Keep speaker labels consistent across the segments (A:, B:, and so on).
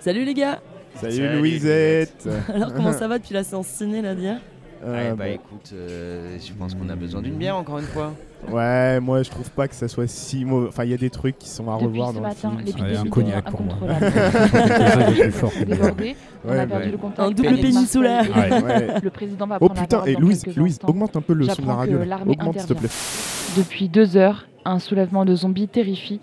A: Salut les gars
B: Salut,
C: Salut,
B: Louisette
A: Alors comment ça va depuis la séance ciné là d'hier
B: Euh,
C: Ouais, bah
B: bon.
C: écoute, euh, je pense qu'on a besoin d'une bière encore une fois.
B: Ouais, moi je trouve pas que ça soit si mauvais. Enfin, il y a des trucs qui sont à
D: Depuis
B: revoir dans
D: matin,
B: le film.
E: Ouais, un cognac pour moi.
D: on a perdu
C: ouais.
D: le contact.
A: Un double péninsulaire.
E: Ouais.
B: Ouais.
D: Le président va
B: Oh
D: prendre la
B: putain, et Louise, Louise, augmente un peu le son de la radio. Augmente s'il te plaît.
D: Depuis deux heures, un soulèvement de zombies terrifie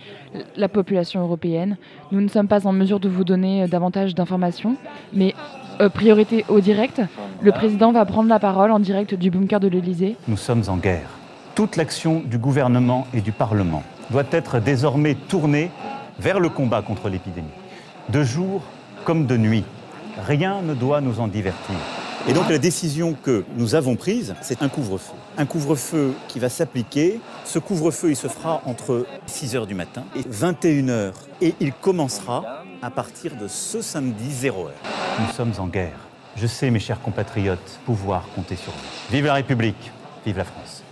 D: la population européenne. Nous ne sommes pas en mesure de vous donner euh, davantage d'informations, mais euh, priorité au direct. Le président va prendre la parole en direct du bunker de l'Elysée.
F: Nous sommes en guerre. Toute l'action du gouvernement et du Parlement doit être désormais tournée vers le combat contre l'épidémie. De jour comme de nuit, rien ne doit nous en divertir.
G: Et donc la décision que nous avons prise, c'est un couvre-feu. Un couvre-feu qui va s'appliquer. Ce couvre-feu, il se fera entre 6h du matin et 21h. Et il commencera à partir de ce samedi 0h.
F: Nous sommes en guerre. Je sais, mes chers compatriotes, pouvoir compter sur vous. Vive la République, vive la France.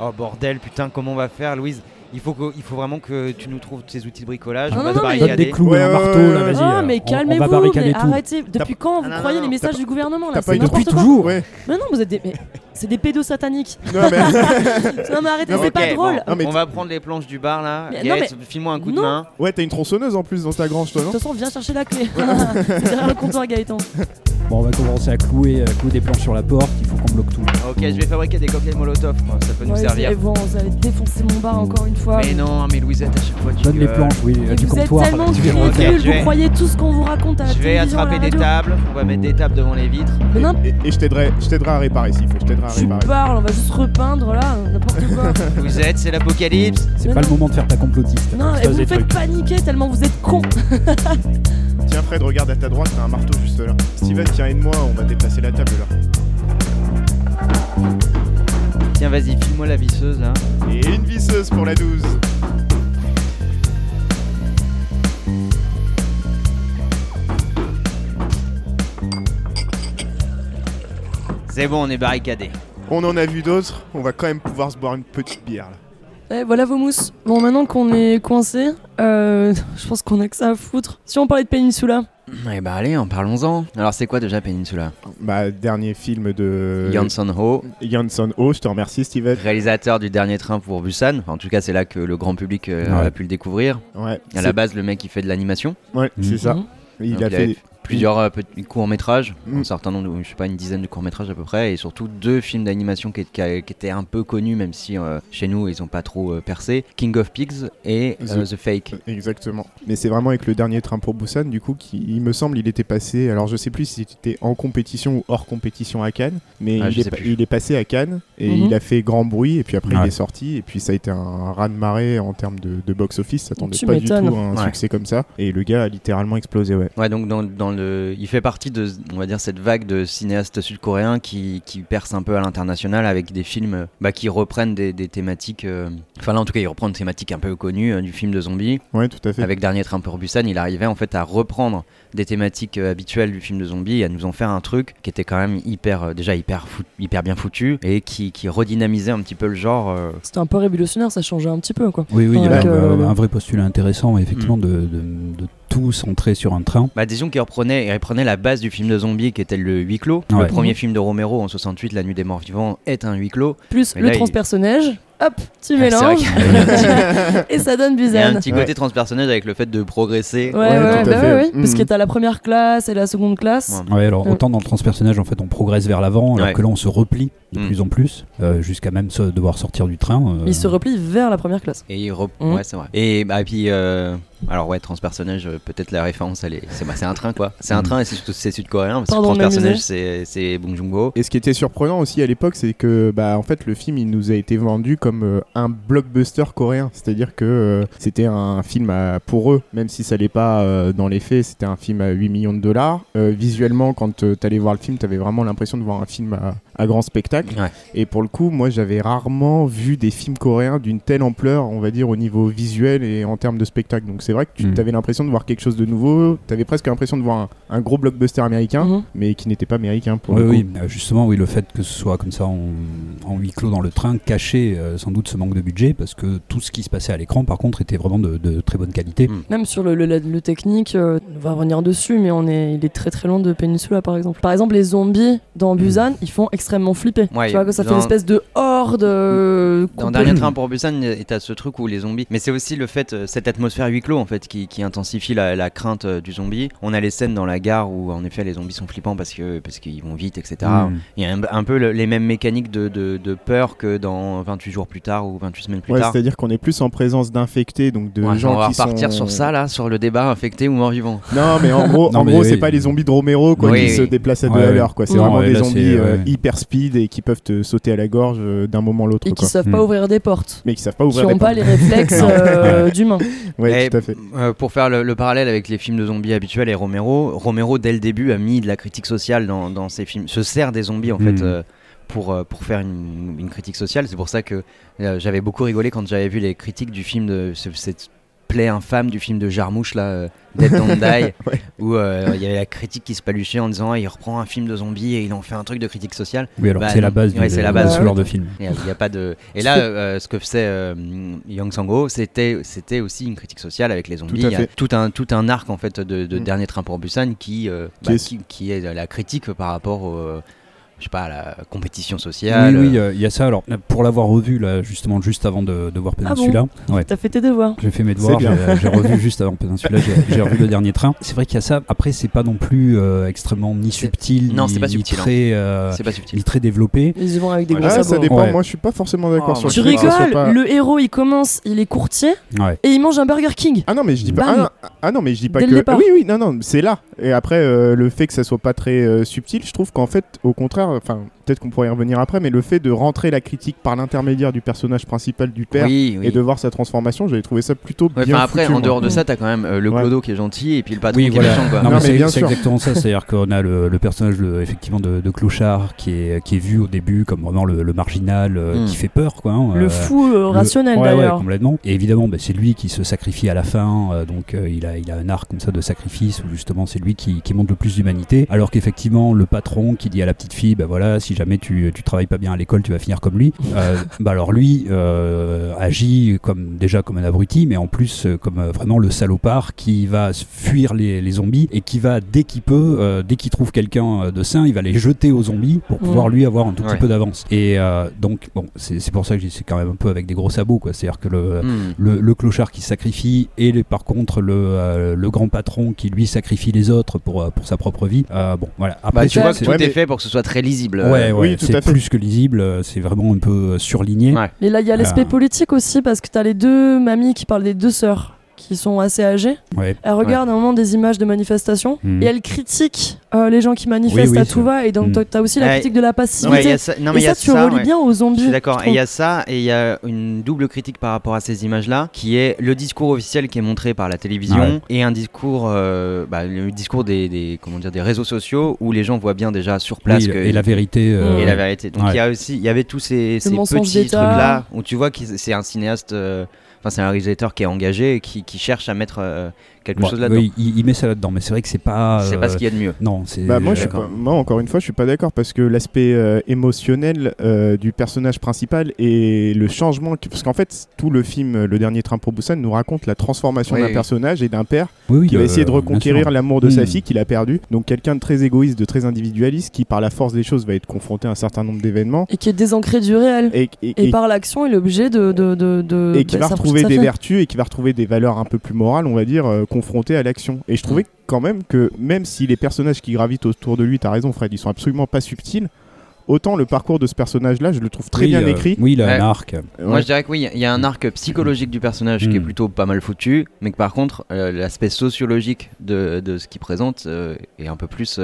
C: Oh bordel, putain, comment on va faire, Louise? Il faut, que- il faut vraiment que tu nous trouves tes outils de bricolage.
A: Non,
C: on va
A: non,
C: se
A: non,
E: Donne des clous
B: Ouais,
E: un marteau, là, vas-y.
A: Ah
E: euh,
A: mais
E: on- on, va
A: calmez-vous, mais
E: tout.
A: arrêtez. Depuis quand vous
C: Ah, non,
A: croyez
C: non,
A: les
C: non.
A: messages du gouvernement là
B: depuis
A: quoi.
B: toujours Ouais.
A: Mais non, vous êtes des. mais C'est des pédos sataniques.
B: Non, mais.
A: Non mais arrêtez,
B: Non,
A: c'est pas
C: bon,
A: drôle.
B: Non,
C: on va prendre les planches du bar là.
A: Non,
C: file-moi un coup de
A: non.
C: main.
B: Ouais, t'as une tronçonneuse en plus dans ta grange, toi,
A: De
B: non
A: toute façon, viens chercher la clé. c'est derrière le comptoir Gaëtan.
E: Bon, on va commencer à clouer, euh, clouer des planches sur la porte. Il faut qu'on bloque tout.
C: Ok, je vais fabriquer des cocktails Molotov, ça peut nous servir.
A: bon, vous allez défoncer mon bar encore une fois.
C: Mais non, mais Louisette, à chaque fois tu
E: Donne les
C: gueules.
E: planches, oui, euh, du
A: vous êtes
E: comptoir.
A: tellement ridicules, vous croyez tout ce qu'on vous raconte à la
C: Je vais
A: télévision, à la
C: attraper des
A: radio.
C: tables, on va mettre des tables devant les vitres.
A: Mais non,
B: Et, et je t'aiderai je t'aiderai à réparer s'il faut. Je t'aiderai à
A: tu
B: réparer.
A: parles, on va juste repeindre là, n'importe quoi.
C: Louisette, c'est l'apocalypse.
E: C'est
A: Mais
E: pas
A: non.
E: le moment de faire ta complotiste.
A: non, et vous me faites paniquer tellement vous êtes cons.
B: Tiens, Fred, regarde à ta droite, t'as un marteau juste là. Steven, tiens, aide-moi, on va déplacer la table là.
C: Tiens, vas-y, file-moi la visseuse là.
B: Et une visseuse pour la 12.
C: C'est bon, on est barricadé.
B: On en a vu d'autres, on va quand même pouvoir se boire une petite bière là.
A: Eh, voilà vos mousses. Bon, maintenant qu'on est coincé, euh, je pense qu'on a que ça à foutre. Si on parlait de Peninsula,
C: Eh bah allez, en parlons-en. Alors c'est quoi déjà Peninsula?
B: Bah, dernier film de
C: Janson Ho,
B: Janson Ho, je te remercie Steven.
C: réalisateur du dernier train pour Busan. Enfin, en tout cas, c'est là que le grand public euh,
E: Ouais.
C: a pu le découvrir.
B: Ouais,
C: À la base, le mec il fait de l'animation.
B: ouais c'est
E: Mhm.
B: ça. Il
C: Donc,
B: a
C: il
B: fait
C: plusieurs euh, petits courts-métrages,
B: Mm.
C: un certain nombre, je sais pas, une dizaine de courts-métrages à peu près, et surtout deux films d'animation qui, qui a- qui étaient un peu connus, même si euh, chez nous ils ont pas trop euh, percé King of Pigs et euh,
B: The-
C: The Fake.
B: Exactement. Mais c'est vraiment avec le dernier train pour Busan, du coup, qui, il me semble, il était passé. Alors, je sais plus si c'était en compétition ou hors compétition à Cannes, mais
C: Ah,
B: il, est, il passé à Cannes et
A: Mhm.
B: il a fait grand bruit. Et puis après, il
E: Ouais.
B: est sorti. Et puis, ça a été un raz de marée en termes de, de box-office. Ça attendait
A: Tu
B: pas du tout
A: m'étonnes.
B: un
C: Ouais.
B: succès comme ça. Et le gars a littéralement explosé, ouais.
C: Ouais, donc dans, dans le, il fait partie de, on va dire, cette vague de cinéastes sud-coréens qui, qui percent un peu à l'international avec des films bah, qui reprennent des, des thématiques. euh, Enfin là, en tout cas, il reprend une thématique un peu connue euh, du film de zombies.
B: Ouais, tout à fait.
C: Avec Dernier Train pour Busan, il arrivait en fait à reprendre des thématiques euh, habituelles du film de zombies et à nous en faire un truc qui était quand même hyper, déjà hyper, fou- hyper bien foutu et qui, qui redynamisait un petit peu le genre. euh,
A: c'était un peu révolutionnaire, ça changeait un petit peu quoi.
E: Oui, oui, il y avait
A: euh,
E: euh, un vrai postulat intéressant, effectivement,
C: Mm.
E: de, de, de tout centrer sur un train.
C: Bah, disons qu'il reprenait, il reprenait la base du film de zombies qui était le huis clos.
E: Ouais.
C: Le premier film de Romero en 68, La Nuit des Morts Vivants, est un huis clos.
A: Plus
C: Mais
A: le
C: là, il-
A: transpersonnage, hop, tu
C: Ah,
A: mélanges et ça donne
C: il y a un petit côté transpersonnage avec le fait de progresser.
A: Ouais,
B: Ouais,
A: ouais,
B: tout à
A: bah
B: fait.
A: ouais, ouais, parce que t'as la première classe et la seconde classe.
C: Ouais.
E: Ouais, alors
A: Mm.
E: autant dans le transpersonnage, en fait, on progresse vers l'avant, alors
C: Ouais.
E: que là, on se replie de
C: Mm.
E: plus en plus, euh, jusqu'à même se- devoir sortir du train. euh,
A: Il se replie vers la première classe.
C: Et il rep-
A: Mhm.
C: ouais, c'est vrai. Et bah, puis, euh, alors ouais, transpersonnage, peut-être la référence, elle est, c'est, bah, c'est un train quoi. C'est un train et c'est, surtout- c'est sud-coréen parce que transpersonnage, c'est Bong Joon-ho.
B: Et ce qui était surprenant aussi à l'époque, c'est que bah en fait le film il nous a été vendu comme euh, un blockbuster coréen, c'est-à-dire que euh, c'était un film pour eux, même si ça l'est pas euh, dans les faits, c'était un film à 8 millions de dollars. Visuellement, quand euh, t'allais voir le film, t'avais vraiment l'impression de voir un film à, à grand spectacle.
C: Ouais.
B: Et pour le coup, moi, j'avais rarement vu des films coréens d'une telle ampleur, on va dire, au niveau visuel et en termes de spectacle. Donc c'est vrai que tu
E: Mm.
B: avais l'impression de voir quelque chose de nouveau. Tu avais presque l'impression de voir un, un gros blockbuster américain,
A: Mhm.
B: mais qui n'était pas américain pour
E: Oui,
B: le coup.
E: oui, euh, justement, oui, le fait que ce soit comme ça en, en huis clos dans le train cachait euh, sans doute ce manque de budget parce que tout ce qui se passait à l'écran, par contre, était vraiment de, de très bonne qualité.
C: Mm.
A: Même sur le, le- le technique, euh, on va revenir dessus, mais on est, il est très très loin de Peninsula par exemple. Par exemple, les zombies dans Busan, ils font extrêmement flipper.
C: Ouais,
A: tu vois que ça fait une espèce de horde. euh,
C: Dans. Dernier Train pour Busan, et à ce truc où les zombies. Mais c'est aussi le fait, euh, cette atmosphère huis clos en fait, qui, qui intensifie la, la crainte euh, du zombie. On a les scènes dans la gare où en effet les zombies sont flippants parce que parce qu'ils vont vite, etc.
E: Mm.
C: Il y a un, un peu le- les mêmes mécaniques de, de- de peur que dans 28 jours plus tard ou 28 semaines plus
B: Ouais,
C: tard.
B: c'est-à-dire qu'on est plus en présence d'infectés, donc de
C: Ouais,
B: gens
C: on va
B: qui
C: repartir
B: sont...
C: sur ça là, sur le débat infecté ou mort-vivant.
B: Non, mais en gros, en gros
E: oui.
B: c'est pas les zombies de Romero quoi,
C: Oui,
B: qui
C: oui.
B: se déplacent à deux
E: Ouais,
B: à
E: ouais.
B: l'heure. quoi. C'est vraiment des zombies euh,
E: ouais.
B: Hyper speed et qui peuvent te sauter à la gorge euh, d'un moment à l'autre.
A: Et qui
B: quoi.
A: savent pas ouvrir des portes.
B: Mais qui savent pas
A: Qui
B: ouvrir
A: n'ont
B: des
A: pas
B: portes.
A: les réflexes euh, d'humains.
B: Ouais, tout à fait.
C: euh, pour faire le, le parallèle avec les films de zombies habituels et Romero, Romero dès le début a mis de la critique sociale dans, dans ses films, se sert des zombies en fait
E: Mhm.
C: euh, pour, pour faire une, une critique sociale. C'est pour ça que euh, j'avais beaucoup rigolé quand j'avais vu les critiques du film de ce- cette plaie infâme du film de Jarmouche là, euh, Dead Don't Die,
B: Ouais.
C: où euh, il y avait la critique qui se paluchait en disant Ah, il reprend un film de zombies et il en fait un truc de critique sociale.
E: Oui, alors
C: Bah,
E: c'est la base
C: Ouais,
E: du,
C: c'est la
E: de
A: base.
E: ce genre de film.
C: Il y a, il y a pas de. Et là, euh, ce que faisait euh, Yang Sang-ho, c'était c'était aussi une critique sociale avec les zombies.
B: Tout à
C: Il y a tout un tout un arc en fait de, de
B: Mm.
C: Dernier Train pour Busan qui euh,
B: Qui
C: bah,
B: est-
C: qui, qui est la critique par rapport au je sais pas à la compétition
E: Oui,
C: sociale.
E: oui, euh, il y a ça. Alors, pour l'avoir revu, là, justement, juste avant de, de voir
A: Ah bon
E: Peninsula, ouais.
A: T'as fait tes devoirs.
E: J'ai fait mes devoirs, j'ai revu juste avant Peninsula, j'ai revu le dernier train. C'est vrai qu'il y a ça. Après, c'est pas non plus euh, extrêmement ni subtil,
C: Non,
E: ni,
C: pas subtil, hein.
E: très, euh,
C: c'est pas subtil.
E: ni très développé.
A: Ils vont avec des
C: Voilà.
A: gros
B: Ah, ça dépend.
E: Ouais.
B: Moi, je suis pas forcément d'accord
C: Oh,
B: sur
A: Tu rigoles,
B: pas-
A: le héros il commence, il est courtier
E: Ouais.
A: et il mange un Burger King.
B: Ah non, mais je dis pas.
A: Bam.
B: Ah, non, ah non, mais je dis pas
A: Dès
B: que. Oui, oui, non, non, c'est là. Et après, euh, le fait que ça soit pas très subtil, je trouve qu'en fait, au contraire, enfin, peut-être qu'on pourrait y revenir après, mais le fait de rentrer la critique par l'intermédiaire du personnage principal du père
C: Oui, oui.
B: et de voir sa transformation, j'avais trouvé ça plutôt
C: Ouais,
B: bien
C: enfin, après,
B: foutu,
C: en dehors de
A: Mm.
C: ça, t'as quand même euh, le
B: Ouais.
C: clodo qui est gentil et puis le patron
E: Oui,
C: qui
E: voilà.
C: est méchant. Quoi.
E: Non,
B: Non,
E: mais
B: mais
E: c'est
B: bien
E: c'est
B: sûr.
E: exactement ça. C'est-à-dire qu'on a le, le personnage de, effectivement de, de Clochard qui est, qui est vu au début comme vraiment le, le marginal euh,
C: Mm.
E: qui fait peur. Quoi, hein,
A: Le
E: euh,
A: fou euh,
E: le-
A: rationnel
E: ouais, ouais,
A: d'ailleurs.
E: complètement. Et évidemment, bah, c'est lui qui se sacrifie à la fin. euh, donc, euh, il, a, il a un arc comme ça de sacrifice où justement c'est lui qui, qui montre le plus d'humanité. Alors qu'effectivement, le patron qui dit à la petite fille, bah voilà, si jamais tu, tu travailles pas bien à l'école, tu vas finir comme lui. Euh, bah alors lui euh, agit comme déjà comme un abruti, mais en plus euh, comme euh, vraiment le salopard qui va fuir les, les zombies et qui va dès qu'il peut, euh, dès qu'il trouve quelqu'un de sain, il va les jeter aux zombies pour pouvoir lui avoir un tout
C: Ouais.
E: petit peu d'avance. Et euh, donc bon, c'est c'est pour ça que je dis c'est quand même un peu avec des gros sabots quoi. C'est-à-dire que le,
C: Hmm.
E: le, le clochard qui sacrifie et les- par contre le, euh, le grand patron qui lui sacrifie les autres pour, pour sa propre vie. Euh, bon voilà. Après
C: Bah, tu vois que
E: c'est-
C: tout
B: Ouais,
C: est
B: mais-
C: fait pour que ce soit très lisible.
E: Ouais, ouais,
B: Oui, tout
E: c'est
B: à fait.
E: plus que lisible, euh, c'est vraiment un peu euh, surligné.
C: Ouais.
A: Mais là, il y a l'aspect politique aussi parce que t'as les deux mamies qui parlent des deux sœurs qui sont assez âgées.
E: Ouais.
A: Regardent à un moment des images de manifestations
E: Mhm.
A: et elles critiquent euh, les gens qui manifestent
E: Oui, oui,
A: à tout va. Et donc,
E: Mhm.
A: t'as- t'as aussi la critique de la passivité.
C: il y a ça- non,
A: et
C: mais il y
A: ça,
C: a
A: tu
C: ça,
A: relis
C: ouais.
A: bien aux zombies.
C: Je suis d'accord. Et il y a ça, et il y a une double critique par rapport à ces images-là, qui est le discours officiel qui est montré par la télévision
E: Ouais.
C: et un discours, euh, bah, le discours des, des- comment dire, des réseaux sociaux où les gens voient bien déjà sur place
E: Oui,
C: que
E: et la vérité. euh,
C: et la vérité. Donc il
E: Ouais.
C: y a aussi, il y avait tous ces, ces petits trucs-là où tu vois que c'est un cinéaste, euh, enfin c'est un réalisateur qui est engagé et qui, qui cherche à mettre euh, quelque chose là-dedans.
E: oui, il, il met ça là-dedans, mais c'est vrai que c'est pas.
C: C'est
E: euh,
C: pas ce qu'il y a de mieux.
E: Non, c'est.
B: Bah, moi, je suis
C: d'accord.
B: pas- moi, encore une fois, je suis pas d'accord parce que l'aspect euh, émotionnel euh, du personnage principal et le changement. qui- Parce qu'en fait, tout le film euh, Le Dernier Train pour Busan nous raconte la transformation
C: Oui,
B: d'un
C: oui.
B: personnage et d'un père
E: Oui, oui,
B: qui va
E: euh,
B: essayer de reconquérir l'amour de sa
E: Mm.
B: fille qu'il a perdu. Donc, quelqu'un de très égoïste, de très individualiste qui, par la force des choses, va être confronté à un certain nombre d'événements.
A: Et qui est désancré du réel.
B: Et, et-
A: Et,
B: et-
A: par l'action, il est obligé de. de, de, de
B: et qui
A: bah,
B: va retrouver des vertus et qui va retrouver des valeurs un peu plus morales, on va dire, confrontées à l'action. Et je trouvais quand même que même si les personnages qui gravitent autour de lui, t'as raison Fred, ils sont absolument pas subtils, autant le parcours de ce personnage-là, je le trouve très
E: Oui,
B: bien
E: euh,
B: écrit.
E: Oui, il a
C: Ouais.
E: un arc.
C: Moi, je dirais que oui, il y a un arc psychologique du personnage qui est
E: Mm.
C: plutôt pas mal foutu, mais que par contre, euh, l'aspect sociologique de, de ce qu'il présente euh, est un peu plus.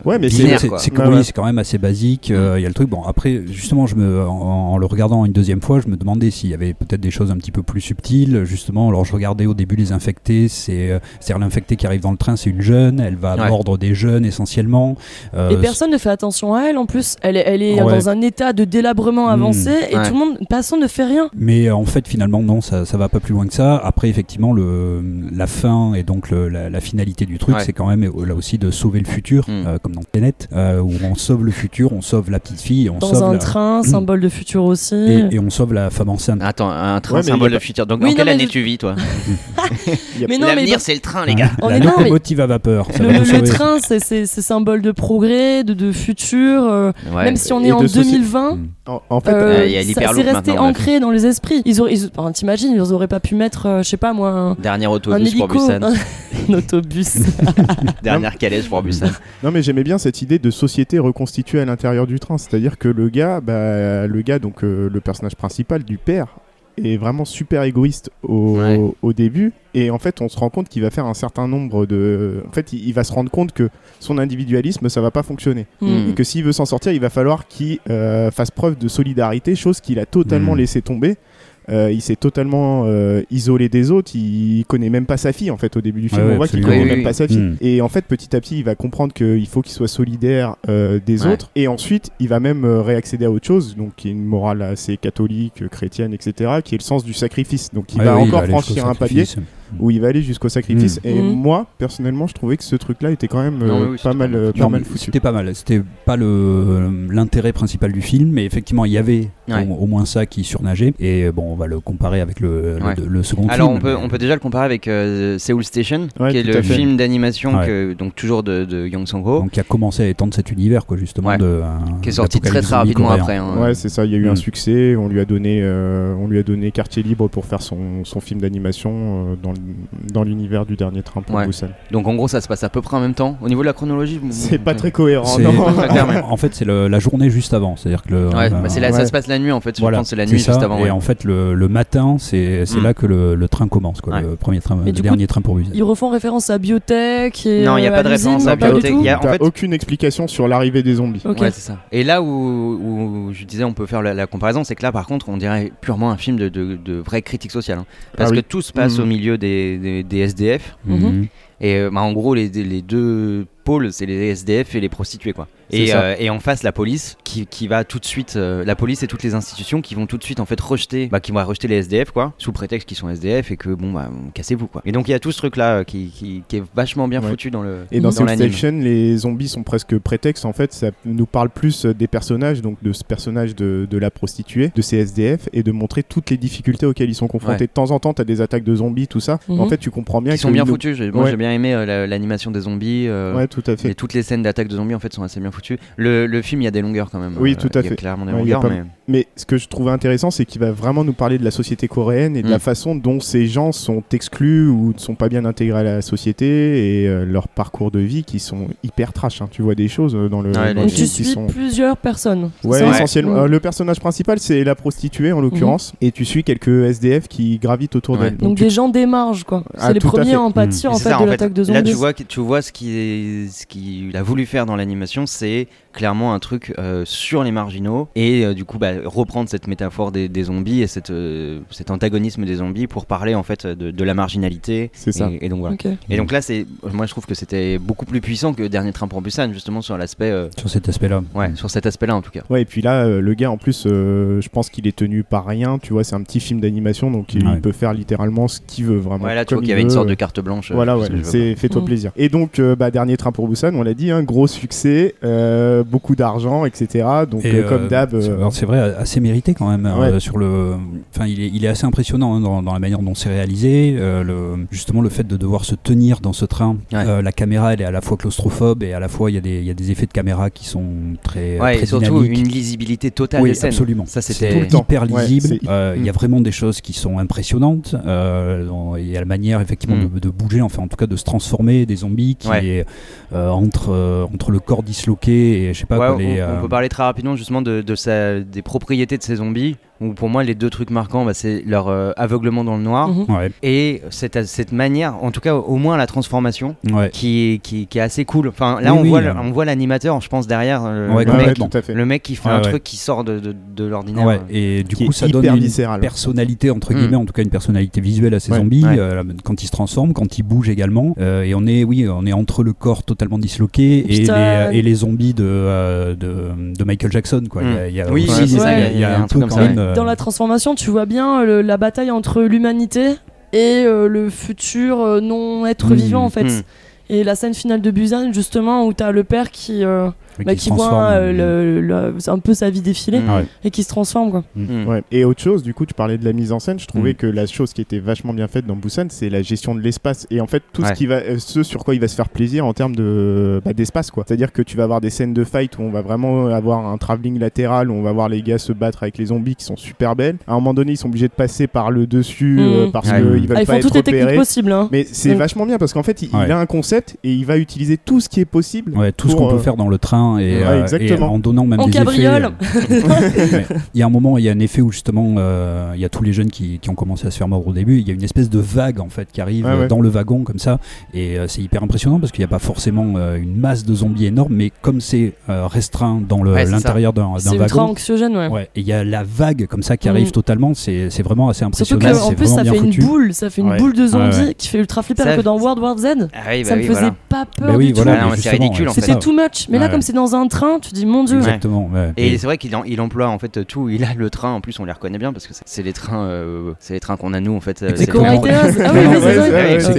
C: Euh,
B: Ouais, mais
E: Binaire,
B: c'est
E: c'est c'est que
B: Ouais,
E: oui,
B: ouais.
E: c'est quand même assez basique. euh, Il y a le truc. Bon, après, justement, je me, en, en le regardant une deuxième fois, je me demandais s'il y avait peut-être des choses un petit peu plus subtiles. Justement, alors je regardais au début les infectés. C'est, euh, c'est-à-dire l'infectée qui arrive dans le train, c'est une jeune. Elle va
C: Ouais.
E: mordre des jeunes essentiellement. Euh,
A: Et personne ne fait attention à elle en plus. Elle est, elle est
E: Ouais.
A: dans un état de délabrement
E: Mm.
A: avancé et
C: Ouais.
A: tout le monde, personne ne fait rien.
E: Mais en fait, finalement, non, ça, ça va pas plus loin que ça. Après, effectivement, le, la fin et donc le- la, la finalité du truc,
C: Ouais.
E: c'est quand même là aussi de sauver le futur,
C: Mm.
E: euh, comme dans Tenet, euh, où on sauve le futur, on sauve la petite fille, et on
A: Dans
E: sauve
A: un
E: la-
A: train, symbole de futur aussi.
E: et, et on sauve la femme enceinte.
C: Attends, un train
B: Ouais,
C: symbole de
B: pas-
C: futur. Donc
A: Oui, non,
C: quelle année
A: je-
C: tu vis toi
A: mais non,
C: L'avenir
A: dans-
C: c'est le train les gars.
A: On
E: la
A: est- non, mais-
E: à vapeur. Ça
A: le, train, c'est- symbole de progrès, de, de futur. euh,
C: Ouais.
A: même si on
B: Et
A: est en
B: de soci-
A: 2020,
E: Mm.
B: En, en fait,
A: euh,
C: Euh, il y a
A: ça-
C: l'hyperloop
A: c'est resté ancré dans les esprits. Ils auraient, ils- enfin, t'imagines, ils auraient pas pu mettre, euh, je sais pas moi, un,
C: Dernier
A: un
C: autobus pour
A: hélico,
C: Busan.
A: un autobus.
C: Dernière calèche pour Busan.
B: Non mais j'aimais bien cette idée de société reconstituée à l'intérieur du train, c'est-à-dire que le gars, bah, le gars donc euh, le personnage principal du père est vraiment super égoïste au,
C: Ouais.
B: au début et en fait on se rend compte qu'il va faire un certain nombre de en fait il, il va se rendre compte que son individualisme ça va pas fonctionner
A: Mm.
B: et que s'il veut s'en sortir il va falloir qu'il euh, fasse preuve de solidarité chose qu'il a totalement
E: Mm.
B: laissé tomber Euh, il s'est totalement euh, isolé des autres. Il connaît même pas sa fille en fait au début du film.
E: Ouais, ouais,
B: on voit qu'il connaît
C: Oui,
B: même
C: oui,
B: pas sa fille.
E: Mm.
B: Et en fait, petit à petit, il va comprendre qu'il faut qu'il soit solidaire euh, des
C: Ouais.
B: autres. Et ensuite, il va même réaccéder à autre chose, donc qui est une morale assez catholique, chrétienne, etc., qui est le sens du sacrifice. Donc il
E: Ouais,
B: va
E: oui,
B: encore franchir un palier. Où il va aller jusqu'au sacrifice.
E: Mm.
B: Et
A: Mm.
B: moi, personnellement, je trouvais que ce truc-là était quand même euh,
C: Non, mais oui,
B: pas mal,
C: pas mal.
B: euh, pas foutu.
E: C'était pas mal. C'était pas le l'intérêt principal du film, mais effectivement, il y avait
C: Ouais.
E: au, au moins ça qui surnageait. Et bon, on va le comparer avec le, le-
C: Ouais.
E: le second
C: Alors
E: film.
C: on peut,
E: mais-
C: on peut déjà le comparer avec euh, Seoul Station,
B: Ouais,
C: qui est le film d'animation
E: Ouais.
C: que donc toujours de, de Young Song Ho,
E: Donc, qui a commencé à étendre cet univers, quoi, justement.
C: Ouais.
E: De, euh,
C: qui est sorti très très rapidement
E: coréen.
C: après. hein.
B: Ouais, c'est ça. Il y a eu un
E: Mm.
B: succès. On lui a donné, euh, on lui a donné quartier libre pour faire son, son film d'animation euh, dans, le- dans l'univers du dernier train pour
C: Ouais.
B: Busan.
C: Donc en gros ça se passe à peu près en même temps. Au niveau de la chronologie, vous-
B: C'est pas très cohérent. Non.
C: Très clair, mais-
E: En fait, c'est la journée juste avant. C'est-à-dire que le,
C: Ouais,
E: euh,
C: bah, c'est là,
B: ouais.
C: ça se passe la nuit en fait.
E: Voilà,
C: je pense que c'est la nuit
E: ça.
C: juste avant.
E: Et
C: ouais.
E: en fait, le, le matin, c'est
C: Mm.
E: là que le, le train commence, quoi,
C: Ouais.
E: le premier train,
A: Et
E: le
A: coup,
E: dernier train pour Busan.
A: Ils refont référence à biotech et
C: Non, il y a
A: euh,
C: pas de référence à
A: pas
C: biotech, il y a- en
B: T'as
C: fait-
B: aucune explication sur l'arrivée des zombies.
A: Ok.
C: Ouais, c'est ça. Et là où, je disais on peut faire la, comparaison, c'est que là par contre on dirait purement un film de, vraie critique sociale. hein. Parce
B: Ah
C: que tout se passe au milieu des, des, des SDF.
E: Mhm.
C: Et euh, bah, en gros, les, les deux pôles, c'est les SDF et les prostituées. quoi. Et, euh, et en face, la police qui, qui va tout de suite, euh, la police et toutes les institutions qui vont tout de suite en fait rejeter, bah, qui vont rejeter les SDF quoi, sous prétexte qu'ils sont SDF et que bon bah cassez-vous quoi. Et donc il y a tout ce truc là qui, qui, qui est vachement bien
B: Ouais.
C: foutu dans le
B: Et dans,
C: dans.
B: Station, les zombies sont presque prétexte. En fait, ça nous parle plus des personnages, donc de ce personnage de, de la prostituée, de ces SDF, et de montrer toutes les difficultés auxquelles ils sont confrontés.
C: Ouais.
B: De temps en temps, t'as des attaques de zombies, tout ça.
A: Mhm.
B: En fait, tu comprends bien
C: Qui sont bien foutus. J'ai- Moi
B: Ouais.
C: j'ai bien aimé euh, la- l'animation des zombies. euh,
B: Ouais, tout à fait.
C: Et toutes les scènes d'attaque de zombies en fait sont assez bien foutues. Le, le film, il y a des longueurs quand même.
B: Oui,
C: Euh,
B: tout à
C: Il y
B: fait.
C: a clairement des
B: Ouais,
C: longueurs, mais
B: Mais ce que je trouvais intéressant, c'est qu'il va vraiment nous parler de la société coréenne et de
C: Mm.
B: la façon dont ces gens sont exclus ou ne sont pas bien intégrés à la société et euh, leur parcours de vie qui sont hyper trash. hein. Tu vois des choses euh, dans le,
C: Ouais,
B: dans le
A: tu
B: qui
A: suis
B: sont.
A: plusieurs personnes.
B: Ouais, essentiellement.
A: Mm.
B: Euh, le personnage principal, c'est la prostituée en l'occurrence, et tu suis quelques SDF qui gravitent autour
C: Ouais.
B: d'elle.
A: Donc
B: tu-
A: des gens des marges quoi.
B: Ah,
A: C'est les premiers à en pâtir
C: Mais
A: en fait
C: ça,
A: de l'attaque de
C: Là,
A: zombies.
C: tu vois, tu vois ce qu'il est- ce qu'il a voulu faire dans l'animation, c'est clairement un truc euh, sur les marginaux et euh, du coup bah, reprendre cette métaphore des, des zombies et cette, euh, cet antagonisme des zombies pour parler en fait de, de la marginalité.
B: C'est ça.
C: Et, et donc voilà.
A: Ok.
C: Et donc là, c'est, moi je trouve que c'était beaucoup plus puissant que Dernier Train pour Busan, justement sur l'aspect, euh,
E: Sur cet aspect-là.
C: ouais, sur cet aspect-là en tout cas.
B: Ouais, et puis là, euh, le gars, en plus, euh, je pense qu'il est tenu par rien. Tu vois, c'est un petit film d'animation, donc il
E: Ouais.
B: peut faire littéralement ce qu'il veut, vraiment.
C: Ouais, là tu vois qu'il
B: il
C: y avait une sorte de carte blanche. euh,
B: Voilà, ouais, c'est fais-toi
A: Mm.
B: plaisir. Et donc, euh, bah, dernier train pour Busan, on l'a dit, un gros succès, euh, beaucoup d'argent, etc. Donc,
E: Et,
B: euh, comme d'hab, euh,
E: c'est vrai, assez mérité quand même.
B: Ouais.
E: euh, sur le, enfin, il est, il est assez impressionnant hein, dans, dans la manière dont c'est réalisé. euh, le, justement, le fait de devoir se tenir dans ce train.
C: Ouais.
E: Euh, la caméra, elle est à la fois claustrophobe et à la fois il y a des, il y a des effets de caméra qui sont très,
C: Ouais,
E: très
C: et surtout
E: dynamiques.
C: une lisibilité totale
E: Oui,
C: des scènes.
E: absolument.
C: Ça, c'était
B: tout le temps.
E: hyper
B: Ouais,
E: lisible. Euh, Il y a
B: Mm.
E: vraiment des choses qui sont impressionnantes. Euh, Il y a la manière effectivement
C: Mm.
E: de, de bouger, enfin en tout cas de se transformer des zombies qui
C: Ouais.
E: est euh, entre euh, entre le corps disloqué et je sais pas
C: Ouais,
E: quoi,
C: on,
E: les,
C: on peut parler très rapidement justement de, de sa, des propriétés de ces zombies. Où pour moi les deux trucs marquants, bah, c'est leur euh, aveuglement dans le noir
A: Mhm.
E: Ouais,
C: et cette, cette manière, en tout cas au moins la transformation,
E: ouais.
C: qui est, qui, qui est assez cool. Enfin, là
E: Oui,
C: on,
E: oui,
C: voit,
E: euh.
C: on voit l'animateur, je pense derrière euh,
E: Ouais,
C: le,
B: Ouais,
C: mec,
B: ouais,
C: qui-
B: tout à fait.
C: le mec qui fait
E: Ouais,
C: un
E: ouais.
C: truc qui sort de, de, de l'ordinaire.
E: Ouais, et du
B: Qui
E: coup, ça donne une personnalité, entre
C: Mm.
E: guillemets, en tout cas une personnalité visuelle à ces
B: Ouais.
E: zombies,
C: Ouais.
E: euh, quand ils se transforment, quand ils bougent également. Euh, et on est, oui, on est entre le corps totalement disloqué et les,
A: Putain.
E: et les zombies de, euh, de, de Michael Jackson. Quoi.
C: Mm.
E: Il y a, il y a
C: Oui,
E: aussi-
A: ça,
E: il y a un,
C: truc
E: quand même. Euh,
A: Dans la transformation, tu vois bien euh, le- la bataille entre l'humanité et euh, le futur euh, non être
E: Mm.
A: vivant en fait.
C: Mm.
A: Et la scène finale de Busan, justement, où t'as le père qui, euh, bah,
E: qui
A: voit euh, le- le- un peu sa vie défiler
C: Mm.
A: Et qui se transforme quoi.
C: Mm.
B: Ouais. Et autre chose, du coup, tu parlais de la mise en scène. Je trouvais
E: Mm.
B: que la chose qui était vachement bien faite dans Busan, c'est la gestion de l'espace et en fait tout
C: Ouais.
B: ce qui va, euh, ce sur quoi il va se faire plaisir en termes de bah, d'espace quoi. C'est-à-dire que tu vas avoir des scènes de fight où on va vraiment avoir un travelling latéral, où on va voir les gars se battre avec les zombies qui sont super belles. À un moment donné, ils sont obligés de passer par le dessus euh,
A: Mm.
B: parce
C: Ouais.
B: qu'ils veulent
A: Ah, ils
B: pas
A: font
B: être
A: toutes les techniques
B: repérés.
A: possibles. Hein.
B: Mais c'est
A: Mm.
B: vachement bien parce qu'en fait, il, a un concept et il va utiliser tout ce qui est possible.
E: Ouais, tout ce qu'on peut
B: euh,
E: faire dans le train et,
B: ouais,
E: euh, et en donnant même
A: En
E: des
A: cabriole.
E: effets. euh, Il y a un moment, il y a un effet où justement, euh, il y a tous les jeunes qui, qui ont commencé à se faire mordre au début. Il y a une espèce de vague en fait qui arrive
B: Ouais, ouais.
E: dans le wagon comme ça, et euh, c'est hyper impressionnant parce qu'il n'y a pas forcément euh, une masse de zombies énorme, mais comme c'est euh, restreint dans l'intérieur d'un d'un
A: C'est ultra
E: wagon.
A: anxiogène, ouais.
E: Ouais, et il y a la vague comme ça qui arrive
A: Mm.
E: totalement, c'est c'est vraiment assez
A: Surtout
E: impressionnant.
A: qu'en
E: c'est
A: plus, ça fait une boule, ça fait une
B: Ouais.
A: boule de zombies
E: Ouais, ouais.
A: qui fait ultra flipper.
C: Ça-
A: Alors que dans World War Z,
C: Ah oui, bah
A: ça me
C: oui,
A: faisait
C: voilà.
A: pas peur
E: Bah oui,
A: du
E: voilà,
C: Ah
A: tout.
E: mais
C: c'est ridicule,
E: ouais,
C: en.
A: C'était too much. Mais là, comme c'est dans un train, tu dis mon dieu.
E: Exactement. ouais.
C: Et c'est vrai qu'il en- il emploie en fait tout. Il a le train. En plus, on les reconnaît bien parce que c'est- les trains, euh, c'est les trains qu'on a nous en fait. euh,
A: C'est. Ah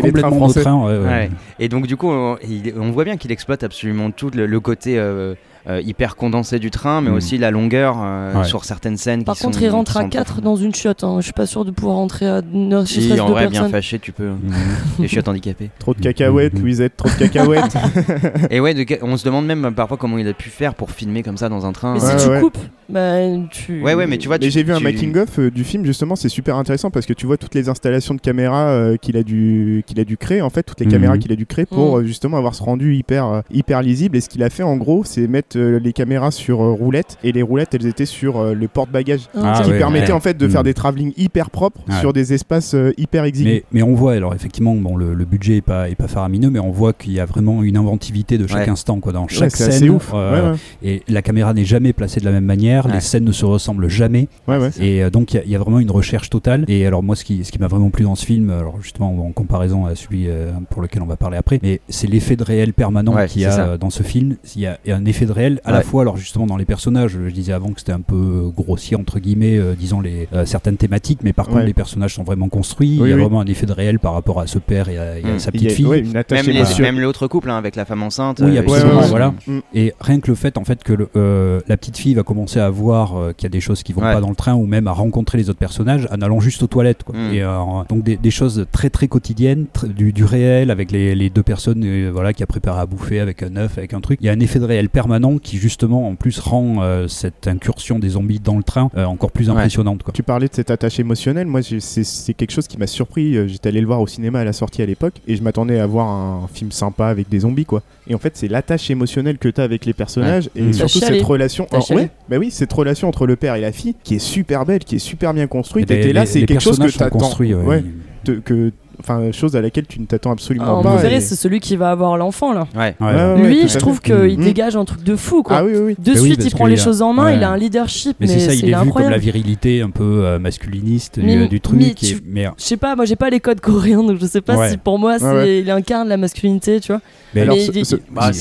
E: complètement
B: français.
E: train. ouais, ouais.
C: Ouais. Et donc du coup, on, il- on voit bien qu'il exploite absolument tout le, le côté euh, euh, hyper condensé du train, mais
E: Mm.
C: aussi la longueur euh,
E: Ouais.
C: sur certaines scènes.
A: Par
C: qui
A: contre,
C: sont,
A: il rentre à
C: sont
A: 4
C: profondes.
A: dans une chiotte. hein. Je suis pas sûr de pouvoir rentrer à ne
C: Si,
A: serait-ce
C: en vrai, bien fâché, tu peux.
E: Mhm.
C: Les chiottes handicapées.
B: Trop de cacahuètes,
E: Mhm.
B: Louisette, trop de cacahuètes.
C: Et ouais, de- on se demande même parfois comment il a pu faire pour filmer comme ça dans un train.
A: Mais si tu
B: ouais.
A: coupes, bah tu.
C: Ouais, ouais, mais tu vois,
B: Mais
C: tu-
B: j'ai vu un
C: tu-
B: making of euh, du film justement, c'est super intéressant parce que tu vois toutes les installations de caméras euh, qu'il a dû qu'il a dû créer en fait, toutes les
E: Mhm.
B: caméras qu'il a dû créer pour
A: Mhm.
B: euh, justement avoir ce rendu hyper hyper lisible. Et ce qu'il a fait en gros, c'est mettre les caméras sur roulettes et les roulettes elles étaient sur le porte-bagages.
A: Ah,
B: ce qui
E: ouais,
B: permettait
E: ouais.
B: en fait de
E: Mhm.
B: faire des travelling hyper propres
E: Ouais.
B: sur des espaces hyper exigus.
E: Mais, mais on voit, alors effectivement, bon, le, le budget est pas, est pas faramineux, mais on voit qu'il y a vraiment une inventivité de chaque
C: Ouais.
E: instant. Quoi. Dans chaque scène,
B: ouf.
E: euh,
B: Ouais, ouais.
E: et la caméra n'est jamais placée de la même manière,
C: Ouais.
E: les scènes ne se ressemblent jamais,
B: Ouais, ouais.
E: et euh, donc il y a- il y, a vraiment une recherche totale. Et alors moi, ce qui, ce qui m'a vraiment plu dans ce film, alors justement en comparaison à celui euh, pour lequel on va parler après, mais c'est l'effet de réel permanent
C: Ouais,
E: qu'il y a
C: ça.
E: euh, dans ce film. Il y a, il y a un effet de réel à la fois, alors justement dans les personnages, je disais avant que c'était un peu grossier entre guillemets, euh, disons les euh, certaines thématiques, mais par contre
B: Ouais.
E: les personnages sont vraiment construits.
B: Oui,
E: il y a
B: oui.
E: vraiment un effet de réel par rapport à ce père et à, et à
C: Mm.
E: sa petite
B: a
E: fille.
C: Même, l'autre couple hein, avec la femme enceinte.
E: Oui,
C: euh,
E: absolument,
C: ils sont-
E: voilà.
B: Mm.
E: Et rien que le fait en fait que le- euh, la petite fille va commencer à voir euh, qu'il y a des choses qui vont
C: Ouais.
E: pas dans le train ou même à rencontrer les autres personnages en allant juste aux toilettes. Quoi.
C: Mm.
E: Et, euh, donc des, des choses très très quotidiennes, tr- du, du réel avec les, les deux personnes euh, voilà, qui a préparé à bouffer avec un œuf, avec un truc. Il y a un effet de réel permanent qui justement en plus rend euh, cette incursion des zombies dans le train euh, encore plus
C: Ouais.
E: impressionnante. Quoi.
B: Tu parlais de cette attache émotionnelle. Moi, c'est c'est quelque chose qui m'a surpris. J'étais allé le voir au cinéma à la sortie à l'époque et je m'attendais à voir un film sympa avec des zombies, quoi. Et en fait, c'est l'attache émotionnelle que tu as avec les personnages et
E: Mmh.
B: surtout cette relation.
A: Chialé.
B: ouais, bah oui, cette relation entre le père et la fille qui est super belle, qui est super bien construite.
E: Et
B: Et, t'es là, c'est quelque chose que tu attends.
E: ouais.
B: Ouais, te- que, enfin, chose à laquelle tu ne t'attends absolument
A: Ah, mon
B: pas.
A: préféré,
B: et-
A: c'est celui qui va avoir l'enfant là.
C: Ouais.
E: Ouais.
B: Ouais, ouais,
A: Lui, je trouve qu'il
B: Mmh.
A: dégage un truc de fou quoi.
B: Ah oui, oui, oui.
A: De
E: Bah oui,
A: suite, il prend les
E: a-
A: choses en main,
E: ouais.
A: il a un leadership,
E: Mais
A: mais,
E: c'est ça, il est vu comme la virilité un peu euh, masculiniste du-
A: Mais-
E: du, truc.
A: mais tu-
E: mais,
A: Je sais pas, moi j'ai pas les codes coréens donc je sais pas
E: Ouais.
A: si pour moi il incarne la masculinité, tu vois.
E: mais
B: Alors, ce,
A: il-
C: Bah,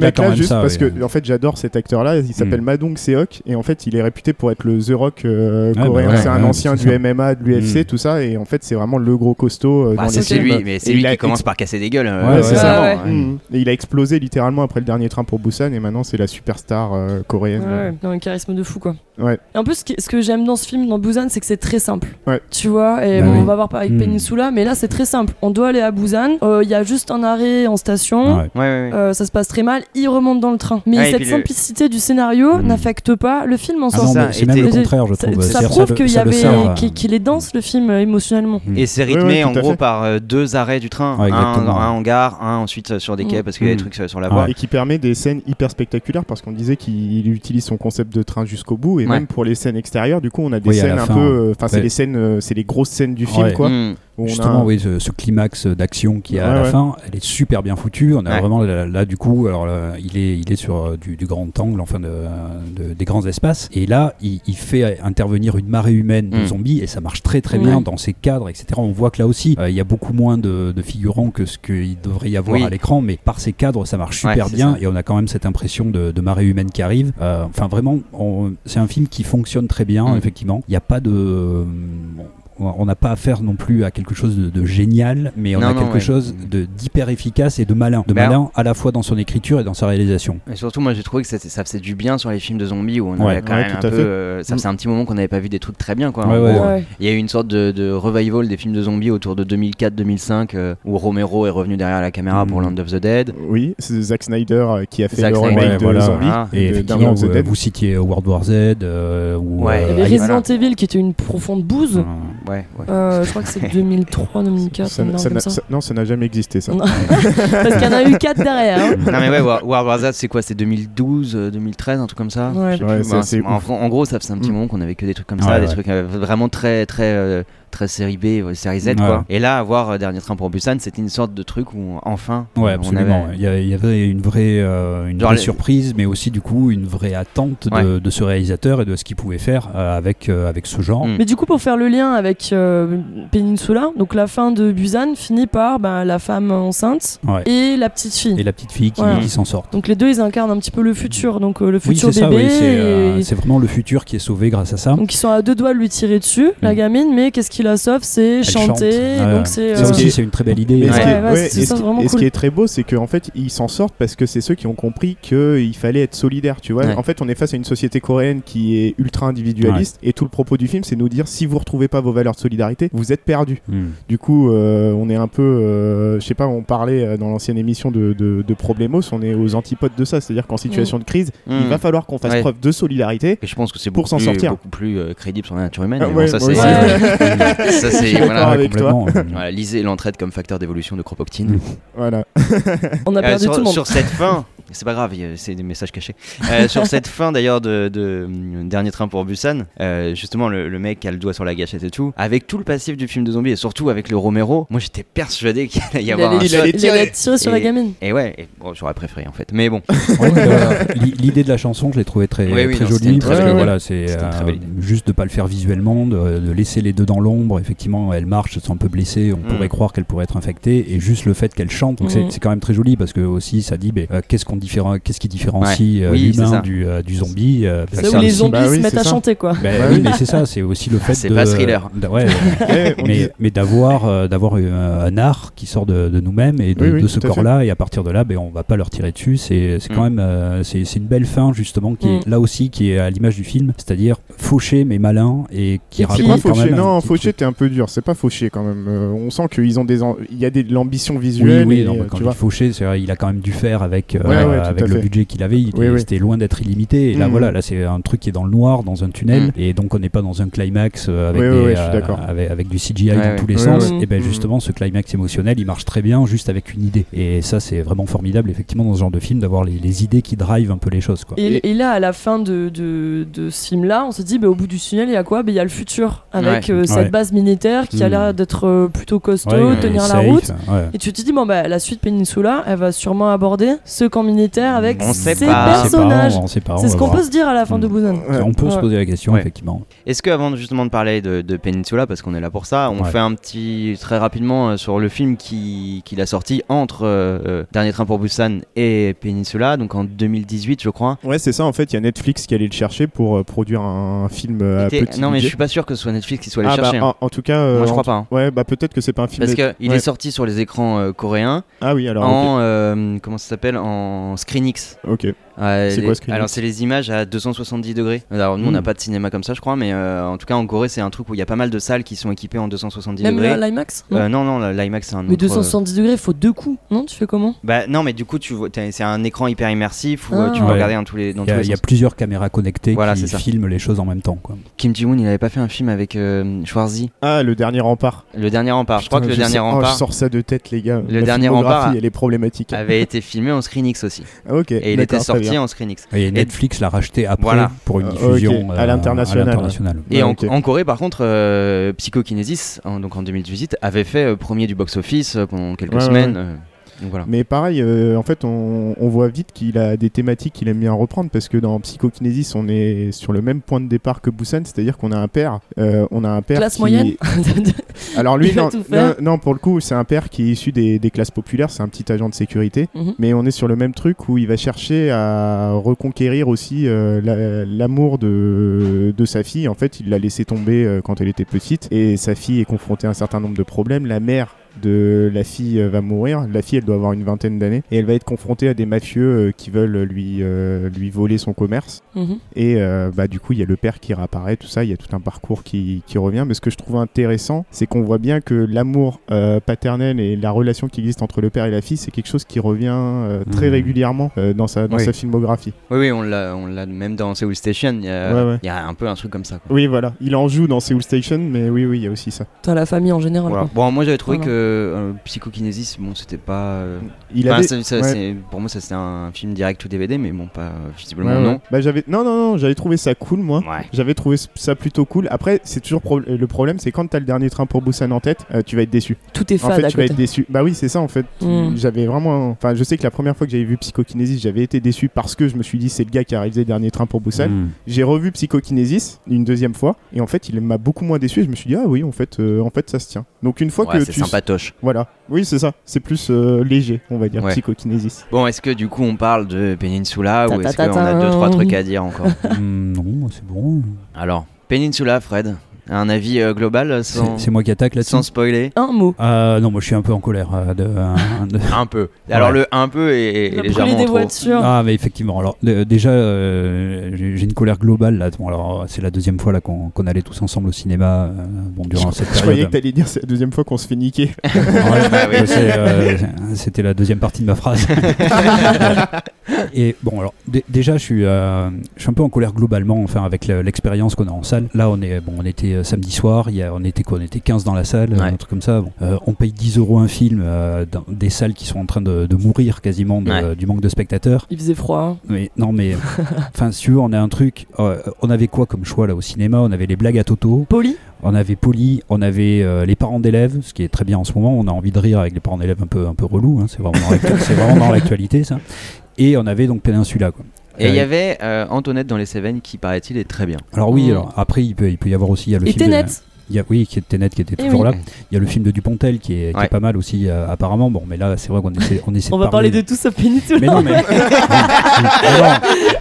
B: mec-là, juste parce que en fait, j'adore cet acteur-là. Il s'appelle
E: Mm.
B: Madong Seok et en fait, il est réputé pour être le The Rock euh,
E: Ouais,
B: coréen.
E: bah
B: c'est un ancien du. MMA, de l'UFC,
E: Mm.
B: tout ça. Et en fait, c'est vraiment le gros costaud
C: c'est lui, mais c'est lui qui commence par casser des gueules. euh,
E: Ouais,
A: ça.
C: hein.
B: Mm. Et il a explosé littéralement après le dernier train pour Busan et maintenant c'est la superstar euh, coréenne.
A: Ouais, ouais. Non, un charisme de fou quoi.
B: Ouais.
A: Et en plus, ce, que j'aime dans ce film, dans Busan, c'est que c'est très simple.
B: Ouais.
A: Tu vois, et
E: Bah
A: bon,
E: oui.
A: on va voir avec
E: Hmm.
A: Peninsula, mais là c'est très simple. On doit aller à Busan, euh, il y a juste un arrêt en station.
E: Ouais.
C: Ouais, ouais, ouais.
A: euh, ça se passe très mal, il remonte dans le train. Mais cette
C: le-
A: simplicité du scénario
E: Hmm.
A: n'affecte pas le film en
E: Ah
A: soi.
C: ça,
E: c'est même le contraire, je
A: ça,
E: trouve.
A: ça
E: C'est-à-dire,
A: prouve qu'il y
E: ça
A: avait est dense le film euh, émotionnellement.
E: Mm.
C: Et c'est rythmé en gros par deux arrêts du train, un, en gare, un ensuite sur des quais
A: Mm.
C: parce qu'il y a des trucs sur la voie.
B: Et qui permet des scènes hyper spectaculaires parce qu'on disait qu'il utilise son concept de train jusqu'au bout et
C: Ouais.
B: même pour les scènes extérieures, du coup, on a des
E: Oui, à
B: scènes un
E: fin,
B: peu. euh, Enfin, c'est les scènes, euh, c'est les grosses scènes du film,
E: Ouais.
B: quoi.
C: Mm.
B: a
E: Justement, oui, ce, ce climax d'action qui est à
B: Ouais,
E: la
B: ouais.
E: fin, elle est super bien foutue. On a
C: Ouais.
E: vraiment là, là, du coup, alors là, il est il est sur euh, du, du grand angle, enfin de, de- des grands espaces. Et là, il, il fait intervenir une marée humaine de
C: Mm.
E: zombies et ça marche très très bien dans ces cadres, etc. On voit que là aussi, euh, il y a beaucoup moins de, de figurants que ce qu'il devrait y avoir
C: Oui.
E: à l'écran, mais par ces cadres, ça marche super bien
C: ça.
E: et on a quand même cette impression de, de marée humaine qui arrive. Euh, Enfin, vraiment, c'est un film qui fonctionne très bien,
C: Mm.
E: effectivement. Il n'y a pas de. euh, bon, on n'a pas affaire non plus à quelque chose de, de génial, mais on
C: Non,
E: a
C: non,
E: quelque
C: ouais.
E: chose de d'hyper efficace et de malin. De
C: Ben,
E: malin à la fois dans son écriture et dans sa réalisation.
C: Et surtout, moi j'ai trouvé que ça faisait du bien sur les films de zombies où on
E: Ouais.
C: avait quand
B: Ouais,
C: même un peu. euh, ça faisait un petit moment qu'on n'avait pas vu des trucs très bien quoi. En
E: Ouais, ouais,
C: gros,
E: ouais.
A: Ouais.
C: Il y a eu une sorte de, de revival des films de zombies autour de 2004-2005 euh, où Romero est revenu derrière la caméra pour
E: Mhm.
C: Land of the Dead.
B: Oui, c'est Zack Snyder euh, qui a fait
C: Zack
B: le
C: Snyder,
B: remake
E: ouais,
B: de
E: voilà.
B: Zombie.
C: Ah.
E: Et
B: de of the
E: vous,
B: Dead.
E: vous citiez World War Z, euh, ou
A: Resident
C: voilà.
A: Evil qui était une profonde bouse.
E: Euh,
C: Ouais, ouais.
A: Euh, je crois que c'est 2003, 2004,
B: Ça-
A: un
B: ça
A: comme
B: n'a-
A: ça.
B: ça- non, ça n'a jamais existé ça.
A: Parce qu'il y en a eu 4 derrière. hein.
C: non mais ouais, War- World War Z c'est quoi? C'est 2012, euh, 2013, un truc comme ça?
A: Ouais.
B: C'est
C: Bah, en, gros, ça faisait un petit
B: Mm.
C: moment qu'on avait que des trucs comme
E: Ouais,
C: ça, des trucs euh, vraiment très très euh, très série B, série Z
E: Ouais.
C: quoi. Et là, avoir euh, Dernier Train pour Busan, c'était une sorte de truc où enfin
E: Ouais,
C: on
E: absolument.
C: avait-
E: Il, y avait une vraie, euh, une vraie
C: les-
E: surprise, mais aussi du coup une vraie attente de,
C: Ouais.
E: de ce réalisateur et de ce qu'il pouvait faire euh, avec, euh, avec ce genre.
C: Mm.
A: Mais du coup, pour faire le lien avec euh, Peninsula, donc la fin de Busan finit par ben, la femme enceinte
E: Ouais.
A: et la petite fille.
E: Et la petite fille qui, s'en sort.
A: Donc les deux, ils incarnent un petit peu le futur, donc euh, le
E: Oui,
A: futur
E: c'est ça,
A: bébé.
E: oui, c'est euh,
A: et-
E: c'est vraiment le futur qui est sauvé grâce à ça.
A: Donc ils sont à deux doigts de lui tirer dessus, la
E: Mm.
A: gamine, mais qu'est-ce qui la sauve C'est chanter.
E: chante.
A: Donc c'est euh,
E: c'est une très belle idée.
B: Et ce qui- est très beau, c'est qu'en fait, ils s'en sortent parce que c'est ceux qui ont compris qu'il fallait être solidaire, tu vois.
C: Ouais.
B: En fait, on est face à une société coréenne qui est ultra individualiste, et tout le propos du film, c'est nous dire si vous retrouvez pas vos valeurs de solidarité, vous êtes perdu.
E: Mm.
B: Du coup, euh, on est un peu, euh, je sais pas, on parlait euh, dans l'ancienne émission de, de, de Problemos, on est aux antipodes de ça, c'est-à-dire qu'en situation de crise,
C: Mm.
B: il va falloir qu'on fasse
C: Ouais.
B: preuve de solidarité.
C: Et je pense que c'est
B: Pour
C: beaucoup,
B: s'en
C: plus-
B: sortir.
C: beaucoup plus euh, crédible sur la nature humaine.
B: Ah ouais,
C: bon, ça. ça, c'est-
B: d'accord
C: voilà,
B: avec toi.
E: complètement.
C: Voilà, lisez l'entraide comme facteur d'évolution de Kropotkin.
E: Mm.
B: Voilà.
A: on a
C: Euh,
A: perdu
C: sur,
A: tout le monde.
C: sur cette fin, c'est pas grave, il c'est des messages cachés. Euh, sur cette fin d'ailleurs de, de, euh, Dernier Train pour Busan, euh, justement le, le mec qui a le doigt sur la gâchette et tout, avec tout le passif du film de zombie et surtout avec le Romero, moi j'étais persuadé qu'il allait y
A: Il
C: avoir
A: allait,
C: un
B: il allait
A: il tirer sur la gamine.
C: Et ouais, et- bon, j'aurais préféré en fait. Mais bon,
E: Ouais, euh, L'idée de la chanson, je l'ai trouvée très,
C: Oui, oui,
E: très
C: non,
E: jolie.
C: très
E: voilà, c'est euh, juste de pas le faire visuellement, de, de laisser les deux dans l'ombre. Effectivement, elle marche, elles sont un peu blessées. On
C: Mm.
E: pourrait croire qu'elle pourrait être infectée, et juste le fait qu'elle chante, donc c'est-
A: Mm.
E: c'est quand même très joli parce que aussi ça dit, ben, euh, qu'est-ce qu'on différen- qu'est-ce qui différencie euh,
C: Oui,
E: l'humain du, euh, du zombie
A: C'est
E: c'est
A: où les zombies
B: bah oui,
A: se mettent à
B: ça.
A: chanter, quoi.
E: Ben
B: Bah
E: oui, mais c'est ça, c'est aussi le fait
C: C'est
E: de.
C: pas thriller.
E: de- ouais,
B: on
E: mais, d'avoir euh, d'avoir un art qui sort de, de nous-mêmes et de,
B: Oui, oui,
E: de ce corps-là et à partir de là ben, on va pas leur tirer dessus c'est quand
C: Mm.
E: même c'est une belle fin justement qui est là aussi qui est à l'image du film c'est-à-dire fauché mais malin et qui raconte quand
B: fauché,
E: même un
B: non,
E: petit
B: fauché, t'es un peu dur, c'est pas fauché quand même. Euh, on sent qu'ils ont des, en- il y a des- de l'ambition visuelle.
E: oui, oui,
B: et,
E: non,
B: euh,
E: bah, quand
B: tu
E: je
B: vois.
E: dis fauché, il a quand même dû faire avec, euh,
B: Ouais, ouais, tout
E: avec le
B: fait.
E: budget qu'il avait. Il
B: Oui,
E: était-
B: oui.
E: C'était loin d'être illimité. Et là,
B: Mhm.
E: voilà, là, c'est un truc qui est dans le noir, dans un tunnel.
C: Mhm.
E: Et donc, on n'est pas dans un climax euh, avec,
B: Oui,
E: des, euh, avec, avec du CGI
C: Ouais,
E: dans tous les
B: Oui,
E: sens.
A: oui.
E: Et ben
C: Mhm.
E: justement, ce climax émotionnel, il marche très bien juste avec une idée. Et ça, c'est vraiment formidable, effectivement, dans ce genre de film, d'avoir les, les idées qui drivent un peu les choses. Quoi.
A: Et, et là, à la fin de, de, de ce film-là, on se dit, bah, au bout du tunnel, il y a quoi? Bah, Il y a le futur, avec
C: Ouais.
A: euh, cette
E: Ouais.
A: Base militaire qui a
E: Mm.
A: l'air d'être euh, plutôt costaud,
E: Ouais,
A: tenir la
E: safe,
A: route.
E: ouais.
A: Et tu te dis, bon, bah, la suite Peninsula, elle va sûrement aborder ce camp militaire avec
C: On
A: ses
C: pas.
E: On sait pas,
A: personnages. C'est ce qu'on peut se dire à la fin de
E: Mm.
A: Busan.
B: Ouais.
E: On peut se poser la question,
C: Ouais.
E: effectivement.
C: Est-ce que avant justement de parler de, de Peninsula, parce qu'on est là pour ça, on
E: Ouais.
C: fait un petit très rapidement euh, sur le film qui qu'il a sorti entre euh, Dernier Train pour Busan et Peninsula, donc en 2018 je crois.
B: Ouais, c'est ça. En fait, il y a Netflix qui allait le chercher pour euh, produire un film euh, petit
C: non mais je suis pas sûr que ce soit Netflix qui soit allé
B: Ah, bah,
C: chercher. hein.
B: En, en tout cas, euh,
C: Moi je
B: en
C: crois pas. hein.
B: Ouais, bah peut-être que c'est pas un film.
C: Parce qu'il
B: ouais.
C: est sorti sur les écrans euh, coréens
B: Ah oui, alors.
C: en euh, comment ça s'appelle? En ScreenX.
B: Ok. C'est
C: les-
B: quoi, ScreenX
C: Alors c'est les images à 270 degrés. Alors nous on n'a
E: Mm.
C: pas de cinéma comme ça je crois, mais euh, en tout cas en Corée c'est un truc où il y a pas mal de salles qui sont équipées en 270
A: Même
C: degrés.
A: l'IMAX non
C: Euh, non non l'IMAX c'est un
A: Mais
C: autre, euh,
A: 270 degrés, il faut deux coups. Non, tu fais comment?
C: Bah non, mais du coup, tu vois, c'est un écran hyper immersif où
A: Ah.
C: tu peux
E: Ouais.
C: regarder dans tous les, dans
E: Il y,
C: tous
E: a,
C: les
E: il y a
C: sens.
E: plusieurs caméras connectées
C: Voilà,
E: qui filment les choses en même temps. Quoi.
C: Kim Ji-woon, il avait pas fait un film avec euh, Schwarzy,
B: Ah, le dernier rempart.
C: Le Dernier Rempart. je crois que le Dernier
B: oh,
C: Rempart
B: je sors ça de tête, les gars.
C: Le
B: La
C: Dernier Rempart-
B: elle est problématique.
C: avait été filmé en ScreenX aussi.
B: Ah, ok.
C: Et il était
B: très
C: sorti en ScreenX.
E: Et Netflix l'a racheté après
C: Voilà.
E: pour une
B: Euh,
E: diffusion
B: à
E: euh,
B: l'international,
E: l'international.
C: Et
B: Ouais,
C: en, en Corée, par contre, euh, Psychokinesis, en, donc en 2018, avait fait euh, premier du box-office euh, pendant quelques
B: Ouais,
C: semaines. Voilà.
B: Mais pareil, euh, en fait, on, on voit vite qu'il a des thématiques qu'il aime bien reprendre parce que dans Psychokinesis, on est sur le même point de départ que Busan, c'est-à-dire qu'on a un père, euh, on a un père
A: Classe
B: qui-
A: moyenne.
B: Alors lui, non, non, non, pour le coup, c'est un père qui est issu des, des classes populaires, c'est un petit agent de sécurité.
A: Mhm.
B: Mais on est sur le même truc où il va chercher à reconquérir aussi euh, la- l'amour de, de sa fille. En fait, il l'a laissé tomber euh, quand elle était petite et sa fille est confrontée à un certain nombre de problèmes. La mère de la fille euh, va mourir. La fille, elle doit avoir une vingtaine d'années et elle va être confrontée à des mafieux euh, qui veulent lui, euh, lui voler son commerce.
A: Mhm.
B: Et euh, bah, du coup, il y a le père qui réapparaît, tout ça, il y a tout un parcours qui, qui revient. Mais ce que je trouve intéressant, c'est qu'on voit bien que l'amour euh, paternel et la relation qui existe entre le père et la fille, c'est quelque chose qui revient euh, très
E: Mhm.
B: régulièrement euh, dans, sa, dans
C: Oui.
B: sa filmographie.
C: Oui, oui, on l'a, on l'a même dans Seoul Station. Il y, a,
B: Ouais, ouais.
C: il y a un peu un truc comme ça. quoi.
B: Oui, voilà. Il en joue dans Seoul Station, mais oui, oui, il y a aussi ça.
A: T'as la famille en général.
C: Voilà.
A: quoi.
C: Bon, moi j'avais trouvé
A: Voilà.
C: que euh, Psychokinesis, bon, c'était pas. euh,
B: Il
C: enfin,
B: avait...
C: ça- ça-
B: ouais.
C: c'est- pour moi, ça c'était un film direct ou DVD, mais bon, pas euh, visiblement
B: Ouais, ouais.
C: non.
B: Bah, j'avais... Non, non, non, j'avais trouvé ça cool, moi.
C: Ouais.
B: J'avais trouvé ça plutôt cool. Après, c'est toujours pro- le problème, c'est quand t'as le dernier train pour Busan en tête, euh, tu vas être déçu.
A: Tout est
B: En
A: fade
B: fait,
A: à
B: tu vas
A: côté.
B: être déçu. Bah oui, c'est ça en fait.
A: Mm.
B: J'avais vraiment. Enfin, je sais que la première fois que j'avais vu Psychokinesis, j'avais été déçu parce que je me suis dit c'est le gars qui a réalisé Dernier Train pour Busan.
E: Mm.
B: J'ai revu Psychokinesis une deuxième fois et en fait, il m'a beaucoup moins déçu. Et je me suis dit ah oui, en fait, euh, en fait, ça se tient. Donc une fois
C: Ouais,
B: que
C: c'est
B: tu. Voilà. Oui, c'est ça. C'est plus euh, léger, on va dire,
C: Ouais.
B: Psychokinesis.
C: Bon, est-ce que du coup on parle de Peninsula ou est-ce qu'on a deux trois trucs à dire encore
E: Mm, non, c'est bon.
C: Alors, Peninsula, Fred, un avis euh, global
E: C'est
C: sans,
E: c'est moi qui attaque là-dessus.
C: sans spoiler
A: Un mot.
E: Ah non, moi je suis un peu en colère. euh, de, euh, de-
C: Un peu. Alors
E: Ouais.
C: le un peu est, est
A: Le
C: légèrement
A: des
C: trop.
A: voitures.
E: Ah mais effectivement. Alors déjà, euh, j'ai j'ai une colère globale là. Bon, alors c'est la deuxième fois là qu'on qu'on allait tous ensemble au cinéma. euh, bon durant cette
B: Je croyais
E: période.
B: que t'allais dire c'est la deuxième fois qu'on se fait niquer.
E: Ouais,
C: Ah oui.
E: c'est, euh, C'était la deuxième partie de ma phrase. Et bon, alors dé- déjà, je suis, euh, je suis un peu en colère globalement, enfin avec le- l'expérience qu'on a en salle. Là, on est, bon, on était euh, samedi soir. Il y a, on était quoi On était 15 dans la salle,
C: Ouais.
E: un truc comme ça. Bon, euh, on paye 10 euros un film euh, dans des salles qui sont en train de, de mourir quasiment de-
C: Ouais.
E: du manque de spectateurs.
A: Il faisait froid.
E: Mais non, mais enfin, si tu veux, on a un truc. euh, on avait quoi comme choix là au cinéma? On avait les blagues à Toto.
A: Poli?
E: On avait Poli, on avait euh, les parents d'élèves, ce qui est très bien en ce moment. On a envie de rire avec les parents d'élèves un peu, un peu relous, hein, vraiment c'est vraiment dans l'actualité ça. Et on avait donc Peninsula. Quoi.
C: Et il y
E: Euh,
C: avait euh, Antoinette dans les Cévennes qui paraît-il est très bien.
E: Alors oui,
A: Mm.
E: alors, après il peut, il peut y avoir aussi il y a le
A: Et
E: film y a, oui, qui est Tenet qui était
A: Eh
E: toujours
A: oui.
E: là. Il y a le film de Dupontel qui est, qui est
C: Ouais.
E: pas mal aussi euh, apparemment. Bon, mais là c'est vrai qu'on essaie, on essaie
A: On
E: de
A: va parler de tout sauf Peninsula.
E: Mais non, mais, mais non,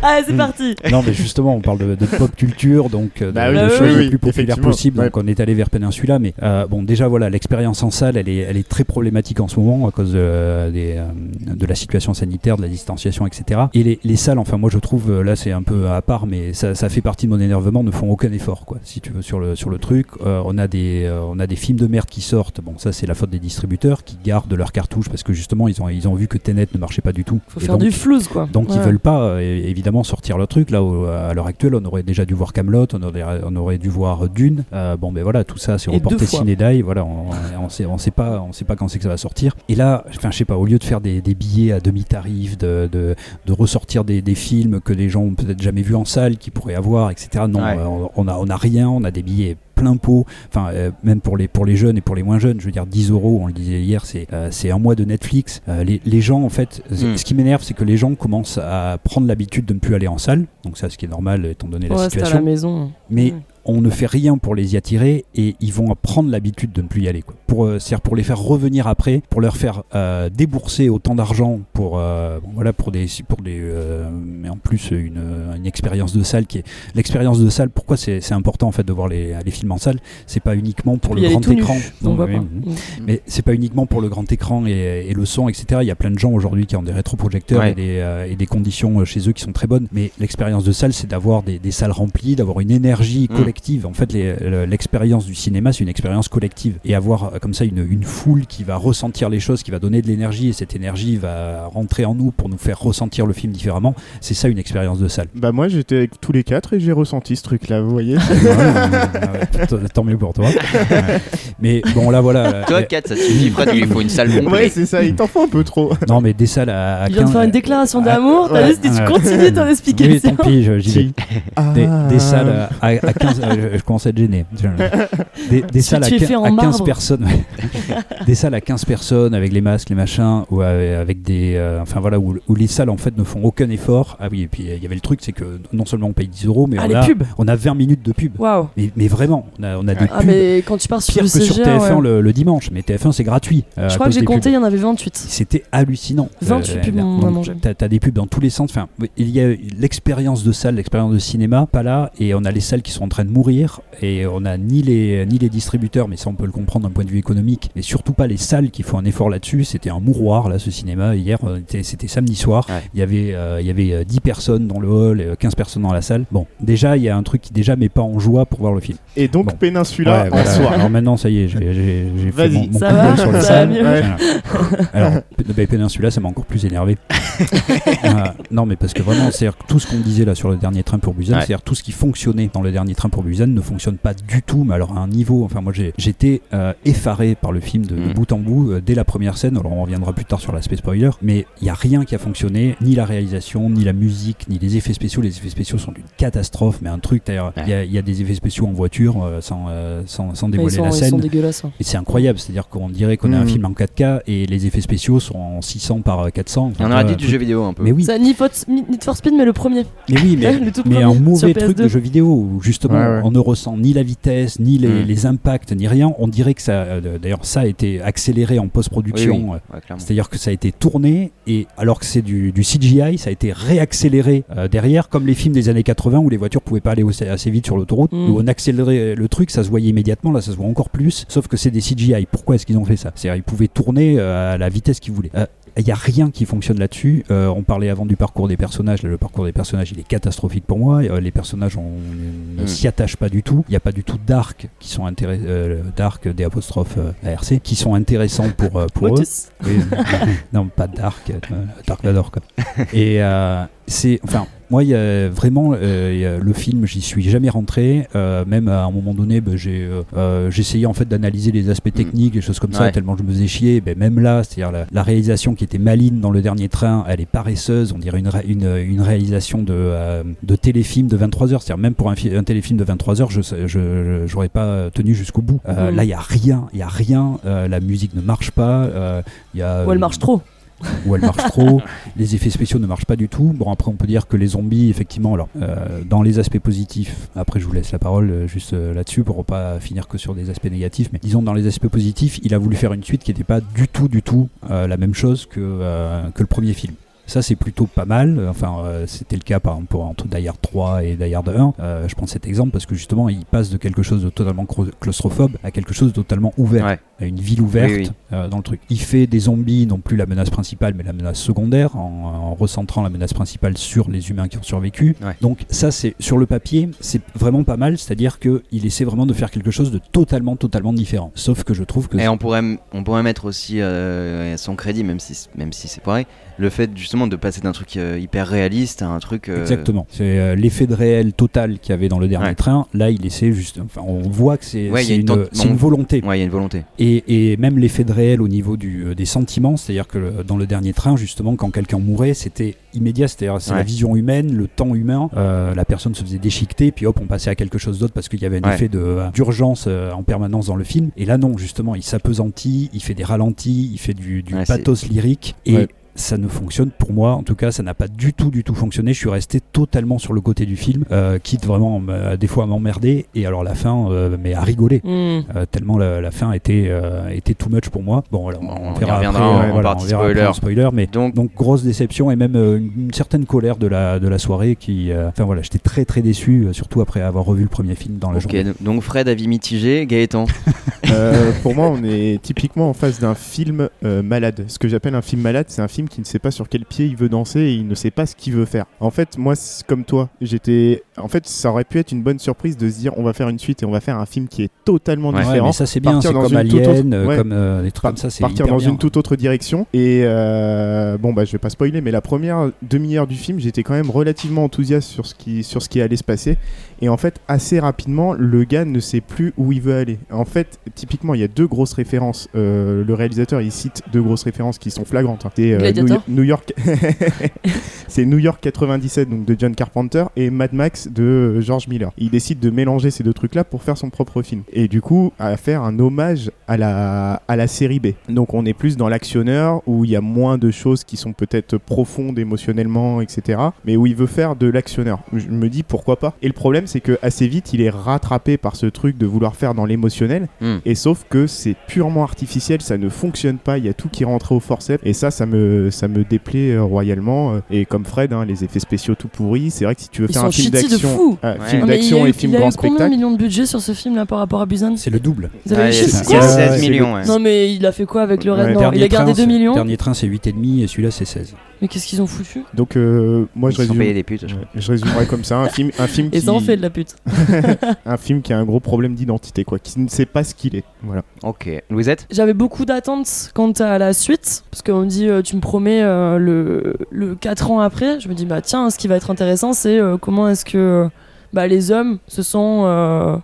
A: Allez, c'est
E: Mm.
A: parti.
E: Non, mais justement, on parle de, de pop culture, donc euh, de,
B: Bah
E: de choses
A: oui,
E: les plus populaires possibles.
B: ouais.
E: Donc, on est allé vers Peninsula, mais euh, bon, déjà voilà, l'expérience en salle, elle est, elle est très problématique en ce moment à cause des, de la situation sanitaire, de la distanciation, etc. Et les, les salles, enfin, moi je trouve, là c'est un peu à part, mais ça, ça fait partie de mon énervement, ne font aucun effort, quoi. Si tu veux sur le sur le truc, Euh, on a des euh, on a des films de merde qui sortent. Bon, ça c'est la faute des distributeurs qui gardent leurs cartouches parce que justement ils ont ils ont vu que Tenet ne marchait pas du tout.
A: Faut
E: Et
A: faire
E: donc,
A: du flouze, quoi.
E: donc ils veulent pas euh, évidemment sortir le truc là au- à l'heure actuelle on aurait déjà dû voir Camelot on aurait, on aurait dû voir Dune Euh, bon ben voilà tout ça c'est reporté
A: deux fois.
E: ciné die voilà on, on sait on sait pas on sait pas quand c'est que ça va sortir et là enfin je sais pas au lieu de faire des, des billets à demi tarif de, de, de ressortir des, des films que les gens ont peut-être jamais vus en salle qui pourraient avoir etc non
C: Ouais.
E: euh, on, on a on a rien on a des billets plein pot, enfin euh, même pour les pour les jeunes et pour les moins jeunes, je veux dire 10 euros, on le disait hier, c'est euh, c'est un mois de Netflix. Euh, les, les gens en fait, c-
C: Mm.
E: ce qui m'énerve, c'est que les gens commencent à prendre l'habitude de ne plus aller en salle, donc ça ce qui est normal étant donné la
A: c'était à la
E: situation.
A: maison.
E: Mais
A: Mm.
E: On ne fait rien pour les y attirer et ils vont prendre l'habitude de ne plus y aller. Quoi. Pour, euh, c'est-à-dire pour les faire revenir après, pour leur faire euh, débourser autant d'argent pour, euh, bon, voilà, pour des, pour des, euh, mais en plus une, une expérience de salle qui est l'expérience de salle. Pourquoi c'est, c'est important en fait de voir les, les films en salle? C'est pas uniquement pour
A: Puis
E: le grand écran.
A: on
E: Non, oui, oui.
A: Mm.
E: Mais c'est pas uniquement pour le grand écran et, et le son, etc. Il y a plein de gens aujourd'hui qui ont des rétroprojecteurs
C: Ouais.
E: et, des, euh, et des conditions chez eux qui sont très bonnes. Mais l'expérience de salle, c'est d'avoir des, des salles remplies, d'avoir une énergie
C: Mm.
E: collective collective. En fait, l'expérience du cinéma, c'est une expérience collective. Et avoir euh, comme ça une, une foule qui va ressentir les choses, qui va donner de l'énergie, et cette énergie va rentrer en nous pour nous faire ressentir le film différemment, c'est ça une expérience de salle.
B: Bah moi j'étais avec tous les quatre et j'ai ressenti ce truc là, vous voyez
E: Ouais, ouais, ouais, tant mieux pour toi. Ouais. Mais bon, là voilà.
C: Toi,
E: euh,
C: 4, ça suffit, Fred, il lui faut une salle
B: Ouais
C: complète.
B: c'est ça, il t'en faut un peu trop.
E: non, mais des salles à, à
A: Il vient de
E: 15
A: faire une déclaration
E: Ah,
A: d'amour, t'as
B: ouais.
A: tu
E: Ouais.
A: continues ton
E: Oui,
A: explication.
E: tant pis, j'y vais.
B: Ah.
E: Des, des salles à, à- à 15 euh, je, je commence à être gêné des, salles à,
A: tu es
E: quin-
A: fait en
E: à 15
A: marbre.
E: personnes des salles à 15 personnes avec les masques les machins ou euh, avec des euh, enfin voilà où, où les salles en fait ne font aucun effort ah oui et puis il y avait le truc c'est que non seulement on paye 10 euros mais
A: Ah,
E: on, a,
A: pubs.
E: on a 20 minutes de pub
A: Waouh.
E: mais, mais vraiment on a, on a des
A: Ah,
E: pubs
A: mais quand tu pars sur
E: pire
A: le
E: que sur
A: CGR,
E: TF1
A: ouais.
E: le, le dimanche mais TF1 c'est gratuit euh,
A: Je crois que j'ai compté, il y en avait 28.
E: C'était hallucinant.
A: 28 pubs, on a mangé.
E: T'as t'as des pubs dans tous les sens. Enfin, il y a l'expérience de salle, l'expérience de cinéma, pas là. Et on a les salles qui sont en train de mourir. Et on a ni les, ni les distributeurs, mais ça on peut le comprendre d'un point de vue économique. Mais surtout pas les salles qui font un effort là-dessus. C'était un mouroir, là, ce cinéma. Hier, euh, c'était- samedi soir.
C: Ouais.
E: Il y avait, euh, il y avait euh, 10 personnes dans le hall, euh, 15 personnes dans la salle. Bon, déjà, il y a un truc qui déjà met pas en joie pour voir le film.
B: Et donc
E: Bon.
B: Péninsula
E: Ouais,
B: en
E: voilà.
B: soi.
E: Alors maintenant, ça y est, j'ai- fait mon, mon
A: Ça
E: coup de
A: va
E: sur les
A: Ça va
E: salles.
A: mieux
E: Voilà. Alors, P- bah, Peninsula, ça m'a encore plus énervé. Euh, non, mais parce que vraiment, c'est-à-dire que tout ce qu'on disait là sur le dernier train pour Busan,
C: Ouais.
E: c'est-à-dire tout ce qui fonctionnait dans le dernier train pour Busan ne fonctionne pas du tout, mais alors à un niveau. Enfin, moi, j'ai- j'étais euh, effaré par le film de, de
C: Mm.
E: bout en bout euh, dès la première scène. Alors, on reviendra plus tard sur l'aspect spoiler, mais il y a rien qui a fonctionné, ni la réalisation, ni la musique, ni les effets spéciaux. Les effets spéciaux sont une catastrophe, mais un truc. d'ailleurs, Il y, a- il y a des effets spéciaux en voiture euh, sans, euh, sans, sans
A: Ils
E: dévoiler
A: sont,
E: la
A: ils
E: scène.
A: sont dégueulasses. hein.
E: Et c'est incroyable, c'est-à-dire qu'on dirait qu'on a un
B: Mhm.
E: film en 4K et les effets spéciaux sont en 600 par 400.
C: On aurait dit du jeu vidéo un peu.
E: Mais oui,
A: C'est Need for, Speed, mais le premier.
E: mais oui, mais,
A: Le tout
E: mais
A: premier
E: un mauvais
A: PS2.
E: truc de jeu vidéo où justement
B: Ouais,
E: on ne ressent ni la vitesse, ni les, les impacts, ni rien. On dirait que ça, euh, d'ailleurs, ça a été accéléré en post-production.
C: oui. Ouais, clairement.
E: C'est-à-dire que ça a été tourné et alors que c'est du, du CGI, ça a été réaccéléré euh, derrière, comme les films des années 80 où les voitures pouvaient pas aller aussi- assez vite sur l'autoroute,
A: Mm.
E: où on accélérait le truc, ça se voyait immédiatement, là ça se voit encore plus, sauf que c'est des CGI. Pourquoi est-ce qu'ils ont fait ça? C'est-à-dire ils pouvaient tourner euh, à la vitesse qu'ils voulaient. Euh, n'y a rien qui fonctionne là-dessus. Euh, on parlait avant du parcours des personnages. Là, le parcours des personnages, il est catastrophique pour moi. Euh, les personnages, on ne
C: Mm.
E: s'y attache pas du tout. Il n'y a pas du tout d'arc qui sont intéressants. d'arc, des apostrophes euh, ARC, qui sont intéressants pour, euh, pour eux. Oui, non, pas Dark, euh, Dark Vador quoi. Et euh, c'est, enfin, moi, il y a vraiment euh, il y a le film, j'y suis jamais rentré. euh, même à un moment donné, ben, j'ai euh, essayé en fait d'analyser les aspects techniques, les choses comme ça, tellement je me faisais chier. Ben, même là, c'est-à-dire la, la réalisation qui était maligne dans le dernier train, elle est paresseuse. On dirait une, une, une réalisation de, euh, de téléfilm de 23 heures. C'est-à-dire même pour un, fi- un téléfilm de 23 heures, je j'aurais pas tenu jusqu'au bout. Euh,
A: Mhm.
E: Là, il y a rien, il y a rien. euh, la musique ne marche pas. euh, il y a,
A: Ou elle marche trop.
E: Où elle marche trop, les effets spéciaux ne marchent pas du tout. Bon, après, on peut dire que les zombies, effectivement, alors, euh, dans les aspects positifs, après, je vous laisse la parole euh, juste euh, là-dessus pour pas finir que sur des aspects négatifs, mais disons, dans les aspects positifs, il a voulu faire une suite qui n'était pas du tout, du tout euh, la même chose que, euh, que le premier film. Ça, c'est plutôt pas mal. Enfin, euh, c'était le cas, par exemple, pour, entre Die Hard 3 et Die Hard 1. Euh, je prends cet exemple parce que justement, il passe de quelque chose de totalement claustrophobe à quelque chose de totalement ouvert
C: Ouais.
E: à une ville ouverte
C: Oui, oui.
E: euh, dans le truc. Il fait des zombies, non plus la menace principale, mais la menace secondaire, en, en recentrant la menace principale sur les humains qui ont survécu.
C: Ouais.
E: Donc ça, c'est sur le papier, c'est vraiment pas mal. C'est-à-dire qu'il essaie vraiment de faire quelque chose de totalement, totalement différent. Sauf que je trouve que
C: Et on pourrait, on pourrait mettre aussi son crédit, même si, même si c'est pareil, le fait justement de passer d'un truc euh, hyper réaliste à un truc. euh,
E: Exactement. C'est euh, l'effet de réel total qu'il y avait dans le dernier
C: Ouais.
E: train. Là, il essaie juste. Enfin, on voit que c'est
C: Ouais, une
E: une,
C: tente-
E: c'est une
C: on-
E: volonté.
C: Ouais, il y a une volonté.
E: Et, et même l'effet de réel au niveau du, des sentiments, c'est-à-dire que le- dans le dernier train, justement, quand quelqu'un mourait, c'était immédiat, c'est-à-dire c'est
C: Ouais.
E: la vision humaine, le temps humain, la personne se faisait déchiqueter, puis hop, on passait à quelque chose d'autre parce qu'il y avait un effet d'urgence en permanence dans le film. Et là, non, justement, il s'apesantit, il fait des ralentis, il fait du, du pathos lyrique. Et. Ça ne fonctionne pour moi, en tout cas, ça n'a pas du tout, du tout fonctionné. Je suis resté totalement sur le côté du film, euh, quitte vraiment euh, des fois à m'emmerder. Et alors la fin, euh, mais à rigoler.
A: Hmm.
E: Euh, tellement la, la fin était, euh, était too much pour moi. Bon, voilà, on, verra
C: reviendra
E: après,
C: en
E: euh, voilà,
C: partie
E: on verra
C: spoiler.
E: Mais
C: Donc-
E: donc, grosse déception et même euh, une, une certaine colère de la, de la soirée qui. euh, Enfin voilà, j'étais très très déçu, euh, surtout après avoir revu le premier film dans la
C: Ok,
E: journée.
C: donc- donc Fred, avis mitigé, Gaëtan.
B: Euh, pour moi, on est typiquement en face d'un film euh, malade. Ce que j'appelle un film malade, c'est un film film qui ne sait pas sur quel pied il veut danser et il ne sait pas ce qu'il veut faire. En fait, moi, comme toi, j'étais. En fait, ça aurait pu être une bonne surprise de se dire on va faire une suite et on va faire un film qui est totalement
C: Ouais,
B: différent.
E: mais ça c'est bien, c'est comme Alien,
B: autre-
E: euh,
B: ouais.
E: comme euh, des trucs
B: Par-
E: comme ça, c'est
B: partir
E: hyper
B: dans
E: bien.
B: une toute autre direction. Et euh, bon, bah, je vais pas spoiler, mais la première demi-heure du film, j'étais quand même relativement enthousiaste sur ce qui sur ce qui allait se passer. Et en fait, assez rapidement, le gars ne sait plus où il veut aller. En fait, typiquement, il y a deux grosses références. Euh, le réalisateur, il cite deux grosses références qui sont flagrantes. hein. Euh,
A: Gladiator.
B: New, New York, c'est New York 97 donc de John Carpenter et Mad Max de euh, George Miller. Il décide de mélanger ces deux trucs-là pour faire son propre film. Et du coup, à faire un hommage à la à la série B. Donc on est plus dans l'actionneur où il y a moins de choses qui sont peut-être profondes émotionnellement, etc. Mais où il veut faire de l'actionneur. Je me dis pourquoi pas. Et le problème c'est que assez vite il est rattrapé par ce truc de vouloir faire dans l'émotionnel.
C: Hmm.
B: Et sauf que c'est purement artificiel, ça ne fonctionne pas. Il y a tout qui est rentré au forceps. Et ça, ça me ça me déplaît euh, royalement. Euh, Et comme Fred, hein, les effets spéciaux tout pourris. C'est vrai que si tu veux
A: Ils
B: faire un film d'action, euh,
C: Ouais.
B: film
A: il a
B: d'action et film
A: il y a
B: grand
A: eu combien de
B: spectacle.
A: millions de budget sur ce film là par rapport à Busan
E: C'est le double.
A: Vous avez les
C: il y a-
A: chiffres
C: il y a
A: quoi
C: 16
B: C'est
C: millions. ouais.
A: Non mais il a fait quoi avec le reste? Il a gardé
E: train,
A: 2
E: c'est-
A: millions?
E: Dernier train c'est 8,5 et celui-là c'est 16.
A: Mais qu'est-ce qu'ils ont foutu?
B: Donc euh, moi
C: Ils
B: je résume.
C: des putes, je.
B: Ouais, je résumerai comme ça un film, un film
A: Et
B: qui,
A: ça en fait de la pute.
B: un film qui a un gros problème d'identité quoi, qui ne sait pas ce qu'il est. Voilà.
C: Ok. Louisette?
A: J'avais beaucoup d'attentes quant à la suite, parce qu'on me dit euh, tu me promets euh, le, le 4 ans après. Je me dis bah tiens, ce qui va être intéressant, c'est euh, comment est-ce que bah, les hommes se sont. euh,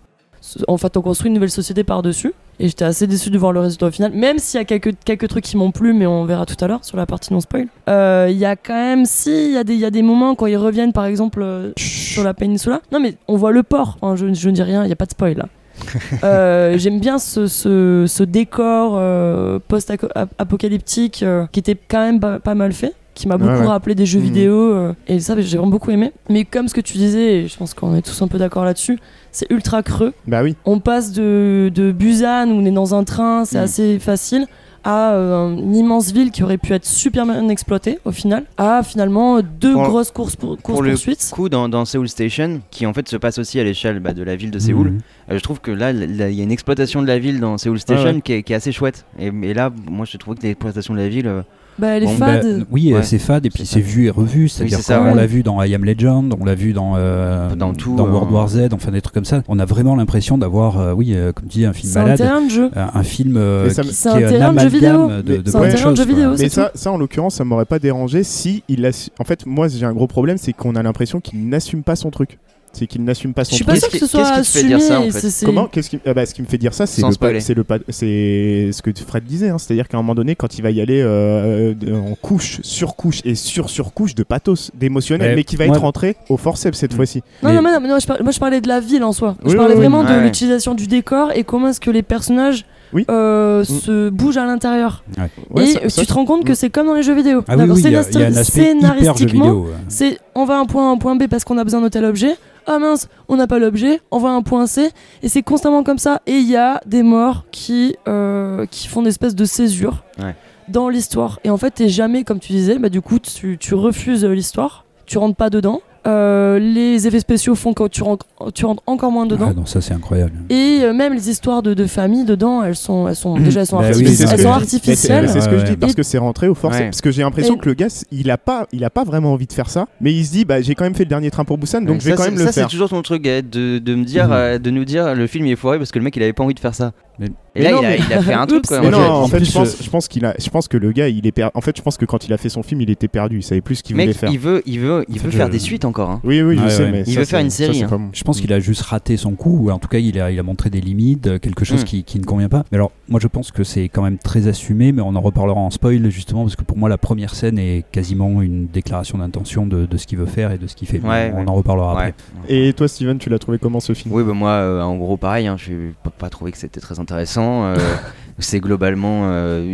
A: en fait, ont construit une nouvelle société par-dessus. Et j'étais assez déçu de voir le résultat au final, même s'il y a quelques, quelques trucs qui m'ont plu, mais on verra tout à l'heure sur la partie non spoil. Euh, Il y a quand même, si, il y, a des- il y a des moments quand ils reviennent par exemple euh, sur la péninsula. Non, mais on voit le port, Enfin, je, je ne dis rien, il n'y a pas de spoil là. Euh, J'aime bien ce, ce, ce décor euh, post-apocalyptique euh, qui était quand même pas, pas mal fait, qui m'a beaucoup
B: ouais.
A: rappelé des jeux
B: Mhm.
A: vidéo, euh, et ça j'ai vraiment beaucoup aimé. Mais comme ce que tu disais, et je pense qu'on est tous un peu d'accord là-dessus, c'est ultra creux.
B: Bah oui.
A: On passe de, de Busan où on est dans un train, c'est
C: Mhm.
A: assez facile, à euh, une immense ville qui aurait pu être super bien exploitée au final, à finalement deux
C: Pour-
A: grosses courses pour, courses
C: le
A: poursuites.
C: coup dans, dans Seoul Station, qui en fait se passe aussi à l'échelle bah, de la ville de Séoul,
E: Mhm.
C: euh, je trouve que là, il y a une exploitation de la ville dans Seoul Station
B: ouais.
C: qui, est, qui est assez chouette. Et, et là, moi, je trouve que l'exploitation de la ville, euh,
A: Bah, elle est
C: Bon,
E: Bah,
A: fade.
E: oui,
C: Ouais.
E: c'est fade et puis
C: C'est
E: vu et revu. C'est-à-dire qu'on
A: ouais.
E: l'a vu dans I Am Legend, on l'a vu dans, euh,
C: Dans tout,
E: dans World
C: euh,
E: War Z, enfin des trucs comme ça. On a vraiment l'impression d'avoir, euh, oui, euh, comme tu dis, un film
A: C'est un
E: malade.
A: terrain de jeu.
E: Un, un film euh,
B: ça
E: qui,
A: un
E: est
A: terrain de jeu vidéo.
E: de, de
B: C'est un
E: plein
A: terrain de
E: choses,
A: jeu
E: quoi.
A: vidéo,
B: Mais ça, ça en l'occurrence, ça m'aurait pas dérangé si il assu- En fait, moi j'ai un gros problème, c'est qu'on a l'impression qu'il n'assume pas son truc. C'est qu'il n'assume pas
A: Je
B: son
A: suis
B: truc.
A: pas sûr que ce soit
C: qu'est-ce qui te fait dire
A: assumé.
B: Comment Qu'est-ce qui, ah bah, ce qui me fait dire ça, c'est
C: Sans
B: le, c'est le, pa- c'est ce que Fred disait, hein, c'est-à-dire qu'à un moment donné, quand il va y aller euh, en couche, sur couche et sur sur couche de pathos, d'émotionnel,
E: Mais
B: mais qui va être rentré au forceps cette
E: Mm.
B: fois-ci.
A: Non,
E: Mais-
A: non, mais non, mais non, je par- moi je parlais de la ville en soi. je
B: Oui,
A: parlais
B: oui, oui.
A: vraiment de
C: Ouais.
A: l'utilisation du décor et comment est-ce que les personnages
B: Oui.
A: euh, se bougent à l'intérieur.
B: Ouais,
A: et
B: ça- ça,
A: tu te rends compte que
B: Mm.
A: c'est comme dans les jeux vidéo.
E: Ah oui, oui, y, a- y a un
A: scénaristiquement, c'est on va à un point A, un point B parce qu'on a besoin de tel objet. Ah mince, on n'a pas l'objet, on va à un point C. Et c'est constamment comme ça. Et il y a des morts qui, euh, qui font une espèce de césure
C: Ouais.
A: dans l'histoire. Et en fait, t'es jamais, comme tu disais, bah, du coup, tu, tu refuses l'histoire, tu rentres pas dedans. Euh, les effets spéciaux font que tu rentres, tu rentres encore moins dedans.
E: Ah non, ça c'est incroyable.
A: Et euh, même les histoires de, de famille dedans, elles sont, elles sont
E: Mhm.
A: déjà elles sont,
E: Bah
A: artifici-
E: oui,
A: elles sont artificielles.
B: C'est ce que je dis parce que c'est rentré au forceps.
C: Ouais.
B: Parce que j'ai l'impression que le gars, il a pas, il a pas vraiment envie de faire ça, mais il se dit, bah j'ai quand même fait le dernier train pour Busan, donc
C: Ouais,
B: je vais
C: ça,
B: quand
C: c'est-
B: même le
C: ça, c'est
B: faire.
C: toujours ton truc, de, de me dire,
E: Mhm.
C: euh, de nous dire le film il est foiré parce que le mec il avait pas envie de faire ça.
E: Mais-
C: Et
B: Mais
C: là
B: non,
C: il, a,
B: mais-
C: il a fait un truc quoi.
B: Non, en fait,
E: plus,
B: je pense, je pense qu'il a, je pense que le gars, il est perdu. En fait, je pense que quand il a fait son film, il était perdu. Il savait plus ce qu'il voulait faire.
C: il veut, il veut, il veut faire des suites encore. hein.
B: Oui, oui, je
E: Ouais,
B: sais,
E: ouais.
B: mais
C: Il
B: ça,
C: veut faire une
B: ça,
C: série,
B: c'est
C: hein.
B: bon.
E: Je pense qu'il a juste raté son coup, ou en tout cas il a, il a montré des limites, euh, quelque chose
C: Mm.
E: qui, qui ne convient pas. Mais alors moi je pense que c'est quand même très assumé, mais on en reparlera en spoil justement, parce que pour moi la première scène est quasiment une déclaration d'intention de, de ce qu'il veut faire et de ce qu'il fait.
C: Ouais,
E: on
C: ouais.
E: en reparlera
C: Ouais.
E: après.
B: Et toi, Steven, tu l'as trouvé comment ce film?
C: Oui, bah moi, euh, en gros, pareil, hein, je n'ai pas trouvé que c'était très intéressant. c'est globalement. euh,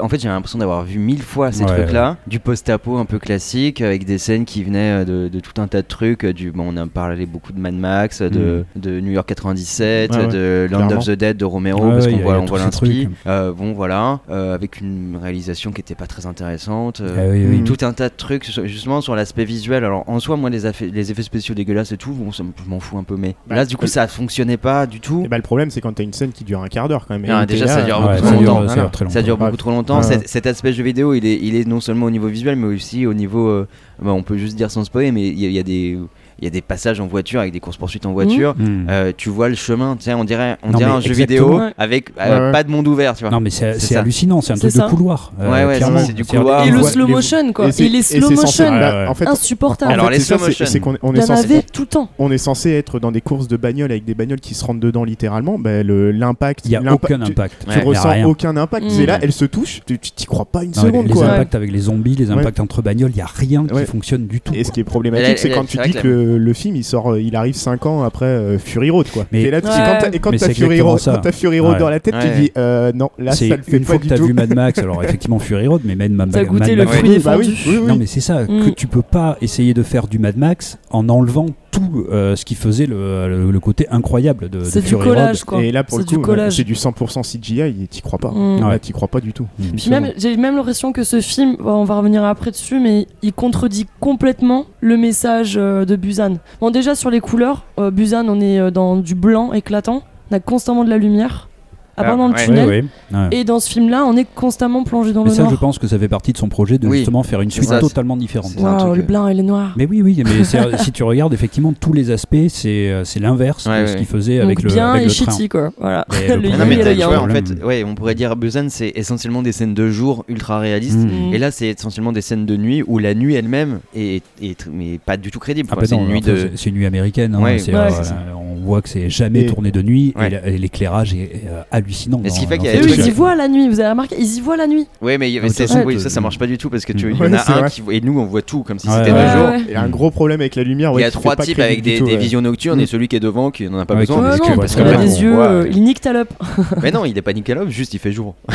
C: en fait, j'ai l'impression d'avoir vu mille fois ces
E: Ouais,
C: trucs-là. Du post-apo un peu classique, avec des scènes qui venaient euh, de, de tout un tas de trucs. euh, Du, bon, on a parlé beaucoup de Mad Max, de, de New York 97,
B: Mm. Ouais, ouais,
C: de Land
B: clairement.
C: of the Dead de Romero,
E: Ouais,
C: parce
E: ouais,
C: qu'on voit, on voit l'inspi. Euh, bon, voilà, euh, avec une réalisation qui n'était pas très intéressante. euh,
E: Ah oui, oui.
B: Mm.
C: tout un tas de trucs justement sur l'aspect visuel alors en soi moi les, les effets spéciaux dégueulasses et tout bon, ça je m'en fous un peu mais
B: Bah,
C: là du coup ça fonctionnait pas du tout
B: Et bah, le problème, c'est quand t'as une scène qui dure un quart d'heure quand même.
C: Ça dure beaucoup trop longtemps. Cet aspect jeu vidéo, il est, non seulement au niveau visuel, mais aussi au niveau. Euh, bah, on peut juste dire sans spoiler, mais il y, a des il y a des passages en voiture avec des courses poursuites en voiture.
E: Mmh. Mmh.
C: Euh, tu vois le chemin, tu on dirait, on
E: non,
C: dirait un jeu vidéo avec euh, pas de monde ouvert, tu vois.
E: Non mais c'est hallucinant, c'est un truc de couloir. Euh,
C: ouais, ouais c'est du couloir.
A: Et le slow motion quoi.
B: Et,
A: les slow motion,
B: bah, en fait,
A: insupportable.
C: Alors les slow motion,
B: c'est est censé
A: tout le temps.
B: On est censé être dans des courses de bagnoles avec des bagnoles qui se rentrent dedans littéralement. Bah, l'impact,
E: il y a aucun impact.
B: Tu ressens aucun impact. C'est là, mmh. elles se touchent. Tu t'y crois pas une seconde.
E: Les impacts avec les zombies, les impacts entre bagnoles, il y a rien qui fonctionne du tout.
B: Et ce qui est problématique, c'est quand tu dis
C: que
B: le, film, il sort, euh, il arrive 5 ans après euh, Fury Road, quoi.
E: Mais
B: et là, tu,
A: ouais.
B: quand quand t'as Fury, Road, quand Fury Road
E: ouais.
B: dans la tête,
C: ouais.
B: tu dis, euh, non, là,
E: c'est
B: ça le fait
E: une
B: pas
E: fois
B: du
E: que
B: t'as
E: vu Mad Max, alors effectivement Fury Road, mais même Mad,
A: Max.
E: Mad, Mad
A: le
E: Max.
A: Fruit
B: bah oui, oui, oui.
E: Non, mais c'est ça,
A: mm.
E: que tu peux pas essayer de faire du Mad Max en enlevant tout euh, ce qui faisait le, le, le côté incroyable de,
A: c'est de du
E: Fury
A: collage,
E: Road.
A: Quoi.
B: Et là, pour
A: c'est le
B: coup, c'est du 100% CGI et t'y crois pas.
A: Mm.
B: T'y crois pas du tout.
E: Mm.
A: J'ai même l'impression que ce film, on va revenir après dessus, mais il contredit complètement le message euh, de Buzz Bon, déjà sur les couleurs, euh, on est euh, dans du blanc éclatant, on a constamment de la lumière à part dans le tunnel. Et dans ce film-là, on est constamment plongé dans
E: mais
A: le
E: ça,
A: noir.
E: Ça, je pense que ça fait partie de son projet de justement faire une suite totalement différente.
A: Wow,
C: oh,
A: le blanc euh, et le noir.
E: Mais oui, oui, mais si tu regardes effectivement tous les aspects, c'est euh, l'inverse de ce qu'il faisait avec Donc, le
A: bien et
E: le
A: shitty quoi. Voilà.
E: Le
C: non, mais
A: le
C: vois, en fait, ouais, on pourrait dire Busan, c'est essentiellement des scènes de jour ultra réalistes,
E: mm.
C: et là, c'est essentiellement des scènes de nuit où la nuit elle-même est, est, mais pas du tout crédible.
E: Ah, bah
C: c'est une de...
E: c'est une nuit américaine. Hein, on voit que c'est jamais tourné de nuit et l'éclairage est euh, hallucinant.
C: Et ce qui fait qu'il y
A: ils y voient la nuit, vous avez remarqué, ils y voient la nuit.
C: Oui, mais,
E: ah, ça,
C: oui, ça, marche pas du tout parce que y en a un
B: vrai.
C: qui et nous on voit tout comme si c'était le jour.
B: Il y a un gros problème avec la lumière.
C: Il y a trois types avec des visions nocturnes et mm. celui qui est devant qui n'en a pas besoin
E: parce
A: qu'il a des yeux, euh, il nique ta
C: Mais non, il n'est pas nique juste il fait jour.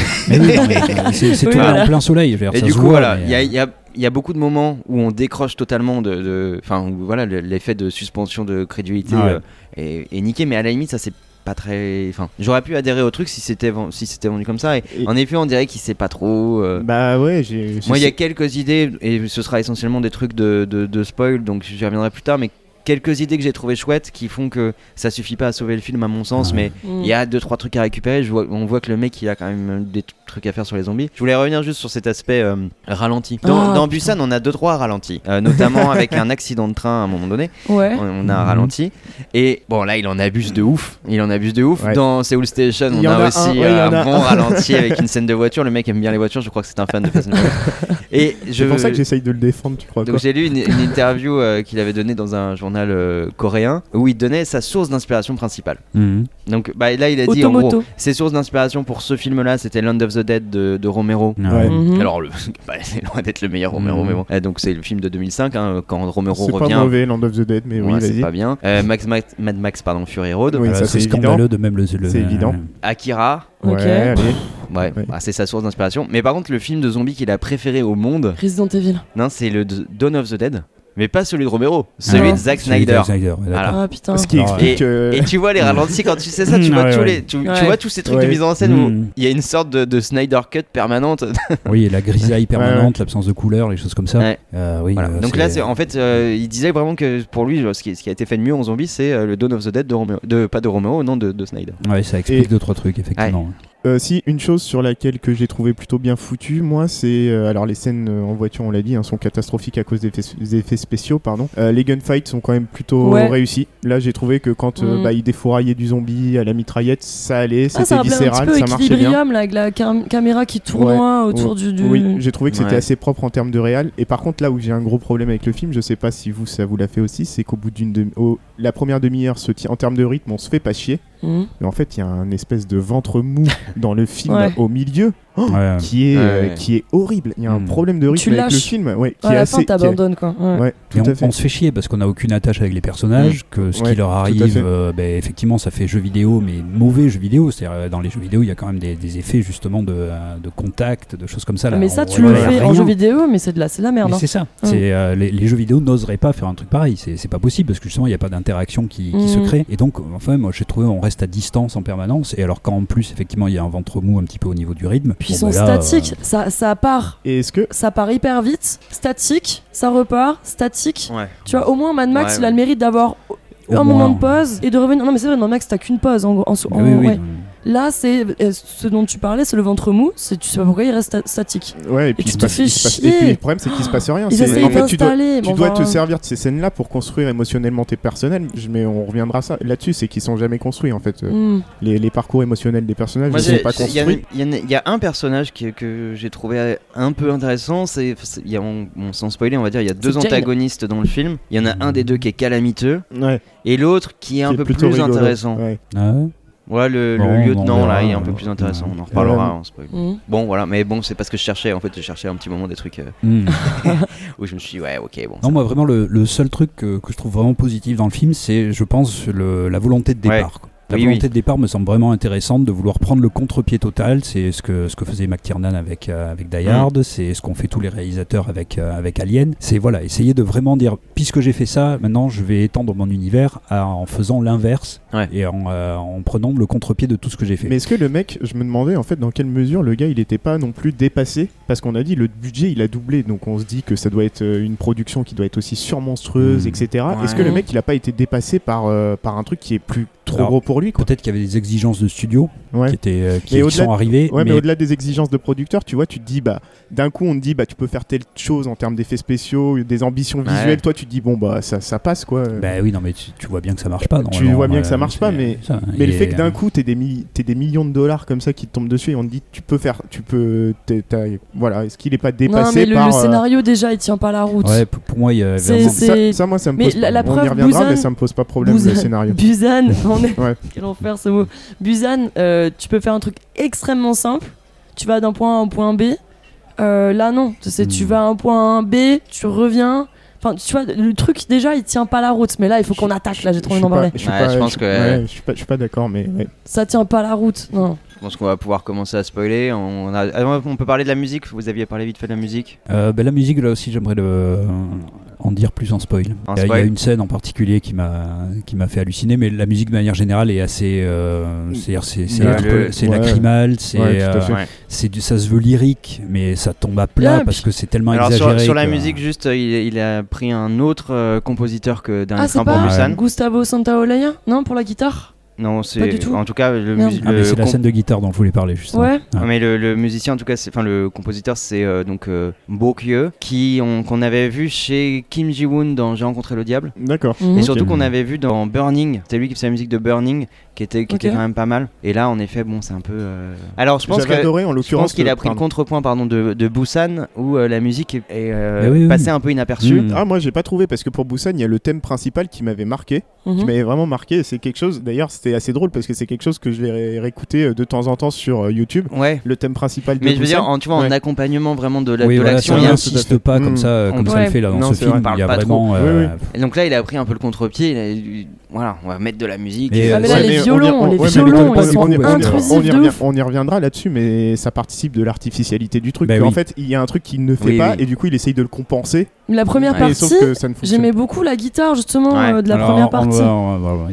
E: C'est
A: tout
E: en plein soleil.
C: Et du coup voilà, il y a
E: euh
C: il y a beaucoup de moments où on décroche totalement de. Enfin, voilà, l'effet de suspension de crédulité euh, est, niqué, mais à la limite, ça c'est pas très. Enfin, j'aurais pu adhérer au truc si c'était si c'était vendu comme ça. Et, En effet, on dirait qu'il sait pas trop. Euh.
B: Bah ouais, j'ai.
C: Moi, il y a quelques idées, et ce sera essentiellement des trucs de, de, spoil, donc j'y reviendrai plus tard, mais quelques idées que j'ai trouvées chouettes qui font que ça suffit pas à sauver le film à mon sens, mais
A: mm.
C: il y a deux trois trucs à récupérer. On voit que le mec il a quand même des trucs à faire sur les zombies. Je voulais revenir juste sur cet aspect euh, ralenti. Dans,
A: ah,
C: Busan, on a deux trois ralentis, euh, notamment avec un accident de train à un moment donné.
A: Ouais.
C: On, a un
E: mhm.
C: ralenti. Et bon, là, il en abuse de ouf. Il en abuse de ouf. Dans Seoul Station, on a, aussi
B: un, ouais,
C: bon ralenti avec une scène de voiture. Le mec aime bien les voitures. Je crois que c'est un fan de Fast Et je.
B: C'est pour ça que j'essaye de le défendre, tu crois.
C: Donc j'ai lu une, interview euh, qu'il avait donnée dans un journal coréen où il donnait sa source d'inspiration principale.
E: Mhm.
C: Donc bah, là, il a dit en gros, ses sources d'inspiration pour ce film-là, c'était Land of the Dead de, Romero.
A: Mhm.
C: Alors, bah, c'est loin d'être le meilleur Romero,
E: mhm.
C: mais bon. Eh, donc, c'est le film de 2005, hein, quand Romero revient.
B: C'est pas mauvais, Land of the Dead, mais oui,
C: c'est pas bien. Euh, Max, Max, Mad Max, pardon, Fury Road.
B: Oui, euh,
E: c'est scandaleux de même le. le
B: c'est évident.
C: Akira.
A: Ok.
B: Ouais.
C: Ouais, bah, c'est sa source d'inspiration. Mais par contre, le film de zombie qu'il a préféré au monde.
A: Resident Evil.
C: Non, c'est le Dawn of the Dead mais pas celui de Romero, celui
A: ah.
C: de Zack Snyder.
E: Snyder
C: voilà.
A: ah,
B: Ce qui explique.
C: Et, tu vois les ralentis quand tu sais ça, tu vois, tous. Les, tu, vois tous ces trucs de mise en scène où
E: mm.
C: il y a une sorte de, Snyder cut permanente.
E: oui, et la grisaille permanente, l'absence de couleur, les choses comme ça. Euh, oui, euh,
C: Donc là, en fait, euh, il disait vraiment que pour lui, ce qui, a été fait de mieux en zombie, c'est le Dawn of the Dead de Romero, pas de Romero, non de, de Snyder.
E: Oui, ça explique
B: et...
E: deux trois trucs effectivement.
B: Euh, si, une chose sur laquelle que j'ai trouvé plutôt bien foutu, moi, c'est euh, alors les scènes euh, en voiture, on l'a dit, hein, sont catastrophiques à cause des effets, spéciaux, pardon. les gunfights sont quand même plutôt réussis. Là, j'ai trouvé que quand
A: mm.
B: bah, ils défouraillaient du zombie à la mitraillette, ça allait,
A: ah,
B: c'était
A: viscéral, un petit peu
B: ça marchait bien.
A: Là, avec la caméra qui tournoie autour du,
B: Oui, j'ai trouvé que c'était assez propre en termes de réal. Et par contre, là où j'ai un gros problème avec le film, je sais pas si vous ça vous l'a fait aussi, c'est qu'au bout d'une demi, oh, la première demi-heure en termes de rythme, on se fait pas chier.
A: Hmm.
B: Mais en fait, il y a un espèce de ventre mou dans le film au milieu qui, est, euh, qui est horrible. Il y a un
E: hmm.
B: problème de rythme
A: tu
B: avec le film. Ouais, qui est assez,
A: fin, t'abandonnes.
B: Qui est...
A: Quoi.
B: Tout
E: on, on, se fait chier parce qu'on n'a aucune attache avec les personnages, hmm. que ce qui leur arrive, euh, ben, effectivement, ça fait jeu vidéo, mais mauvais jeu vidéo. c'est euh, dans les jeux vidéo, il y a quand même des, effets justement de, de, contact, de choses comme ça.
A: Mais ça, tu le fais en jeu vidéo, mais c'est de la, c'est de la merde. Hein.
E: C'est ça. C'est, les, jeux vidéo n'oseraient pas faire un truc pareil. C'est, pas possible parce que justement, il n'y a pas d'interaction qui, se crée. Et donc, enfin, moi, j'ai trouvé, on reste à distance en permanence. Et alors, quand en plus, effectivement, il y a un ventre mou un petit peu au niveau du rythme.
A: Puissance
E: bon, ben statique,
A: euh... ça, ça part.
B: Et est-ce que.
A: Ça part hyper vite, statique, ça repart, statique. Tu vois, au moins, Mad Max, il a le mérite d'avoir. Un moment de pause et de revenir. Non, mais c'est vrai, Mad Max, t'as qu'une pause en, en, en
E: oui, ouais.
A: Là, c'est euh, ce dont tu parlais, c'est le ventre mou. C'est tu sais pas pourquoi il reste sta- statique.
B: Ouais, et puis,
A: tu
B: il se
A: te
B: passe-
A: fais
B: il se passe-
A: chier.
B: et puis le problème, c'est qu'il se passe rien. C'est-
A: essayent
B: en fait, tu dois,
A: d'installer.
B: tu
A: bon,
B: dois te servir de ces scènes-là pour construire émotionnellement tes personnages, mais on reviendra ça là-dessus, c'est qu'ils sont jamais construits en fait. Euh,
A: hmm.
B: Les, les parcours émotionnels des personnages,
C: Moi,
B: ils
C: j'ai-
B: sont pas construits.
C: il y a- il y a un personnage qui- que j'ai trouvé un peu intéressant. C'est, y a, on- sans spoiler, on va dire, il y a deux
A: C'est Jane.
C: antagonistes dans le film. Il y en a un des deux qui est calamiteux
B: Ouais,
C: et l'autre qui est un
B: est
C: peu plus
B: rigolo.
C: intéressant.
B: Ouais.
E: Ah ouais?
C: Ouais, le,
E: Bon,
C: lieutenant là, il est un peu
E: euh,
C: plus intéressant.
E: ouais.
C: On en reparlera
B: Ouais.
C: en spoil.
A: Hmm.
C: Bon, voilà, mais bon, c'est parce que je cherchais. En fait, je cherchais un petit moment des trucs euh,
E: Hmm.
C: où je me suis dit, ouais, ok, bon.
E: Non, moi vraiment le, le seul truc que, que je trouve vraiment positif dans le film, c'est, je pense, le- la volonté de départ. quoi. La
C: Oui,
E: volonté
C: oui.
E: de départ me semble vraiment intéressante de vouloir prendre le contre-pied total. C'est ce que, ce que faisait McTiernan avec, euh, avec Die Hard, c'est ce qu'ont fait tous les réalisateurs avec, euh, avec Alien. C'est voilà, essayer de vraiment dire, puisque j'ai fait ça, maintenant je vais étendre mon univers à- en faisant l'inverse
C: Ouais.
E: et en, euh, en prenant le contre-pied de tout ce que j'ai fait.
B: Mais est-ce que le mec, je me demandais en fait dans quelle mesure le gars il était pas non plus dépassé? Parce qu'on a dit le budget il a doublé, donc on se dit que ça doit être une production qui doit être aussi surmonstrueuse,
E: Mm.
B: etc.
C: Ouais.
B: Est-ce que le mec il a pas été dépassé par, euh, par un truc qui est plus trop
E: Alors,
B: gros pour lui quoi
E: Peut-être qu'il y avait des exigences de studio
B: Ouais.
E: qui, étaient, euh, qui,
B: Mais
E: qui
B: au-delà
E: sont arrivées.
B: Ouais, mais,
E: mais
B: au-delà des exigences de producteur, tu vois, tu te dis, bah, d'un coup, on te dit, bah, tu peux faire telle chose en termes d'effets spéciaux, des ambitions
C: Ouais.
B: visuelles. Toi, tu te dis, bon, bah, ça, ça passe, quoi.
E: Bah oui, non, mais tu, tu vois bien que ça marche pas.
B: Tu vois bien que ça
E: euh,
B: marche pas, mais-
E: ça,
B: mais le fait que d'un
E: euh,
B: coup, t'aies des, mi- des millions de dollars comme ça qui te tombent dessus et on te dit, tu peux faire, tu peux, voilà, est-ce qu'il est pas
A: Non,
B: dépassé
A: mais
B: par.
A: le scénario déjà il tient pas la route.
E: Ouais, pour, pour moi, il y a
B: ça, ça, moi, ça me
A: Mais
B: pose on y
A: preuve,
B: reviendra, mais
A: Busan-
B: ça me pose pas problème le scénario.
A: Busan, on est...
B: Ouais.
A: Quel enfer ce mot. Busan, euh, tu peux faire un truc extrêmement simple. Tu vas d'un point A à un point B. Euh, là non, c'est tu
E: Hmm.
A: vas à un point B, tu reviens. Enfin, tu vois, le truc déjà il tient pas la route. Mais là il faut qu'on attaque. Là j'ai trop envie d'en parler.
B: je suis
C: Ouais,
B: pas-
C: je pense que-
B: ouais, je suis pas, je suis pas d'accord, mais ouais.
A: Ça tient pas la route. Non.
C: Je pense qu'on va pouvoir commencer à spoiler. On, a- ah, on peut parler de la musique. Vous aviez parlé vite fait de la musique.
E: Euh, ben, la musique, là aussi, j'aimerais le- en dire plus en spoil.
C: En
E: Il y a- une scène en particulier qui m'a fait halluciner, mais la musique de manière générale est assez, euh, c'est c'est
C: Ouais,
E: lacrymal, c'est
B: Ouais,
E: euh, ça se veut lyrique, mais ça tombe à plat
A: Ouais,
E: parce que c'est tellement
C: Alors sur,
E: exagéré.
C: sur la
E: que-
C: musique, juste, euh, il, il a pris un autre euh, compositeur que Dernier
A: Ah c'est
C: Train pour Busan.
A: Gustavo Santaolalla Non pour la guitare?
C: Non,
A: Pas
C: c'est
A: du tout.
C: en tout cas le, mus-
E: Ah,
C: le
E: c'est la
C: comp-
E: scène de guitare dont je voulais parler justement.
A: Ouais.
E: Ah.
C: Mais le, le musicien, en tout cas, c'est, enfin le compositeur, c'est euh, donc euh, Bo Kye, qui on- qu'on avait vu chez Kim Ji-woon dans J'ai rencontré le diable,
B: D'accord.
A: Mhm.
C: et surtout qu'on avait vu dans Burning. C'est lui qui faisait la musique de Burning, qui était qui
A: Ok.
C: était quand même pas mal. Et là, en effet, bon, c'est un peu. euh, Alors, je pense que
B: adoré en
C: je pense qu'il a pris le contrepoint pardon de, de Busan où euh, la musique est, est, euh,
E: oui, oui.
C: passée un peu inaperçue.
E: Mm.
B: Ah moi j'ai pas trouvé parce que pour Busan il y a le thème principal qui m'avait marqué,
A: Mhm.
B: qui m'avait vraiment marqué. C'est quelque chose. D'ailleurs c'était assez drôle parce que c'est quelque chose que je vais ré- réécouter euh, de temps en temps sur YouTube.
C: Ouais.
B: Le thème principal. de
C: Mais je veux dire, en, tu vois, en
B: Ouais.
C: accompagnement vraiment de la-
E: oui,
C: de
E: voilà,
C: l'action, il
E: n'insiste pas comme
B: Mm.
E: ça, comme ça le fait là dans
B: non,
E: ce film. Il y a
C: Parle pas
E: vraiment.
B: trop.
C: donc là, il a pris un peu le contre-pied. Voilà, on va mettre de la musique.
E: Et,
A: Ah,
E: euh,
A: mais là,
B: Ouais,
A: les
B: mais on y-
A: violons,
B: on-
A: les violons,
B: on y-
A: ils sont
B: on y-
A: intrusifs
B: on y
A: de
B: revient-
A: ouf.
B: On y reviendra là-dessus, mais ça participe de l'artificialité du truc.
E: Bah
B: en
E: oui.
B: fait, il y a un truc qu'il ne fait
C: Oui,
B: pas
C: oui.
B: et du coup, il essaye de le compenser.
A: La première
C: Ouais,
A: partie,
B: sauf que ça ne fonctionne
A: j'aimais beaucoup la guitare justement
C: Ouais.
A: euh, de la
E: alors,
A: première
E: on
A: partie.
E: va- on va- on va-.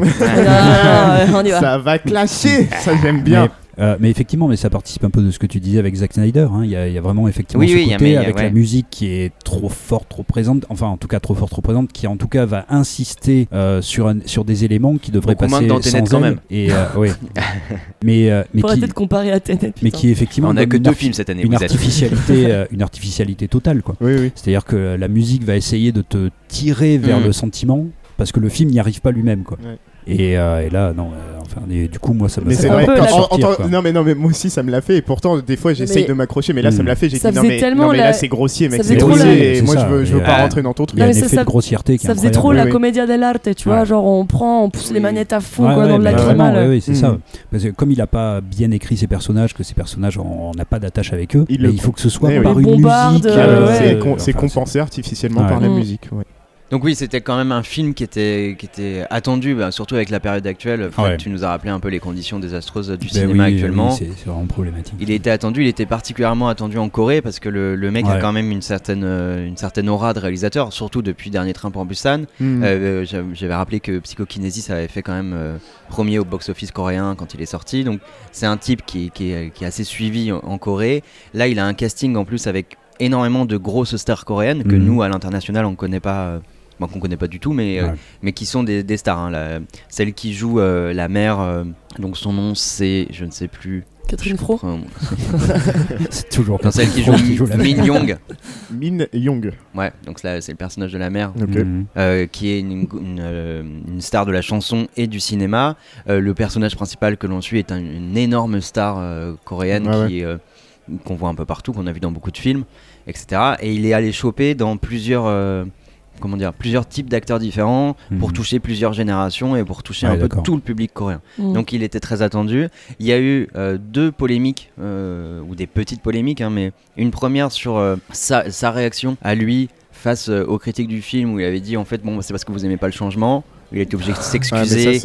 A: Ah, va.
B: Ça va clasher. ça j'aime bien.
E: Mais, euh, mais effectivement, mais ça participe un peu de ce que tu disais avec Zack Snyder. hein. Il y, a- il y a vraiment effectivement
C: Oui,
E: ce
C: oui,
E: côté
C: a-
E: avec
C: ouais.
E: la musique qui est trop forte, trop présente. Enfin, en tout cas, trop forte, trop présente, qui en tout cas va insister euh, sur, un- sur des éléments qui devraient
C: Beaucoup moins
E: passer
C: Tenet
E: sans
C: quand
E: elle.
C: même.
E: Et euh, ouais. mais euh, qui,
A: de comparer à Tenet.
E: mais qui effectivement
C: On a que deux
E: arti-
C: films cette année.
E: une artificialité, euh, une artificialité totale, quoi.
B: Oui, oui.
E: C'est-à-dire que la musique va essayer de te tirer vers
C: Mm.
E: le sentiment parce que le film n'y arrive pas lui-même, quoi.
B: Ouais.
E: Et, euh, et là, non, euh, enfin, et du coup, moi, ça me fait
A: un peu la-
B: en- en non mais non mais moi aussi ça me l'a fait. Et pourtant des fois j'essaye
A: Mais-
B: de m'accrocher mais là ça
E: Mm.
B: me l'a fait. J'ai
A: Ça
B: dit non
A: faisait
B: mais,
A: tellement
B: non, mais
A: la-
B: là c'est grossier mec
A: ça
B: c'est
A: faisait trop
B: grossier
A: la-
B: et moi
E: ça,
B: je veux je veux pas rentrer dans ton
E: Il y
B: truc
E: a un effet
A: ça-
E: de grossièreté qui est
A: Ça faisait trop la commedia dell'arte, tu vois, genre on prend, on pousse les manettes à fond
E: Ouais,
A: quoi,
E: ouais,
A: dans
E: vraiment, ouais, oui, c'est
B: Mm.
E: ça. Parce que comme il a pas bien écrit ses personnages, que ses personnages, on n'a pas d'attache avec eux,
B: Il
E: mais
B: le
E: il faut que ce soit
B: Eh
E: par une musique.
B: Ah, c'est
E: euh,
B: c'est compensé artificiellement par la
A: Mm.
B: musique ouais.
C: Donc oui, c'était quand même un film qui était, qui était attendu, bah, surtout avec la période actuelle. Fred,
E: Ouais.
C: Tu nous as rappelé un peu les conditions désastreuses du
E: ben
C: cinéma
E: oui,
C: actuellement.
E: oui, c'est vraiment problématique.
C: Il était attendu, il était particulièrement attendu en Corée parce que le, le mec a quand même une certaine, euh, une certaine aura de réalisateur, surtout depuis Dernier Train pour Busan.
B: Mm.
C: Euh, j'avais j'avais rappelé que Psychokinesis avait fait quand même euh, premier au box-office coréen quand il est sorti. Donc c'est un type qui, est- qui est, qui est assez suivi en, en Corée. Là, il a un casting en plus avec énormément de grosses stars coréennes que
E: Mhm.
C: nous, à l'international, on ne connaît pas. Bon, qu'on connaît pas du tout, mais, euh, mais qui sont des, des stars. hein. La- celle qui joue euh, la mère, euh, donc son nom c'est, je ne sais plus.
A: Catherine Fro.
E: C'est toujours
C: non, celle qui joue, Min Young.
B: Min Young.
C: Ouais, donc là c'est le personnage de la mère. Euh, qui est une, une, une star de la chanson et du cinéma. Euh, le personnage principal que l'on suit est un- une énorme star euh, coréenne
B: Ah ouais.
C: qui, euh, qu'on voit un peu partout, qu'on a vu dans beaucoup de films, etc. Et il est allé choper dans plusieurs, euh, comment dire, plusieurs types d'acteurs différents pour
E: Mhm.
C: toucher plusieurs générations et pour toucher
E: Ouais,
C: un peu tout le public coréen.
A: Mm.
C: Donc il était très attendu. Il y a eu euh, deux polémiques, euh, ou des petites polémiques, hein, mais une première sur euh, sa, sa réaction à lui face euh, aux critiques du film où il avait dit en fait bon c'est parce que vous aimez pas le changement. Il a été obligé de
B: Ah,
C: s'excuser.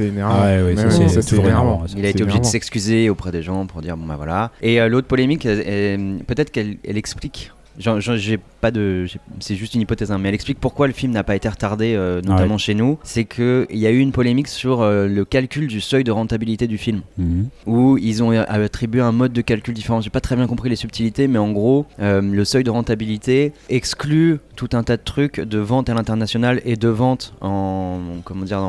C: Il a été obligé de s'excuser auprès des gens pour dire bon bah voilà. Et euh, l'autre polémique, peut-être qu'elle elle explique. J'ai pas de, c'est juste une hypothèse, hein, mais elle explique pourquoi le film n'a pas été retardé, euh, notamment chez nous. C'est que il y a eu une polémique sur euh, le calcul du seuil de rentabilité du film
E: Mhm.
C: où ils ont attribué un mode de calcul différent. J'ai pas très bien compris les subtilités, mais en gros, euh, le seuil de rentabilité exclut tout un tas de trucs de vente à l'international et de vente en, comment dire,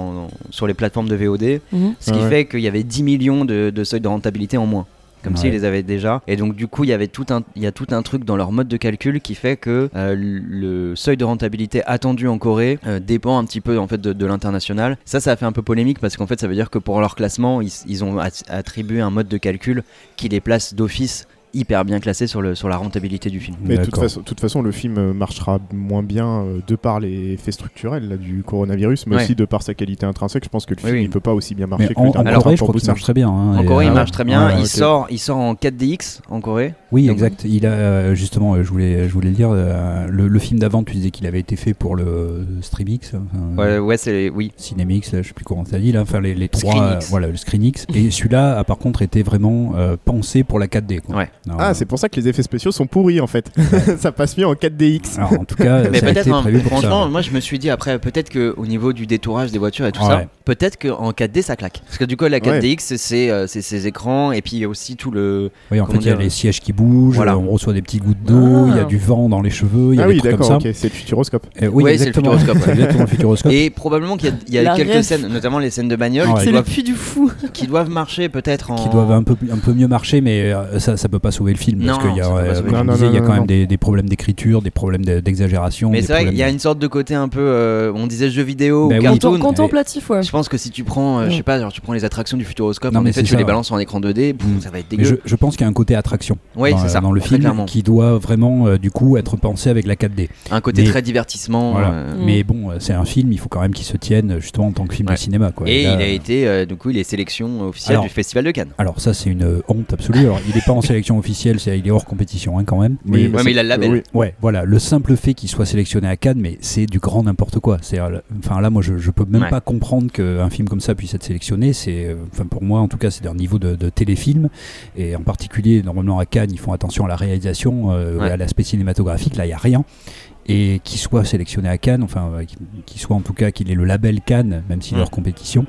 C: sur les plateformes de VOD,
A: Mhm.
C: ce qui
B: Ah ouais.
C: fait qu'il y avait 10 millions de, de seuils de rentabilité en moins. Comme
E: Ouais.
C: s'ils les avaient déjà. Et donc, du coup, il y avait tout un, il y a tout un truc dans leur mode de calcul qui fait que euh, le seuil de rentabilité attendu en Corée euh, dépend un petit peu en fait de, de l'international. Ça, ça a fait un peu polémique parce qu'en fait, ça veut dire que pour leur classement, ils, ils ont at- attribué un mode de calcul qui les place d'office hyper bien classés sur, le, sur la rentabilité du film.
B: Mais de toute façon, toute façon, le film euh, marchera moins bien euh, de par les effets structurels là, du coronavirus, mais
C: Ouais.
B: aussi de par sa qualité intrinsèque. Je pense que le film
C: oui.
B: il peut pas aussi bien marcher
E: Mais
B: que
E: en,
B: le
E: en
C: Alors,
E: Corée, je crois qu'il marche très bien. hein,
C: En Corée, il
E: euh,
C: marche très bien.
E: ouais,
C: il, sort, il sort en 4DX en Corée.
E: Oui,
C: Donc-
E: exact. Il a euh, justement, euh, je voulais, je voulais le dire, euh, le, le film d'avant, tu disais qu'il avait été fait pour le Streamix, enfin,
C: Ouais, ouais, c'est. Oui.
E: Cinemix, là, je sais plus comment ça dit, là, enfin les, les trois,
C: Screenix.
E: euh, voilà, le Screenix. Et celui-là a par contre été vraiment euh, pensé pour la 4D. Quoi.
C: Ouais.
B: Ah, c'est pour ça que les effets spéciaux sont pourris en fait. ça passe mieux en 4DX.
E: alors, en tout cas,
C: Mais
E: ça a été
C: peut-être, hein, franchement,
E: ça.
C: moi je me suis dit après, peut-être qu'au niveau du détourage des voitures et tout
E: Ouais.
C: ça, peut-être qu'en 4D ça claque. Parce que du coup, la 4DX, c'est- c'est euh, c'est ses écrans et puis il y a aussi tout le.
E: Oui, en fait, il y a
C: dire,
E: les sièges qui bougent,
C: Voilà.
E: on reçoit des petits gouttes d'eau, il y a
A: Ah.
E: du vent dans les cheveux, il y a
B: Ah
E: des
B: oui,
E: trucs comme ça.
B: c'est le futuroscope.
E: Euh, oui,
C: Ouais, c'est le
E: exactement.
C: futuroscope, ouais.
E: C'est exactement le futuroscope.
C: Et probablement qu'il y a, il y a quelques
A: ref.
C: scènes, notamment les scènes de bagnole,
E: Ah ouais.
C: qui,
A: C'est le
C: doivent,
A: puits du fou.
C: qui doivent marcher peut-être en.
E: qui doivent un peu, un peu mieux marcher, mais euh, ça, ça peut pas sauver le film. parce
C: Non,
E: qu'il y a, euh, quand
B: non,
E: même des, des problèmes d'écriture, des problèmes de- d'exagération.
C: Mais c'est vrai qu'il y a une sorte de côté un peu. euh, on disait jeu vidéo
E: Bah
C: ou
E: oui.
C: cartoon.
A: Contem- Contemplatif, ouais.
C: Je pense que si tu prends, euh, je sais pas, genre tu prends les attractions du Futuroscope,
E: Non,
C: en
E: mais
C: effet, tu
E: ça,
C: les
E: ouais.
C: balances en écran 2D, pff,
E: Mm.
C: ça va être
E: Mais
C: dégueu.
E: je, je pense qu'il y a un côté attraction
C: Oui,
E: dans,
C: c'est ça,
E: dans le film
C: clairement.
E: qui doit vraiment euh, du coup être pensé avec la 4D.
C: Un côté
E: Mais-
C: très divertissement.
E: Voilà.
C: euh,
A: Mm.
E: Mais bon, c'est un film, il faut quand même qu'il se tienne justement en tant que film
C: Ouais.
E: de cinéma. Quoi.
C: Et
E: là,
C: il a été, du coup, il est sélection officielle du Festival de Cannes.
E: Alors ça c'est une honte absolue. Alors il n'est pas en sélection officielle, c'est- il est hors compétition hein, quand même.
B: Oui,
E: Mais
C: Ouais, mais il a le label.
B: Oui.
E: ouais, voilà, le simple fait qu'il soit sélectionné à Cannes, mais c'est du grand n'importe quoi. C'est, enfin là, moi je, je peux même
C: Ouais.
E: pas comprendre qu'un film comme ça puisse être sélectionné. C'est, euh, enfin pour moi en tout cas, c'est d'un niveau de, de téléfilm et en particulier normalement à Cannes, ils font attention à la réalisation, euh,
C: Ouais.
E: à l'aspect cinématographique. Là, il y a rien. Et qu'il soit sélectionné à Cannes, enfin euh, qu'il- soit en tout cas qu'il ait le label Cannes, même s'il est
C: Mm.
E: hors compétition,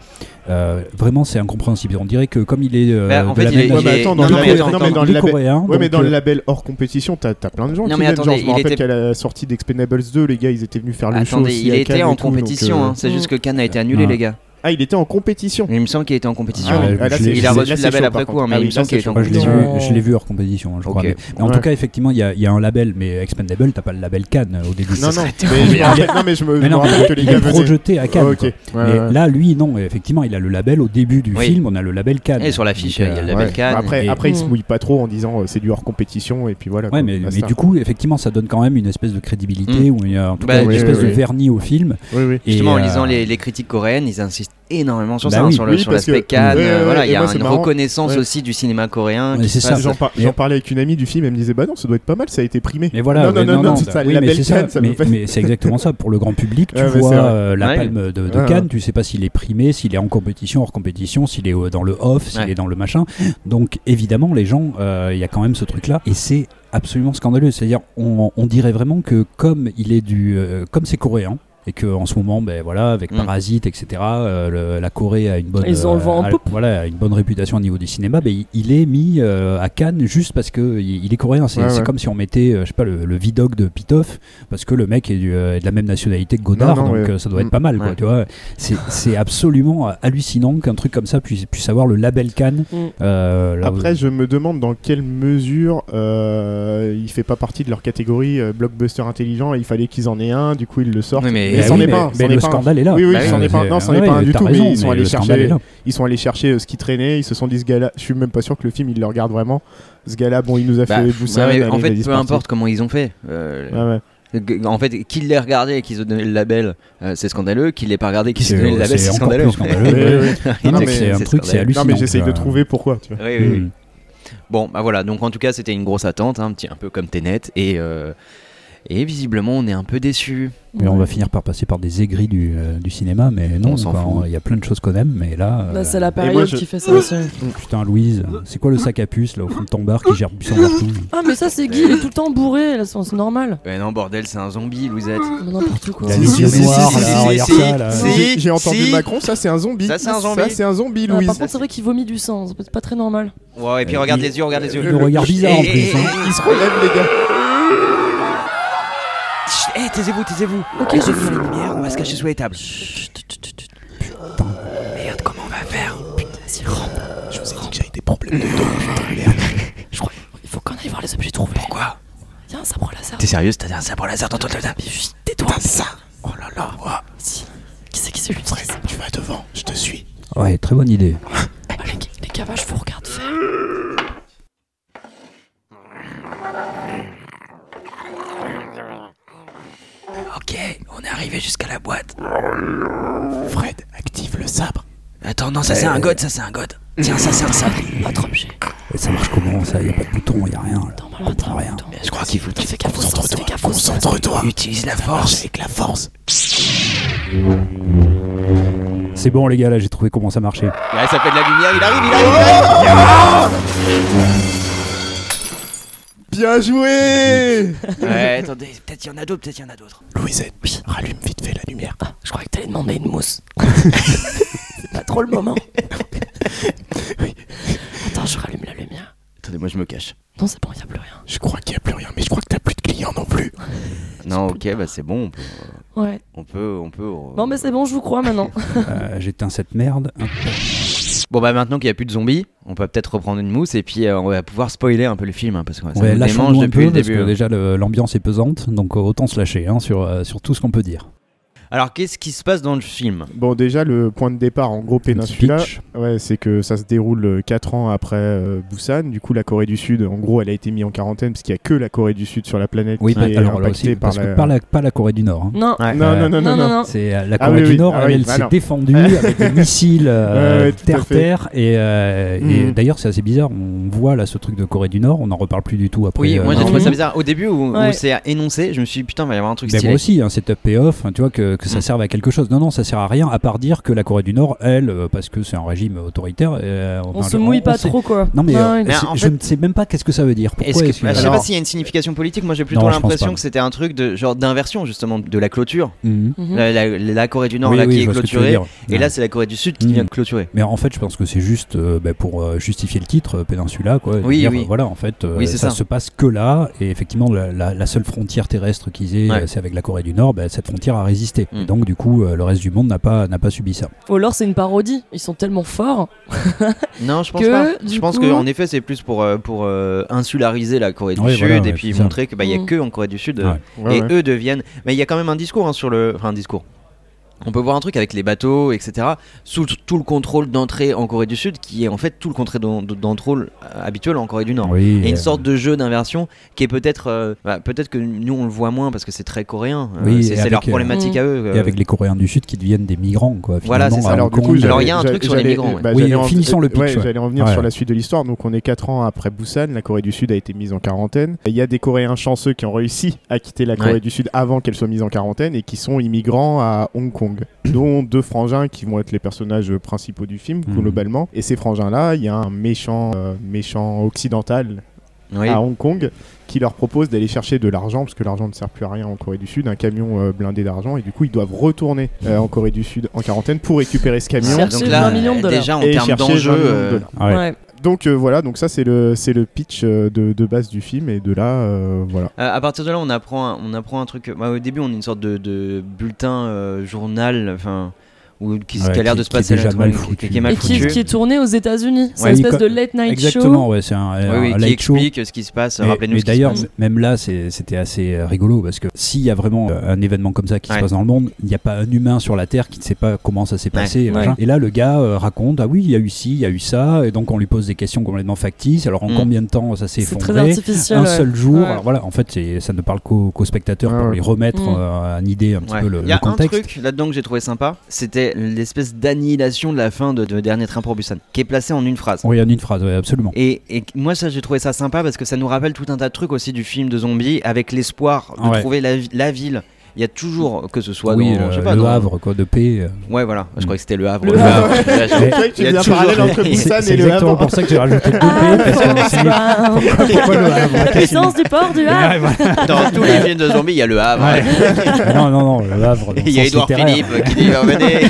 E: euh, vraiment c'est incompréhensible. On dirait que comme il est euh,
C: Bah, en
E: de
C: fait,
E: la
C: il
E: même
C: est-
B: Ouais,
C: il
B: mais
C: est-
B: attends, dans
C: non,
B: le
C: mais
B: label-
C: attends,
B: dans le
E: coréen.
B: Ouais, mais dans le
E: euh,
B: label hors compétition, t'as as plein de gens
C: Non,
B: qui
C: mais
B: viennent.
C: attendez,
B: genre, je me rappelle
C: était-
B: qu'à la sortie d'Expendables 2, les gars, ils étaient venus faire le show.
C: Attendez, il
B: à
C: était
B: Cannes
C: en compétition, hein, c'est juste que Cannes a été annulé, les gars.
B: Ah, il était en compétition.
C: Il me semble qu'il était en compétition.
E: Ah,
B: Ah, là,
C: il a reçu le label
B: chaud,
C: après coup, hein, mais
B: Ah
C: il me semble qu'il était en
E: je l'ai
C: compétition.
E: vu, je l'ai vu hors compétition, hein, je crois. Mais, mais en
B: Ouais.
E: tout cas, effectivement, il y, a- il y a un label, mais Expendable, t'as pas le label Cannes au début.
B: Non, non,
C: serait
B: mais je me rappelle- non, mais je me
E: Mais non,
B: rappelle que les
E: il
B: gars
E: projeté à Cannes.
B: Oh. Ouais,
E: mais
B: ouais.
E: là, lui, non, effectivement, il a le label au début du
C: Oui.
E: film, on a le label Cannes.
C: Et sur l'affiche, il y a le
E: euh,
C: label. Cannes.
B: Après, il se
A: Mm.
B: mouille pas trop en disant euh, c'est du hors compétition et puis voilà.
E: Ouais, mais, du coup, effectivement, ça donne quand même une espèce de crédibilité ou une- en tout
C: Bah,
E: cas une
B: oui,
E: espèce de vernis au film.
B: Oui, oui.
E: Et,
C: Justement, en
E: euh,
C: lisant les critiques coréennes, ils insistent énormément sur
E: Bah
C: ça, hein,
E: oui.
C: sur le-
B: Oui,
C: sur l'aspect
B: que-
C: Cannes.
B: Ouais,
C: euh,
B: ouais,
C: voilà, il y a
B: moi,
C: une
B: marrant.
C: reconnaissance
B: Ouais.
C: aussi du cinéma coréen.
E: C'est ça.
B: J'en par-
E: Mais-
B: j'en parlais avec une amie du film, elle me disait bah non, ça doit être pas mal, ça a été primé.
E: Mais voilà,
B: non, non, non, non, c'est ça,
E: oui,
B: label
E: mais c'est ça,
B: Cannes, ça
E: mais,
B: me fait-
E: mais c'est exactement ça. Pour le grand public, tu vois euh, la
C: Ouais.
E: palme de, de
B: Ouais,
E: Cannes,
B: ouais.
E: tu sais pas s'il est primé, s'il est en compétition, hors compétition, s'il est dans le off, s'il est dans le machin. Donc évidemment, les gens, euh, il y a quand même ce truc-là, et c'est absolument scandaleux. C'est-à-dire, on, on dirait vraiment que comme il est du, comme c'est coréen. Et que en ce moment, ben voilà, avec
C: Mm.
E: Parasite, etc., euh, le- la Corée a une bonne,
A: Ils ont le vent en
E: a-
A: poupe.
E: voilà, une bonne réputation au niveau du cinéma. Ben, il, il est mis euh, à Cannes juste parce que il, il est coréen. C'est
B: Ouais,
E: c'est
B: ouais.
E: comme si on mettait, euh, je sais pas, le, le Vidog de Pitoff parce que le mec est, du- euh, est de la même nationalité que Godard,
B: Non, non,
E: donc
B: ouais.
E: euh, ça doit être
B: Mm.
E: pas mal, quoi.
C: Ouais.
E: Tu vois, c'est c'est absolument euh, hallucinant qu'un truc comme ça puisse, puisse avoir le label Cannes.
A: Mm.
E: euh, là où-
B: Après, je me demande dans quelle mesure euh, il fait pas partie de leur catégorie euh, blockbuster intelligent et il fallait qu'ils en aient un, du coup ils le sortent.
C: Oui, mais-
B: Mais c'en
E: oui,
B: est
E: mais-
B: pas un,
E: mais
B: c'en est
E: le
B: pas un.
E: scandale est là.
B: Oui, oui,
C: Bah oui,
B: c'en est pas, non, c'en est pas un du tout,
E: raison,
B: mais ils sont
E: mais
B: allés
E: le
B: chercher,
E: là.
B: ils sont allés chercher euh, ce qui traînait, ils se sont dit ce gars-là, je suis même pas sûr que le film il le regarde vraiment. Ce gars-là, bon, il nous a
C: Bah,
B: fait allez,
C: en fait, peu importe comment ils ont fait. euh, En fait, qu'ils l'aient regardé et qu'ils ont donné le label, euh, c'est scandaleux. Qu'ils l'aient pas regardé et qu'ils
E: C'est-
C: aient donné le label, c'est scandaleux.
E: c'est un truc, c'est hallucinant.
B: Non, mais j'essaye de trouver pourquoi, tu vois.
C: Oui, oui, oui.
E: Mm.
C: Bon, bah voilà, donc en tout cas, c'était une grosse attente, hein, un petit un peu comme Tenet, et, euh, et visiblement, on est un peu déçus.
E: Mais on va finir par passer par des aigris du, euh, du cinéma, mais non. Il y a plein de choses qu'on aime, mais là. euh,
A: Bah, c'est la période
B: moi, je-
A: qui fait ça aussi.
E: Putain, Louise, c'est quoi le sac à puce là au fond de ton bar qui gère buisson partout
A: Ah, mais ça, c'est Guy, il est tout le temps bourré, là, c'est normal.
C: Ben non, bordel, c'est un zombie, Louisette.
A: Mais N'importe quoi.
E: Il a
B: Si,
E: les noirs, là, regarde ça, là.
B: J'ai- entendu. Macron, ça c'est un zombie.
C: Ça, c'est un zombie.
B: Ça c'est un zombie,
A: Ah,
B: Louise.
A: par contre, c'est vrai qu'il vomit du sang, c'est pas très normal.
C: Ouais, et puis
E: Euh,
C: regarde les yeux, regarde les yeux.
E: Le regard bizarre en plus. hein.
B: Il se relève, les gars.
C: Taisez-vous, taisez-vous.
A: Ok,
C: va
A: vu.
C: la lumière, on va se cacher sous les tables. Merde, comment on va faire?
A: Vas-y, rentre. Je vous ai dit que j'avais des problèmes de dos, putain, merde. Je crois il faut qu'on aille voir les objets trouvés.
C: Pourquoi?
A: Tiens, un sabre laser.
C: T'es sérieuse T'as un sabre laser dans ton table
A: Mais juste, tais-toi. ça. Oh là là. Si. Qui c'est qui c'est lui Tu vas devant, je te suis.
E: Ouais, très bonne idée.
A: Ah, les, les cavages vous regardent faire.
C: Ok, on est arrivé jusqu'à la boîte.
A: Fred, active le sabre.
C: Attends, non, ça c'est un god, ça c'est un god. Tiens, ça c'est un sabre.
A: Autre objet.
E: Et ça marche comment ça? Y a pas de bouton, y a rien. là.
A: Normalement,
E: Je comprends rien.
A: attends.
C: Je crois qu'il faut
A: Fais gaffe au sens, fais gaffe au sens. Concentre-toi.
C: Utilise la force.
A: Avec la force.
E: C'est bon les gars, là j'ai trouvé comment ça marchait.
C: Ouais, ça fait de la lumière, il arrive, il arrive, il arrive.
B: Bien joué
C: Ouais, attendez, peut-être il y en a d'autres, peut-être il y en a d'autres.
A: Louisette, rallume vite fait la lumière. Ah, je croyais que t'allais demander une mousse. C'est pas trop le moment. oui. Attends, je rallume la lumière.
C: Attendez, moi je me cache.
A: Non, c'est bon, y a plus rien.
B: Je crois qu'il n'y a plus rien, mais je crois que t'as plus de clients non plus.
C: Non, ok, bah c'est bon, on peut,
A: Ouais.
C: on peut, on peut. euh,
A: Bon, mais c'est bon, je vous crois maintenant.
E: Euh, J'éteins cette merde. Hop.
C: Bon bah maintenant qu'il n'y a plus de zombies, on peut peut-être reprendre une mousse et puis euh, on va pouvoir spoiler un peu le film hein, parce que ça
E: Ouais,
C: nous démange
E: un
C: depuis
E: peu
C: le
E: parce
C: début.
E: que déjà l'ambiance est pesante, donc euh, autant se lâcher hein, sur, euh, sur tout ce qu'on peut dire.
C: Alors qu'est-ce qui se passe dans le film?
B: Bon, déjà, le point de départ, en gros, ouais, c'est que ça se déroule 4 ans après euh, Busan. Du coup, la Corée du Sud, en gros, elle a été mise en quarantaine parce qu'il n'y a que la Corée du Sud sur la planète
E: Oui,
B: qui
E: bah,
B: est
E: alors
B: impactée
E: aussi,
B: par
E: parce
B: la...
E: que pas la, pas la Corée du Nord. hein.
A: Non.
C: Ouais.
B: Non,
E: Euh,
B: non, non,
A: non, non, non.
E: C'est euh, la
B: Ah
E: Corée
B: oui,
E: du
B: oui.
E: Nord,
B: Ah
E: elle,
B: oui,
E: elle
B: bah
E: s'est
B: non.
E: défendue avec des missiles euh, terre-terre. Et, euh, et
B: Mhm.
E: d'ailleurs, c'est assez bizarre. On voit là ce truc de Corée du Nord, on n'en reparle plus du tout après.
C: Oui,
E: euh,
C: moi j'ai trouvé ça bizarre. Au début où, c'est énoncé, je me suis dit putain, il va y avoir un truc
E: Ben,
C: stylé.
E: moi aussi, un setup payoff, hein, tu vois, que, que ça
C: Mm.
E: serve à quelque chose. Non, non, ça sert à rien, à part dire que la Corée du Nord, elle, euh, parce que c'est un régime autoritaire. euh,
A: On se mouille pas trop, quoi.
E: Non, mais euh,
A: ouais.
C: Mais
E: je ne sais même pas qu'est-ce que ça veut dire. Pourquoi
C: que,
E: que-
C: bah, je sais pas s'il y a une signification politique. Moi j'ai plutôt l'impression que c'était un truc de genre d'inversion justement de la clôture.
E: Mhm.
A: Mhm.
C: La, la- la Corée du Nord
E: Oui,
C: là
E: oui,
C: qui est clôturée et là c'est la Corée du Sud qui
E: Mhm.
C: vient de clôturer.
E: Mais en fait, je pense que c'est juste bah, pour justifier le titre, Péninsula, quoi.
C: Oui,
E: Voilà, en fait, ça, se passe que là, et effectivement, la, seule frontière terrestre qu'ils aient,
C: Ouais.
E: c'est avec la Corée du Nord. bah, cette frontière a résisté.
C: Mm.
E: Et donc, du coup, euh, le reste du monde n'a pas n'a pas subi ça.
A: Ou alors c'est une parodie. Ils sont tellement forts.
C: Non, je pense
A: Que,
C: pas. Je pense
A: coup-
C: qu'en effet c'est plus pour euh, pour euh, insulariser la Corée du
E: Ouais,
C: Sud
E: voilà,
C: et puis montrer que bah il y a
A: Mhm.
C: que en Corée du Sud euh,
E: Ouais.
C: Et
B: ouais.
C: eux deviennent. Mais il y a quand même un discours hein, sur le, enfin un discours. On peut voir un truc avec les bateaux, etc. Sous tout le contrôle d'entrée en Corée du Sud, qui est en fait tout le contrôle d'en- d'entrée euh, habituel en Corée du Nord.
E: Oui,
C: Il y a une
E: euh,
C: sorte de jeu d'inversion qui est peut-être, euh, bah, peut-être que nous on le voit moins parce que c'est très coréen.
E: Oui,
C: c'est
E: et
C: leur
E: euh,
C: problématique à eux.
E: Et avec les Coréens du Sud qui deviennent des migrants, quoi.
C: Voilà, c'est ça.
B: Alors,
C: il y a un truc sur les migrants, ouais.
B: bah,
E: Oui,
B: j'allais en-
E: finissons le pitch,
B: ouais,
E: ouais.
B: J'allais en venir
E: Ouais.
B: sur la suite de l'histoire. Donc, on est 4 ans après Busan. La Corée du Sud a été mise en quarantaine. Il y a des Coréens chanceux qui ont réussi à quitter la Corée
C: Ouais.
B: du Sud avant qu'elle soit mise en quarantaine et qui sont immigrants à Hong Kong, dont deux frangins qui vont être les personnages principaux du film,
E: Mhm.
B: globalement. Et ces frangins-là, il y a un méchant, euh, méchant occidental
C: Oui.
B: à Hong Kong qui leur propose d'aller chercher de l'argent parce que l'argent ne sert plus à rien en Corée du Sud, un camion euh, blindé d'argent et du coup ils doivent retourner euh, en Corée du Sud en quarantaine pour récupérer ce camion.
C: Donc là,
A: 20 millions de dollars.
C: déjà en termes
B: chercher 20
C: d'enjeu,
B: millions de
C: euh,
B: dollars.
E: Ouais.
A: Ouais.
B: Donc euh, voilà, donc ça c'est le pitch euh, de, de base du film et de là euh, voilà.
C: À partir de là, on apprend, un- on apprend un truc. bah, au début, on est une sorte de, de bulletin journal, enfin, ou qui, qui a l'air
E: qui-
C: de se
E: qui est
C: passer
E: mal foutu.
C: qui est mal
A: Et qui,
C: foutu.
A: qui est tourné aux États-Unis. C'est
C: Ouais,
A: une espèce de late night
E: Exactement,
A: show.
E: ouais, c'est un,
C: Oui,
E: un
C: oui, qui
E: show.
C: explique ce qui se passe.
E: Et-
C: Rappelez-nous qui se
E: d'ailleurs, même là, c'était assez euh, rigolo parce que s'il y a vraiment euh, un événement comme ça qui
C: Ouais.
E: se passe dans le monde, il n'y a pas un humain sur la Terre qui ne sait pas comment ça s'est
C: Ouais.
E: passé. et. Et là, le gars euh, raconte Ah oui, il y a eu ci, il y a eu ça. Et donc, on lui pose des questions complètement factices. Alors, en
C: Mm.
E: combien de temps ça s'est
A: C'est très
E: effondré
A: artificiel.
E: un seul jour. Alors voilà, en fait, ça ne parle qu'aux spectateurs pour lui remettre
A: Mm.
E: en idée un petit peu le,
C: Il y a
E: contexte.
C: un truc là-dedans que j'ai trouvé sympa, c'était l'espèce d'annihilation de la fin de, de Dernier Train pour Busan, qui est placée en une phrase.
E: Oui, en une phrase, ouais, absolument.
C: Et, et moi, ça, j'ai trouvé ça sympa parce que ça nous rappelle tout un tas de trucs aussi du film de zombies avec l'espoir de
E: Ouais.
C: trouver la ville. Il y a toujours, que ce soit
E: oui,
C: dans,
E: le,
C: je sais pas,
E: le
C: dans-
E: Havre, quoi, de paix. euh.
C: Ouais, voilà. Je croyais que c'était le Havre.
A: Le
C: Le
A: Havre.
B: C'est
C: il y a toujours-
B: parallèle entre
E: C'est
B: Busan
E: c'est
B: et le
E: exactement pour ça que j'ai rajouté le de
A: Ah,
E: paix. parce que pourquoi le Havre
A: La puissance du port du Havre.
C: Dans tous les films de zombies, il y a le Havre.
E: Non, non, non, le Havre.
C: Il y a Edouard. Philippe qui dit venez.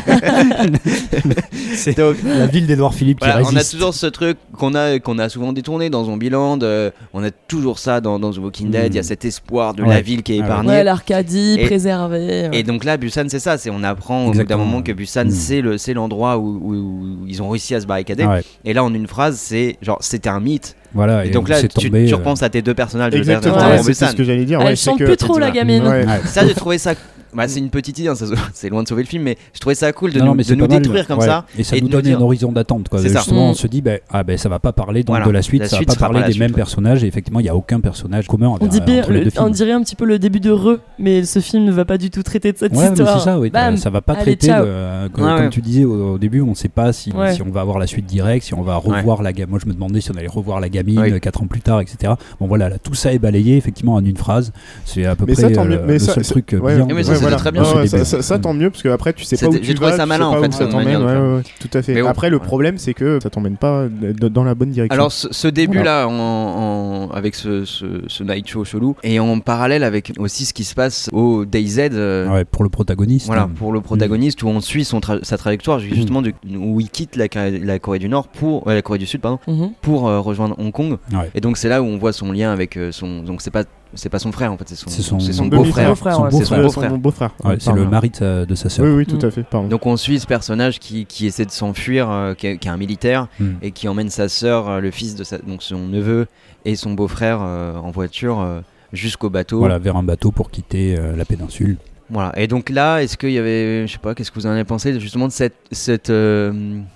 E: C'est
C: Donc,
E: la ville d'Edouard Philippe qui
C: Voilà, on a
E: résiste.
C: toujours ce truc qu'on a, qu'on a souvent détourné dans Zombieland. euh, on a toujours ça dans, The Walking Dead. Il y a
E: Mm.
C: cet espoir de la ville qui est
E: Ah
C: épargnée.
A: Ouais, l'Arcadie,
C: Et-
A: préservée. ouais.
C: Et donc là, Busan, c'est ça. C'est on apprend au bout d'un moment que Busan,
E: Mm.
C: c'est le, c'est l'endroit où, où- où ils ont réussi à se barricader.
E: Ah ouais.
C: Et là, en une phrase, c'est genre c'était un mythe.
E: Voilà,
C: Et,
E: et
C: donc là,
E: c'est
C: tu, tu
E: euh,
C: repenses à tes deux personnages de
B: Exactement,
C: Dernier
A: Ouais,
C: Busan.
B: ce que j'allais dire.
A: Elle
B: ouais, c'est que-
A: plus trop la gamine.
B: Ouais.
E: ouais.
C: Ça, j'ai trouvé ça. Bah, c'est une petite idée, hein, ça- c'est loin de sauver le film, mais je trouvais ça cool de
E: Non, non,
C: nous,
E: mais
C: de
E: c'est
C: nous
E: pas mal,
C: détruire comme
E: ouais.
C: ça.
E: Et ça
C: et
E: nous
C: de nous
E: donne
C: dire-
E: un horizon d'attente. quoi.
C: C'est ça.
E: Justement, on
A: Mm.
E: se dit, bah, ah, ben ça va pas parler donc
C: Voilà.
E: de la suite,
C: La
E: ça
C: suite
E: va pas
C: sera pas
E: parler
C: la
E: des
C: suite,
E: mêmes
C: ouais.
E: personnages. Et effectivement, il n'y a aucun personnage commun
A: On, dit bien-
E: entre les
A: le-
E: deux
A: on
E: films.
A: dirait un petit peu le début de Re, mais ce film ne va pas du tout traiter de cette
E: Ouais, mais
A: histoire.
E: c'est ça, oui.
A: Bam.
E: ça va pas
A: Allez,
E: traiter,
A: ciao.
E: euh, comme,
C: Ouais,
E: comme
C: ouais.
E: tu disais au, au début, on sait pas si,
A: Ouais.
E: si on va avoir la suite directe, si on va revoir la gamine. Moi, je me demandais si on allait revoir la gamine
C: Oui.
E: euh, quatre ans plus tard, etc. Bon, voilà, là, tout ça est balayé effectivement en une phrase. C'est à peu
B: Mais
E: près
B: ça, tant mieux.
E: euh,
B: Mais
E: le
B: ça,
E: seul
B: c'est-
E: truc euh,
B: ouais,
E: bien.
C: mais
E: de-
C: ça, c'était
B: voilà.
C: très bien.
B: Ça, ça- ça, tant mieux parce que après tu sais pas où tu vas,
C: ça malin, en fait,
B: ça t'emmène. tout à fait. Après le problème c'est que ça t'emmène pas de- dans la bonne direction.
C: Alors ce, ce début là en, en- avec ce, ce, ce night show chelou et en parallèle avec aussi ce qui se passe au DayZ euh,
E: Ouais, pour le protagoniste.
C: voilà
E: hein.
C: pour le protagoniste où on suit son tra- sa trajectoire justement du- où il quitte la, Corée du Nord pour euh, la Corée du Sud pardon
A: Mhm.
C: pour euh, rejoindre Hong Kong
E: Ouais.
C: et donc c'est là où on voit son lien avec euh, son donc c'est pas c'est pas son frère en fait c'est son
E: C'est son-
C: c'est son
B: Son
C: beau-frère
A: beau-frère,
E: Son
A: ouais.
C: c'est son beau-frère
E: c'est le mari de sa, sœur.
B: Oui, oui, tout
A: Mm.
B: à fait. Pardon.
C: donc on suit ce personnage qui, qui essaie de s'enfuir euh, qui, est- qui est un militaire
E: Mm.
C: et qui emmène sa sœur euh, le fils de sa, donc son neveu et son beau-frère euh, en voiture euh, jusqu'au bateau
E: Voilà, vers un bateau pour quitter euh, la péninsule.
C: Voilà. Et donc là, est-ce qu'il y avait, je sais pas, qu'est-ce que vous en avez pensé justement de cette, cette euh,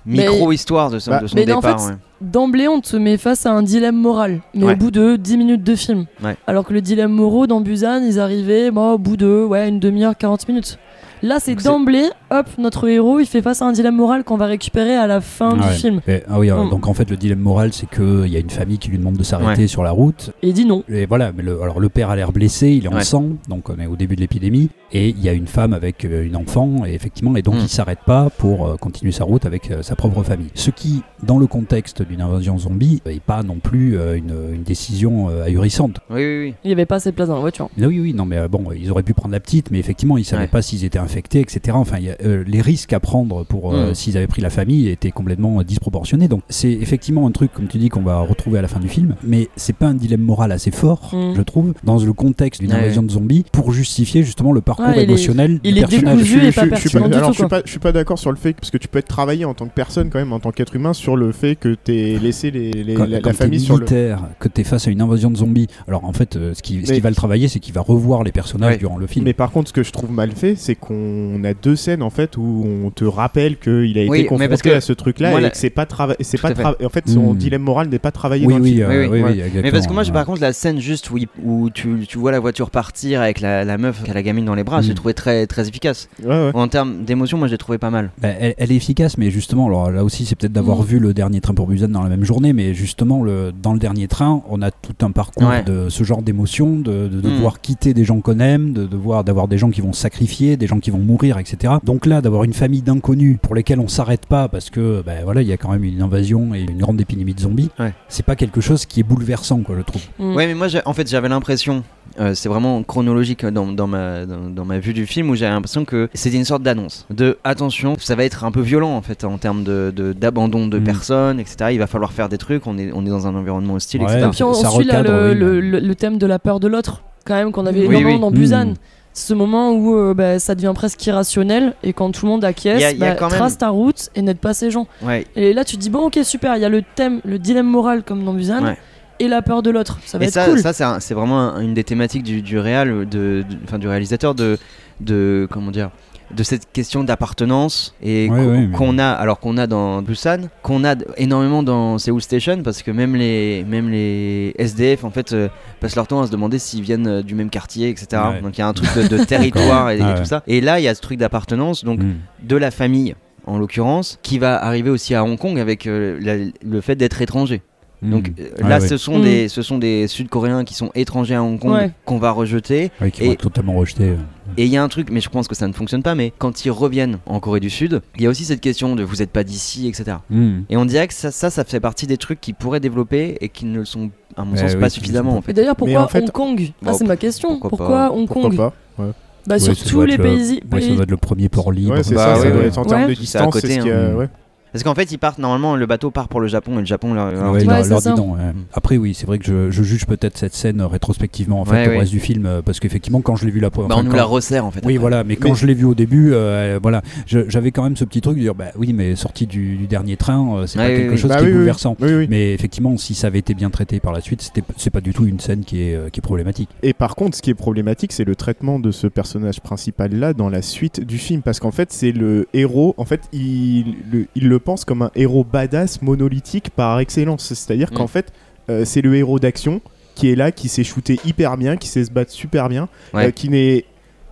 C: micro-histoire de, son-
B: Bah,
C: de son
A: mais en
C: départ
A: fait,
C: ouais.
A: D'emblée, on te met face à un dilemme moral, mais
C: Ouais.
A: au bout de 10 minutes de film.
C: Ouais.
A: Alors que le dilemme moraux dans Busan, ils arrivaient bon, au bout de ouais, une demi-heure, 40 minutes. Là, c'est d'emblée, hop, notre héros, il fait face à un dilemme moral qu'on va récupérer à la fin du film.
E: Et- ah oui,
A: Mm.
E: donc en fait, le dilemme moral, c'est qu'il y a une famille qui lui demande de s'arrêter sur la route.
A: Et il dit non.
E: Et voilà, mais le, alors le père a l'air blessé, il est en sang, donc on est au début de l'épidémie, et il y a une femme avec euh, une enfant, et effectivement, et donc
C: Mm.
E: il s'arrête pas pour euh, continuer sa route avec euh, sa propre famille. Ce qui, dans le contexte d'une invasion zombie, n'est pas non plus euh, une, une décision euh, ahurissante.
C: Oui, oui, oui.
A: Il n'y avait pas assez de place dans la voiture.
E: Mais oui, oui, non, mais euh, bon, ils auraient pu prendre la petite, mais effectivement, ils savaient
C: Ouais.
E: pas s'ils étaient infectés, etc. Enfin, il y a, euh, les risques à prendre pour euh, s'ils avaient pris la famille étaient complètement euh, disproportionnés. Donc, c'est effectivement un truc, comme tu dis, qu'on va retrouver à la fin du film, mais c'est pas un dilemme moral assez fort,
A: Mm.
E: je trouve, dans le contexte d'une
C: Ouais.
E: invasion de zombies, pour justifier justement le parcours
A: Ouais, il est-
E: émotionnel
A: il
E: du
A: est
E: personnage.
A: décousu et pas
B: je suis pas,
A: du
B: alors, je suis pas, je suis pas d'accord sur le fait parce que tu peux être travaillé en tant que personne quand même, en tant qu'être humain, sur le fait que t'aies laissé les, les-
E: Quand,
B: la,
E: quand
B: la
E: t'es
B: famille sur le.
E: militaire, que tu es face à une invasion de zombies, alors en fait, euh, ce qui, ce
B: Mais-
E: qui va le travailler, c'est qu'il va revoir les personnages
C: Ouais.
E: durant le film.
B: Mais par contre, ce que je trouve mal fait, c'est qu'on a deux scènes en fait où on te rappelle qu'il a été
C: Oui,
B: confronté
C: parce que
B: à ce truc-là et que c'est pas travaillé. C'est pas
C: fait.
B: En fait, son
E: Mm.
B: dilemme moral n'est pas travaillé
E: oui,
B: dans le
E: oui,
B: film.
E: euh,
C: Oui, oui.
E: oui,
B: Ouais.
E: oui, exactement.
C: Mais parce que moi, par contre, la scène juste où, il- où tu, tu vois la voiture partir avec la, la meuf qui a la gamine dans les bras,
E: Mm.
C: j'ai trouvé très, très efficace.
B: Ouais, ouais.
C: En termes d'émotion, moi, j'ai trouvé pas mal.
E: Bah, elle, elle est efficace, mais justement, alors là aussi, c'est peut-être d'avoir
A: Mm.
E: vu le dernier train pour Busan dans la même journée, mais justement, le, dans le dernier train, on a tout un parcours
C: Ouais.
E: de ce genre d'émotion, de, de devoir quitter des gens qu'on aime, de devoir d'avoir des gens qui vont sacrifier, des gens qui vont mourir, etc. Donc là, d'avoir une famille d'inconnus pour lesquels on s'arrête pas parce que, ben voilà, il y a quand même une invasion et une grande épidémie de zombies.
C: Ouais.
E: C'est pas quelque chose qui est bouleversant, quoi, je trouve.
A: Mm.
C: Ouais, mais moi, en fait, j'avais l'impression, euh, c'est vraiment chronologique dans, dans ma, dans, dans ma vue du film, où j'avais l'impression que c'était une sorte d'annonce. De attention, ça va être un peu violent en fait, en termes d'abandon de, d'abandon de
E: Mm.
C: personnes, etc. Il va falloir faire des trucs, on est, on est dans un environnement hostile,
E: Ouais,
C: etc.
A: Et puis on,
E: Ça
A: on suit là le,
E: oui,
A: le-
E: mais-
A: le- le thème de la peur de l'autre, quand même, qu'on avait
C: Oui,
A: énormément
C: oui.
A: dans
E: Mm.
A: Busan. C'est ce moment où euh, bah, ça devient presque irrationnel et quand tout le monde acquiesce,
C: Il y a- il y a
A: bah,
C: quand même-
A: trace ta route et n'aide pas ces gens.
C: Ouais.
A: Et là tu te dis bon ok super, il y a le thème, le dilemme moral comme dans Busan
C: Ouais.
A: et la peur de l'autre. Ça va
C: Et
A: être
C: ça,
A: cool.
C: ça c'est vraiment un- une des thématiques du, du réal, de, de- enfin du réalisateur de, de comment dire, de cette question d'appartenance et
E: Ouais,
C: qu'on
E: ouais, mais-
C: qu'on a, alors qu'on a dans Busan, qu'on a énormément dans Seoul Station, parce que même les, même les SDF en fait euh, passent leur temps à se demander s'ils viennent euh, du même quartier, etc.
E: Ouais.
C: Donc il y a un truc de, de territoire et,
E: Ah
C: tout ça. Et là il y a ce truc d'appartenance, donc
E: Mm.
C: de la famille en l'occurrence, qui va arriver aussi à Hong Kong avec euh, la- le fait d'être étranger. Donc
E: Mm.
C: euh, là, ce sont
A: Mm.
C: des, ce sont des Sud-Coréens qui sont étrangers à Hong Kong
A: Ouais.
C: qu'on va rejeter.
E: Ouais, qui vont
C: Et-
E: être totalement rejetés. euh.
C: Et il y a un truc, mais je pense que ça ne fonctionne pas. Mais quand ils reviennent en Corée du Sud, il y a aussi cette question de vous êtes pas d'ici, etc.
E: Mm.
C: Et on dirait que ça, ça, ça fait partie des trucs qui pourraient développer et qui ne le sont, à mon
E: Eh
C: sens,
E: oui,
C: pas suffisamment en fait.
A: d'ailleurs pourquoi
B: en fait-
A: Hong Kong? Ah
C: Bon,
A: c'est ma question.
C: pourquoi
A: Pourquoi,
C: pas.
A: Hong
B: Pourquoi
A: Kong?
B: pas ouais.
A: Bah
E: Ouais,
A: sur tous les
E: le-
A: pays.
E: Ouais, ça doit être le premier port libre.
B: Ouais, c'est
C: Bah
B: ça, ça
C: ouais,
B: doit
C: ouais.
B: être en termes
A: Ouais.
B: de
C: C'est à
B: distance,
C: côté,
B: c'est ce qui a-
E: hein.
B: ouais.
C: Parce qu'en fait, ils partent normalement, le bateau part pour le Japon et le Japon leur, leur
E: Ouais,
C: dit
A: Ouais,
E: leur dit non, ouais. Après, oui, c'est vrai que je, je juge peut-être cette scène euh, rétrospectivement en fait,
C: Ouais,
E: au
C: ouais.
E: reste du film, euh, parce qu'effectivement, quand je l'ai vu la première
C: Bah,
E: fois.
C: on nous
E: quand-
C: la resserre en fait.
E: Oui,
C: après.
E: voilà, mais quand
B: Mais-
E: je l'ai vu au début, euh, voilà, je- j'avais quand même ce petit truc de dire, bah oui, mais sorti du, du dernier train, euh, c'est
C: Ouais,
E: pas
C: oui,
E: quelque
C: oui.
E: chose
B: Bah
E: qui
B: oui,
E: est bouleversant.
B: Oui, oui.
E: Mais effectivement, si ça avait été bien traité par la suite, c'était c'est pas du tout une scène qui est, euh, qui est problématique.
B: Et par contre, ce qui est problématique, c'est le traitement de ce personnage principal-là dans la suite du film. Parce qu'en fait, c'est le héros. En fait, il le, il le pense comme un héros badass, monolithique par excellence. C'est-à-dire
C: Mm.
B: qu'en fait, euh, c'est le héros d'action qui est là, qui sait shooter hyper bien, qui sait se battre super bien,
C: Ouais.
B: euh, qui n'est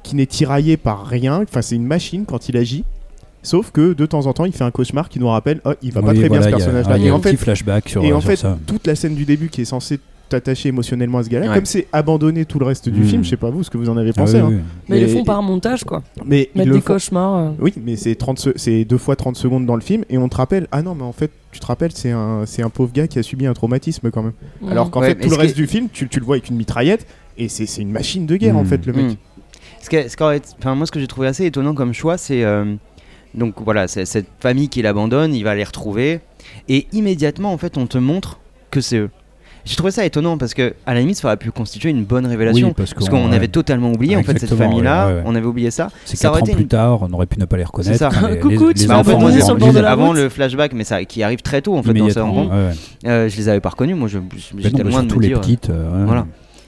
B: qui n'est tiraillé par rien. Enfin, c'est une machine quand il agit. Sauf que de temps en temps, il fait un cauchemar qui nous rappelle, oh, il va pas très
E: voilà,
B: bien ce
E: il y a-
B: personnage-là.
E: Il y
B: Et
E: a
B: en
E: un petit
B: fait,
E: flashback sur,
B: et
E: euh,
B: en
E: sur
B: fait,
E: ça.
B: toute la scène du début qui est censée t'attacher émotionnellement à ce gars-là,
C: Ouais.
B: comme c'est abandonné tout le reste du
E: Mm.
B: film, je sais pas vous ce que vous en avez
E: Ah
B: pensé.
E: oui,
B: hein.
E: oui.
A: Mais ils le font par montage quoi.
B: Mais
A: Mettre des
B: font-
A: cauchemars. euh.
B: Oui, mais c'est 30 se- c'est deux fois 30 secondes dans le film et on te rappelle ah non mais en fait tu te rappelles c'est un c'est un pauvre gars qui a subi un traumatisme quand même.
A: Mm.
B: Alors qu'en
C: Ouais,
B: fait tout le reste du film tu, tu le vois avec une mitraillette et c'est une machine de guerre en
E: Mm.
B: fait le mec.
C: Ce ce enfin, moi, ce que j'ai trouvé assez étonnant comme choix, c'est euh, donc voilà, c'est cette famille qui l'abandonne, il va les retrouver, et immédiatement, en fait, on te montre que c'est eux. J'ai trouvé ça étonnant parce que à la limite, ça aurait pu constituer une bonne révélation.
E: Oui, parce
C: parce
E: qu'on- ouais.
C: avait totalement oublié en fait cette famille-là,
E: ouais, ouais, ouais.
C: on avait oublié ça.
E: C'est
C: ça
E: 4
C: aurait
E: ans
C: été
E: plus tard, on aurait pu ne pas les reconnaître.
C: ça.
E: Les-
A: Coucou,
E: les-
A: tu
E: les
A: m'as
E: enfants, les
A: sur le la
C: avant
A: route.
C: le flashback, mais ça qui arrive très tôt en fait dans ce roman. Euh, je les avais pas reconnus, moi je- j'étais
E: mais
C: loin de me
E: les
C: dire.
E: petites. euh.
C: Voilà.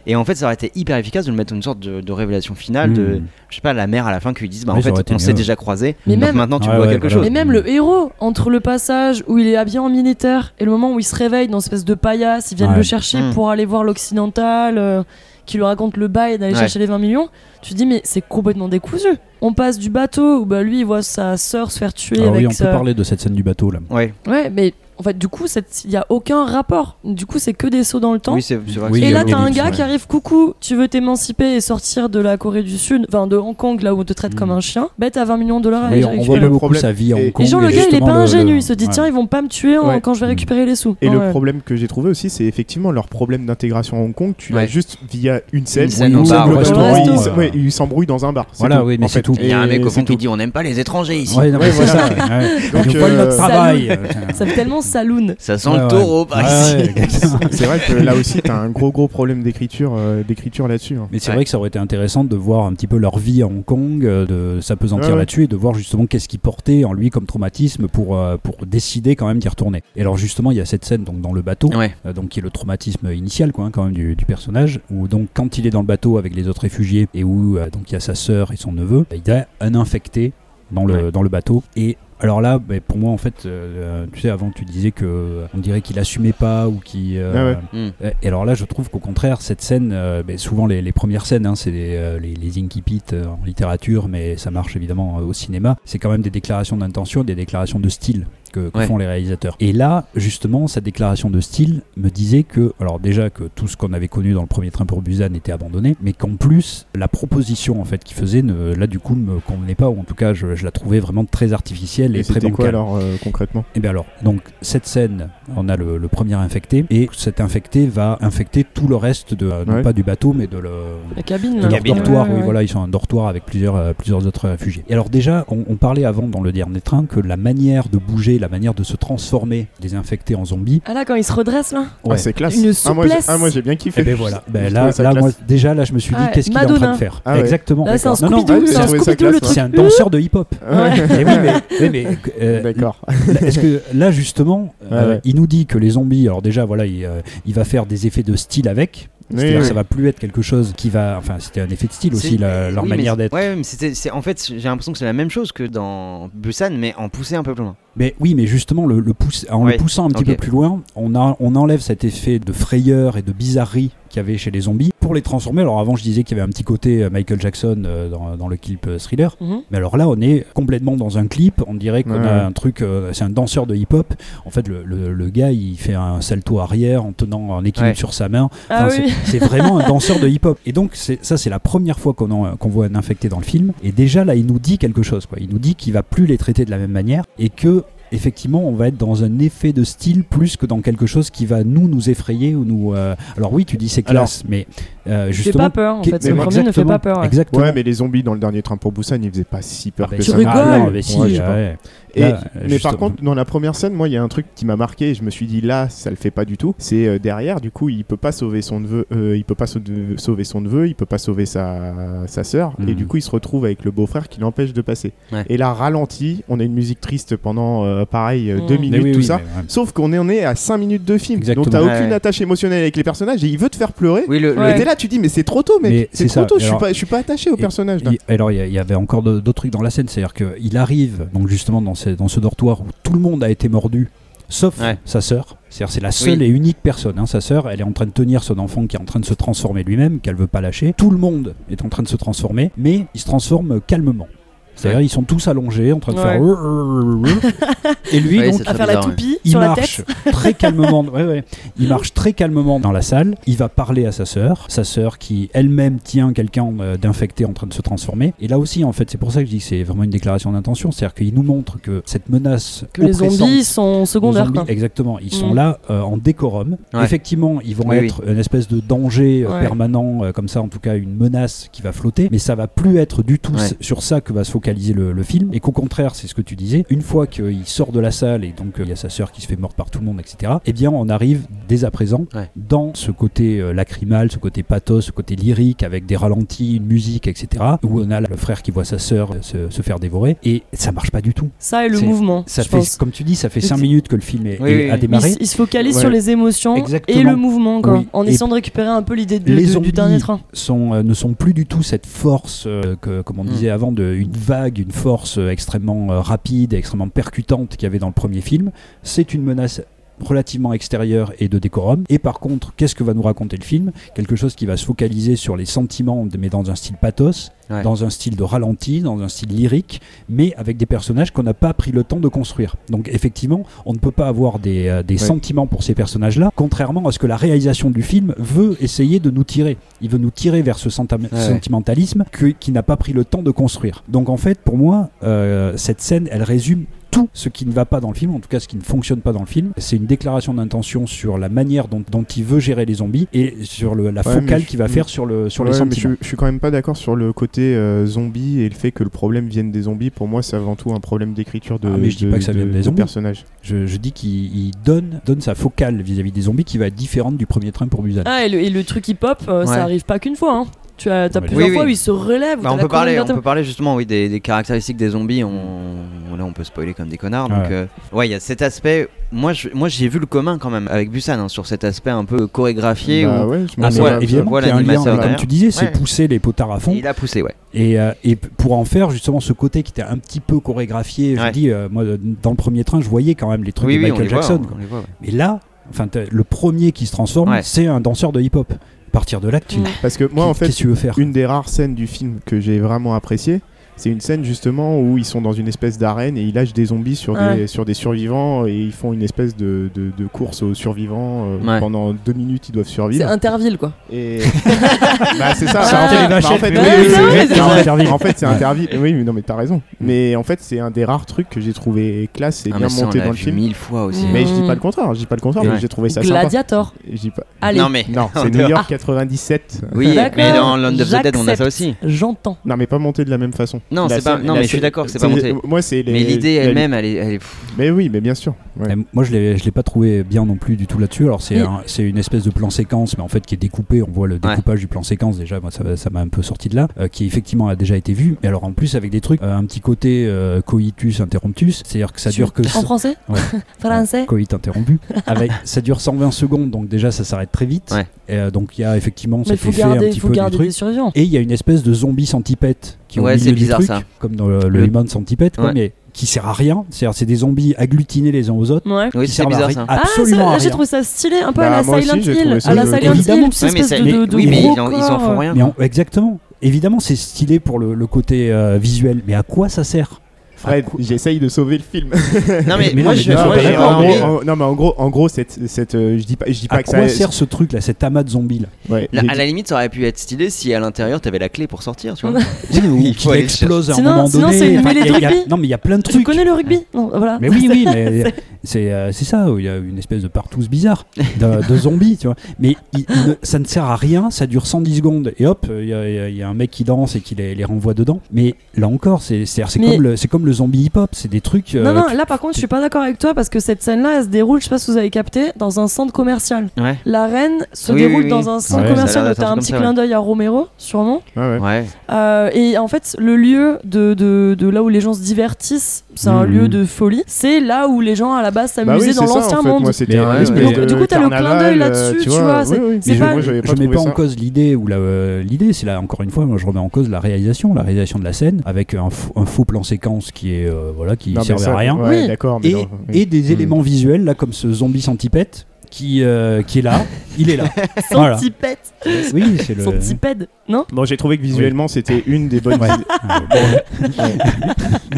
C: Et en fait, ça aurait été hyper efficace de le mettre une sorte de, de révélation finale, de
E: Mm.
C: je sais pas, la mère à la fin qui lui dise bah
E: Oui,
C: en fait on s'est déjà croisés,
A: Mais
C: donc
A: même-
C: maintenant tu
E: Ouais,
C: vois
E: ouais,
C: quelque
E: voilà.
C: chose.
A: Mais même le héros, entre le passage où il est habillé en militaire et le moment où il se réveille dans une espèce de paillasse, ils viennent
E: Ouais.
A: le chercher
C: Mm.
A: pour aller voir l'Occidental, euh, qui lui raconte le bail d'aller
C: Ouais.
A: chercher les 20 millions, tu te dis mais c'est complètement décousu. On passe du bateau où bah, lui il voit sa sœur se faire tuer
E: Alors
A: avec
E: oui, on peut
A: sa-
E: parler de cette scène du bateau là.
C: Ouais,
A: Ouais, mais en fait du coup il y a aucun rapport. Du coup c'est que des sauts dans le temps.
C: oui, c'est c'est vrai.
E: Oui,
C: que
A: Et là,
E: a
A: t'as un gars
E: ouais.
A: qui arrive, coucou, tu veux t'émanciper et sortir de la Corée du Sud, enfin de Hong Kong, là où on te traite
E: Mm.
A: comme un chien. Bah, t'as 20 millions de dollars à
E: Oui,
A: aller
E: on, on voit
B: le
E: beaucoup
B: problème-
E: sa vie à
B: et-
E: Hong Kong.
A: Et genre, le gars, il est pas ingénu.
E: le-
A: Il se dit,
E: ouais.
A: tiens, ils vont pas me tuer
B: Ouais.
A: quand je vais
E: Mm.
A: récupérer les sous.
B: Et
A: Ouais,
B: le
A: ouais.
B: problème que j'ai trouvé aussi, c'est effectivement leur problème d'intégration à Hong Kong. Tu l'as
C: Ouais.
B: juste via une scène, ils s'embrouillent ouais, dans un bar.
E: Voilà, oui, mais c'est tout.
C: Il y a un mec au fond qui dit on n'aime pas les étrangers ici.
E: Ouais, non, mais
B: Ouais,
E: c'est
B: voilà.
E: ça. ouais.
B: Euh,
E: notre travail.
A: Ça fait tellement saloon.
C: Ça sent
E: Ouais,
C: le
E: ouais.
C: taureau par
E: Ouais,
C: ici.
E: ouais, exactement.
B: C'est vrai que là aussi, t'as un gros gros problème d'écriture euh, d'écriture là-dessus. hein.
E: Mais c'est
C: Ouais.
E: vrai que ça aurait été intéressant de voir un petit peu leur vie à Hong Kong, euh, de s'apesantir
B: Ouais, ouais.
E: là-dessus et de voir justement qu'est-ce qui portait en lui comme traumatisme pour, euh, pour décider quand même d'y retourner. Et alors justement, il y a cette scène donc, dans le bateau,
C: Ouais.
E: euh, donc qui est le traumatisme initial quoi, hein, quand même du, du personnage, où donc quand il est dans le bateau avec les autres réfugiés et où euh, donc il y a sa sœur et son neveu, bah, il y a un infecté dans le,
C: Ouais.
E: dans le bateau et alors là, bah, pour moi, en fait, euh, tu sais, avant tu disais que euh, on dirait qu'il assumait pas ou qu'il. euh,
B: Ah ouais.
C: Mm.
E: euh, Et alors là, je trouve qu'au contraire, cette scène, euh, ben, souvent les, les premières scènes, hein, c'est les, euh, les, les incipits euh, en littérature, mais ça marche évidemment euh, au cinéma. C'est quand même des déclarations d'intention, des déclarations de style que, que
C: Ouais.
E: font les réalisateurs. Et là, justement, sa déclaration de style me disait que, alors déjà que tout ce qu'on avait connu dans le premier train pour Busan était abandonné, mais qu'en plus, la proposition en fait qu'il faisait, ne, là du coup, ne me convenait pas, ou en tout cas, je, je la trouvais vraiment très artificielle et,
B: Et
E: très
B: c'était quoi
E: bancale.
B: alors euh, concrètement?
E: Et bien alors, donc cette scène, on a le, le premier infecté, et cet infecté va infecter tout le reste de, euh, non
B: Ouais.
E: pas du bateau, mais de le,
A: La cabine.
E: de
A: là.
E: leur
C: cabine.
E: dortoir.
A: Ouais,
E: oui,
A: ouais.
E: voilà, ils sont un dortoir avec plusieurs, euh, plusieurs autres réfugiés. Et alors déjà, on, on parlait avant dans le dernier train que la manière de bouger, la manière de se transformer des infectés en zombies,
A: Ah là, quand il se redresse là
B: Ah,
E: ouais.
B: c'est classe.
A: Une
B: ah, moi, j'ai-
A: souplesse.
B: ah, moi j'ai bien kiffé.
E: Et ben voilà. Ben là, moi, déjà, là, je me suis dit,
A: Ouais,
E: qu'est-ce qu'il est en train de faire
B: Ah ouais.
E: Exactement.
A: Là, c'est un c'est un
E: danseur de hip-hop.
B: Ouais.
E: Eh oui, mais, oui, mais, euh,
B: D'accord.
E: Est-ce que là justement, euh,
B: Ouais, ouais.
E: il nous dit que les zombies, alors déjà voilà, il, euh, il va faire des effets de style avec.
B: Oui,
E: C'est-à-dire
B: oui.
E: que ça va plus être quelque chose qui va, enfin c'était un effet de style aussi la- leur
C: oui,
E: manière d'être.
C: Ouais, mais c'était, c'est, en fait, j'ai l'impression que c'est la même chose que dans Busan, mais en poussé un peu plus loin.
E: Mais oui, mais justement le, le pousse- en
C: Ouais,
E: le poussant un petit peu plus loin, on, a, on enlève cet effet de frayeur et de bizarrerie qu'il y avait chez les zombies pour les transformer. Alors avant je disais qu'il y avait un petit côté euh, Michael Jackson euh, dans, dans le clip euh, Thriller.
A: Mhm.
E: Mais alors là, on est complètement dans un clip. On dirait qu'on
B: Ouais.
E: a un truc. euh, c'est un danseur de hip-hop. En fait, le, le- le gars, il fait un salto arrière en tenant un équilibre
C: Ouais.
E: sur sa main.
A: Ah oui.
E: c'est, vraiment un danseur de hip-hop. Et donc, c'est, ça, c'est la première fois qu'on, en- qu'on voit un infecté dans le film. Et déjà, là, il nous dit quelque chose. Quoi. Il nous dit qu'il va plus les traiter de la même manière et que. Effectivement, on va être dans un effet de style plus que dans quelque chose qui va nous nous effrayer ou nous. euh, Alors oui, tu dis c'est
B: Alors,
E: classe, mais euh, justement.
A: pas peur en fait. Ce premier ne fait pas peur. ouais.
E: Exactement.
B: Ouais, mais les zombies dans le dernier train pour Busan, ils faisaient pas si peur
E: Ah,
B: que
A: Tu
B: ça.
A: rigoles
E: Ah, non, mais si,
B: Ouais,
E: ouais.
B: Et,
E: Là,
B: mais
E: justement.
B: par contre, dans la première scène, moi, il y a un truc qui m'a marqué et je me suis dit là, ça le fait pas du tout. C'est euh, derrière, du coup, il peut pas sauver son neveu, euh, il peut pas sauver son neveu, il peut pas sauver sa, sa sœur,
E: Mhm.
B: et du coup, il se retrouve avec le beau-frère qui l'empêche de passer.
C: Ouais.
B: Et là, ralenti, on a une musique triste pendant euh, pareil
A: Mhm.
B: deux minutes,
E: oui,
B: tout
E: oui,
B: ça.
E: mais ouais.
B: Sauf qu'on est, on est à 5 minutes de film,
E: Exactement.
B: donc t'as
C: Ouais.
B: aucune attache émotionnelle avec les personnages et il veut te faire pleurer.
C: Oui, le,
B: là, tu dis mais c'est trop tôt, mec.
E: Mais
B: C'est trop
E: ça.
B: tôt. Je suis pas, je suis pas attaché au
E: Et-
B: personnage. là.
E: Alors il y, avait encore de- d'autres trucs dans la scène, c'est-à-dire qu'il arrive donc justement dans ce, dans ce dortoir où tout le monde a été mordu, sauf
C: Ouais.
E: sa sœur. C'est-à-dire c'est la seule
C: Oui.
E: et unique personne. hein. Sa sœur, elle est en train de tenir son enfant qui est en train de se transformer lui-même, qu'elle veut pas lâcher. Tout le monde est en train de se transformer, mais il se transforme calmement. C'est-à-dire
C: Ouais.
E: ils sont tous allongés, en train de
A: Ouais.
E: faire. et lui
C: Ouais,
E: donc
A: À faire la toupie
E: il
A: sur la
E: marche
A: tête.
E: très calmement. Ouais, ouais. Il marche très calmement dans la salle. Il va parler à sa sœur, sa sœur qui elle-même tient quelqu'un euh, d'infecté en train de se transformer. Et là aussi, en fait, c'est pour ça que je dis que c'est vraiment une déclaration d'intention. C'est-à-dire qu'il nous montre que cette menace
A: Que les zombies sont secondaires.
E: zombies, exactement, ils sont
A: Mm.
E: là euh, en décorum.
C: Ouais.
E: Effectivement, ils vont
C: Oui,
E: être une espèce de danger euh,
A: Ouais.
E: permanent, euh, comme ça, en tout cas, une menace qui va flotter. Mais ça va plus être du tout sur ça que va se focaliser le, le film. Et qu'au contraire, c'est ce que tu disais, une fois qu'il sort de la salle et donc euh, il y a sa sœur qui se fait morte par tout le monde, etc., eh bien, on arrive dès à présent
C: Ouais.
E: dans ce côté euh, lacrymal, ce côté pathos, ce côté lyrique, avec des ralentis, une musique, etc., où on a le frère qui voit sa sœur euh, se, se faire dévorer. Et ça marche pas du tout.
A: Ça et le mouvement.
E: Ça
A: je
E: fait,
A: pense.
E: comme tu dis, ça fait
A: C'est-
E: 5 minutes que le film est,
C: Oui,
E: est-
C: oui,
E: a.
A: Il,
E: démarré.
A: il se focalise
B: Ouais.
A: sur les émotions
E: Exactement.
A: et le mouvement, quoi,
E: Oui.
A: en
E: Et-
A: essayant de récupérer un peu l'idée de- du dernier train.
E: sont, euh, ne sont plus du tout cette force euh, que, comme on
C: Mm.
E: disait avant, de, une vague, une force euh, extrêmement euh, rapide, extrêmement percutante qu'il y avait dans le premier film. C'est une menace relativement extérieure et de décorum. Et par contre, qu'est-ce que va nous raconter le film? Quelque chose qui va se focaliser sur les sentiments, mais dans un style pathos,
C: Ouais.
E: dans un style de ralenti, dans un style lyrique, mais avec des personnages qu'on n'a pas pris le temps de construire. Donc effectivement, on ne peut pas avoir des, euh, des
B: Ouais.
E: sentiments pour ces personnages-là, contrairement à ce que la réalisation du film veut essayer de nous tirer. Il veut nous tirer vers ce
C: Ouais.
E: sentimentalisme que- qui n'a pas pris le temps de construire. Donc en fait, pour moi, euh, cette scène, elle résume tout ce qui ne va pas dans le film, en tout cas ce qui ne fonctionne pas dans le film. C'est une déclaration d'intention sur la manière dont, dont il veut gérer les zombies et sur le- la
B: Ouais, mais
E: focale qu'il va faire sur, le, sur les
B: Ouais, mais
E: sentiments.
B: je, je suis quand même pas d'accord sur le côté euh, zombie et le fait que le problème vienne des zombies. Pour moi, c'est avant tout un problème d'écriture de,
E: Ah, mais je dis
B: de-
E: pas que ça
B: de-
E: vienne des
B: de
E: zombies.
B: personnages.
E: Je, je dis qu'il il donne, donne sa focale vis-à-vis des zombies qui va être différente du premier train pour Busan.
A: Ah, et le, et le truc hip-hop, euh,
C: Ouais.
A: ça arrive pas qu'une fois. Hein. Tu as, t'as
E: Oui,
A: plusieurs
C: oui.
A: fois où il se relève. où
C: Bah, on peut parler, on
A: colonne
C: peut parler justement oui des, des caractéristiques des zombies. On, on- là on peut spoiler comme des connards. Donc
E: Ouais.
C: euh, ouais, il y a cet aspect. Moi, j'ai vu le commun quand même avec Busan hein, sur cet aspect un peu chorégraphié.
B: Bah
C: où
B: ouais, je
E: Ah, mais
C: ouais,
E: évidemment un lien,
C: l'animateur
E: comme
C: derrière.
E: tu disais, c'est
C: Ouais.
E: pousser les potards à fond.
C: il a poussé, ouais.
E: Et, euh, et pour en faire justement ce côté qui était un petit peu chorégraphié, je dis, euh, moi dans le premier train, je voyais quand même les trucs
C: Oui,
E: de
C: oui,
E: Michael Jackson. Mais là, enfin, le premier qui se transforme,
C: Ouais.
E: c'est un danseur de hip-hop. À partir de là, que tu.
B: Parce que moi, en fait,
E: que tu veux faire
B: une des rares scènes du film que j'ai vraiment apprécié, C'est une scène justement où ils sont dans une espèce d'arène et ils lâchent des zombies sur,
A: Ouais.
B: des, sur des survivants et ils font une espèce de, de, de course aux survivants. euh,
C: Ouais.
B: Pendant deux minutes, ils doivent
A: C'est
B: survivre.
A: Interville quoi.
B: Et bah, c'est ça.
A: Ça
B: Bah, en
A: fait
B: bah, en oui,
A: oui, c'est
B: c'est
A: c'est
B: c'est. En fait, c'est. Interville. Oui, mais non, mais t'as raison. Mais en fait, c'est un des rares trucs que j'ai trouvé classe et
C: Ah,
B: bien
C: ça,
B: monté dans le film.
C: mille fois aussi.
A: Mm.
B: Mais je dis pas le contraire. Je dis pas le contraire. Mais j'ai trouvé ça sympa.
A: Gladiator.
B: Pas.
A: Allez.
C: Non mais
B: Non, c'est New York 97.
C: oui, mais dans Land of the Dead, on a ça aussi.
A: J'entends.
B: Non, mais pas monté de la même façon.
C: Non, c'est pas- non, mais je suis d'accord que c'est pas monté.
B: Moi, c'est les.
C: Mais l'idée elle-même, elle est, elle est- pff,
B: Mais oui, mais bien sûr.
E: moi, je l'ai, je l'ai pas trouvé bien non plus du tout là-dessus. Alors, c'est, c'est une espèce de plan séquence, mais en fait qui est découpé. On voit le découpage du plan séquence déjà. Moi, ça, ça m'a un peu sorti de là, euh, qui effectivement a déjà été vu. Mais alors, en plus, avec des trucs, euh, un petit côté euh, coitus interruptus, c'est-à-dire que ça dure que
A: En français
E: Ouais.
A: Français
E: coït interrompu. Avec, ça dure 120 secondes, donc déjà ça s'arrête très vite.
C: Ouais.
E: Et, euh, donc il y a effectivement cet
A: faut
E: effet un petit
A: faut
E: peu du
A: garder
E: truc.
A: des survivants.
E: Et il y a une espèce de zombie centipète qui
C: Ouais, c'est bizarre,
E: truc,
C: ça.
E: comme dans le, le Human quoi,
C: Ouais.
E: mais qui sert à rien. C'est-à-dire c'est des zombies agglutinés les uns aux autres.
A: Ouais.
C: Oui,
E: qui
C: c'est
E: servent à
C: bizarre
E: ri-
C: ça.
A: Ah,
E: Absolument à
A: j'ai trouvé ça stylé, un peu
B: Bah,
A: à la
B: moi aussi,
A: Silent
B: j'ai
A: Hill. À la. Silent
E: Évidemment.
A: Hill,
C: mais
A: de, de
C: oui, mais
A: gros
C: ils en, ils en
A: corps.
C: font rien.
E: Mais exactement. Évidemment, c'est stylé pour le, le côté euh, visuel, mais à quoi ça sert?
B: Fred, j'essaye de sauver le film.
C: Non mais
E: Mais
C: moi
E: non,
C: je moi,
E: raison.
B: en gros, en- non, mais en gros, en gros, cette, cette, euh, je dis pas, je dis pas
E: À
B: que
E: quoi
B: ça.
E: sert ce truc là, cet amas de zombies là
B: Ouais,
C: à la limite, ça aurait pu être stylé si à l'intérieur t'avais la clé pour sortir, tu vois.
E: Ou
C: Il faut
E: qu'il
C: aller
E: explose à un
A: Sinon-
E: moment
A: sinon,
E: donné. Enfin, y a- y a-
A: rugby.
E: Non mais il y a plein de
A: Tu
E: trucs.
A: connais le rugby Non, voilà.
E: Mais oui, oui, mais c'est euh, c'est ça, où il y a une espèce de partous bizarre de, de zombies, tu vois. Mais il- il ne- ça ne sert à rien, ça dure 110 secondes et hop, il y, a- y un mec qui danse et qui les, les renvoie dedans. Mais là encore, c'est comme, le- c'est comme le zombie hip-hop, c'est des trucs. euh,
A: Non, non, là par contre, je suis pas d'accord avec toi parce que cette scène-là, elle se déroule, je sais pas si vous avez capté, dans un centre commercial.
C: Ouais.
A: L'arène se
C: Oui,
A: déroule
C: oui, oui.
A: dans un centre commercial, t'as
C: un
A: petit
C: ça,
A: clin d'œil à Romero, sûrement.
B: Ouais, ouais.
C: Ouais.
A: Euh, et en fait, le lieu de, de, de là où les gens se divertissent, c'est un
E: Mhm.
A: lieu de folie. C'est là où les gens à la base
B: Bah
A: s'amusaient
B: oui,
A: dans l'ancien
B: en fait.
A: monde.
B: Moi, c'était un espèce de
A: Du coup, t'as le clin d'œil
B: euh,
A: là-dessus, tu
B: vois.
E: je, mets pas en cause l'idée ou la- l'idée, c'est là encore une fois, moi je remets en cause la réalisation, la réalisation de la scène avec un faux plan séquence qui est euh, voilà qui
B: Non, mais
E: servait
B: ça,
E: à rien
B: ouais,
A: Oui.
B: d'accord. mais
E: et,
B: non, oui.
E: et des
B: Hmm.
E: éléments visuels là comme ce zombie centipède qui euh, qui est là, il est là. Voilà.
A: Centipède.
E: Oui, c'est le.
A: Centipède, non
B: Bon, j'ai trouvé que visuellement, c'était une des bonnes.
E: Ouais.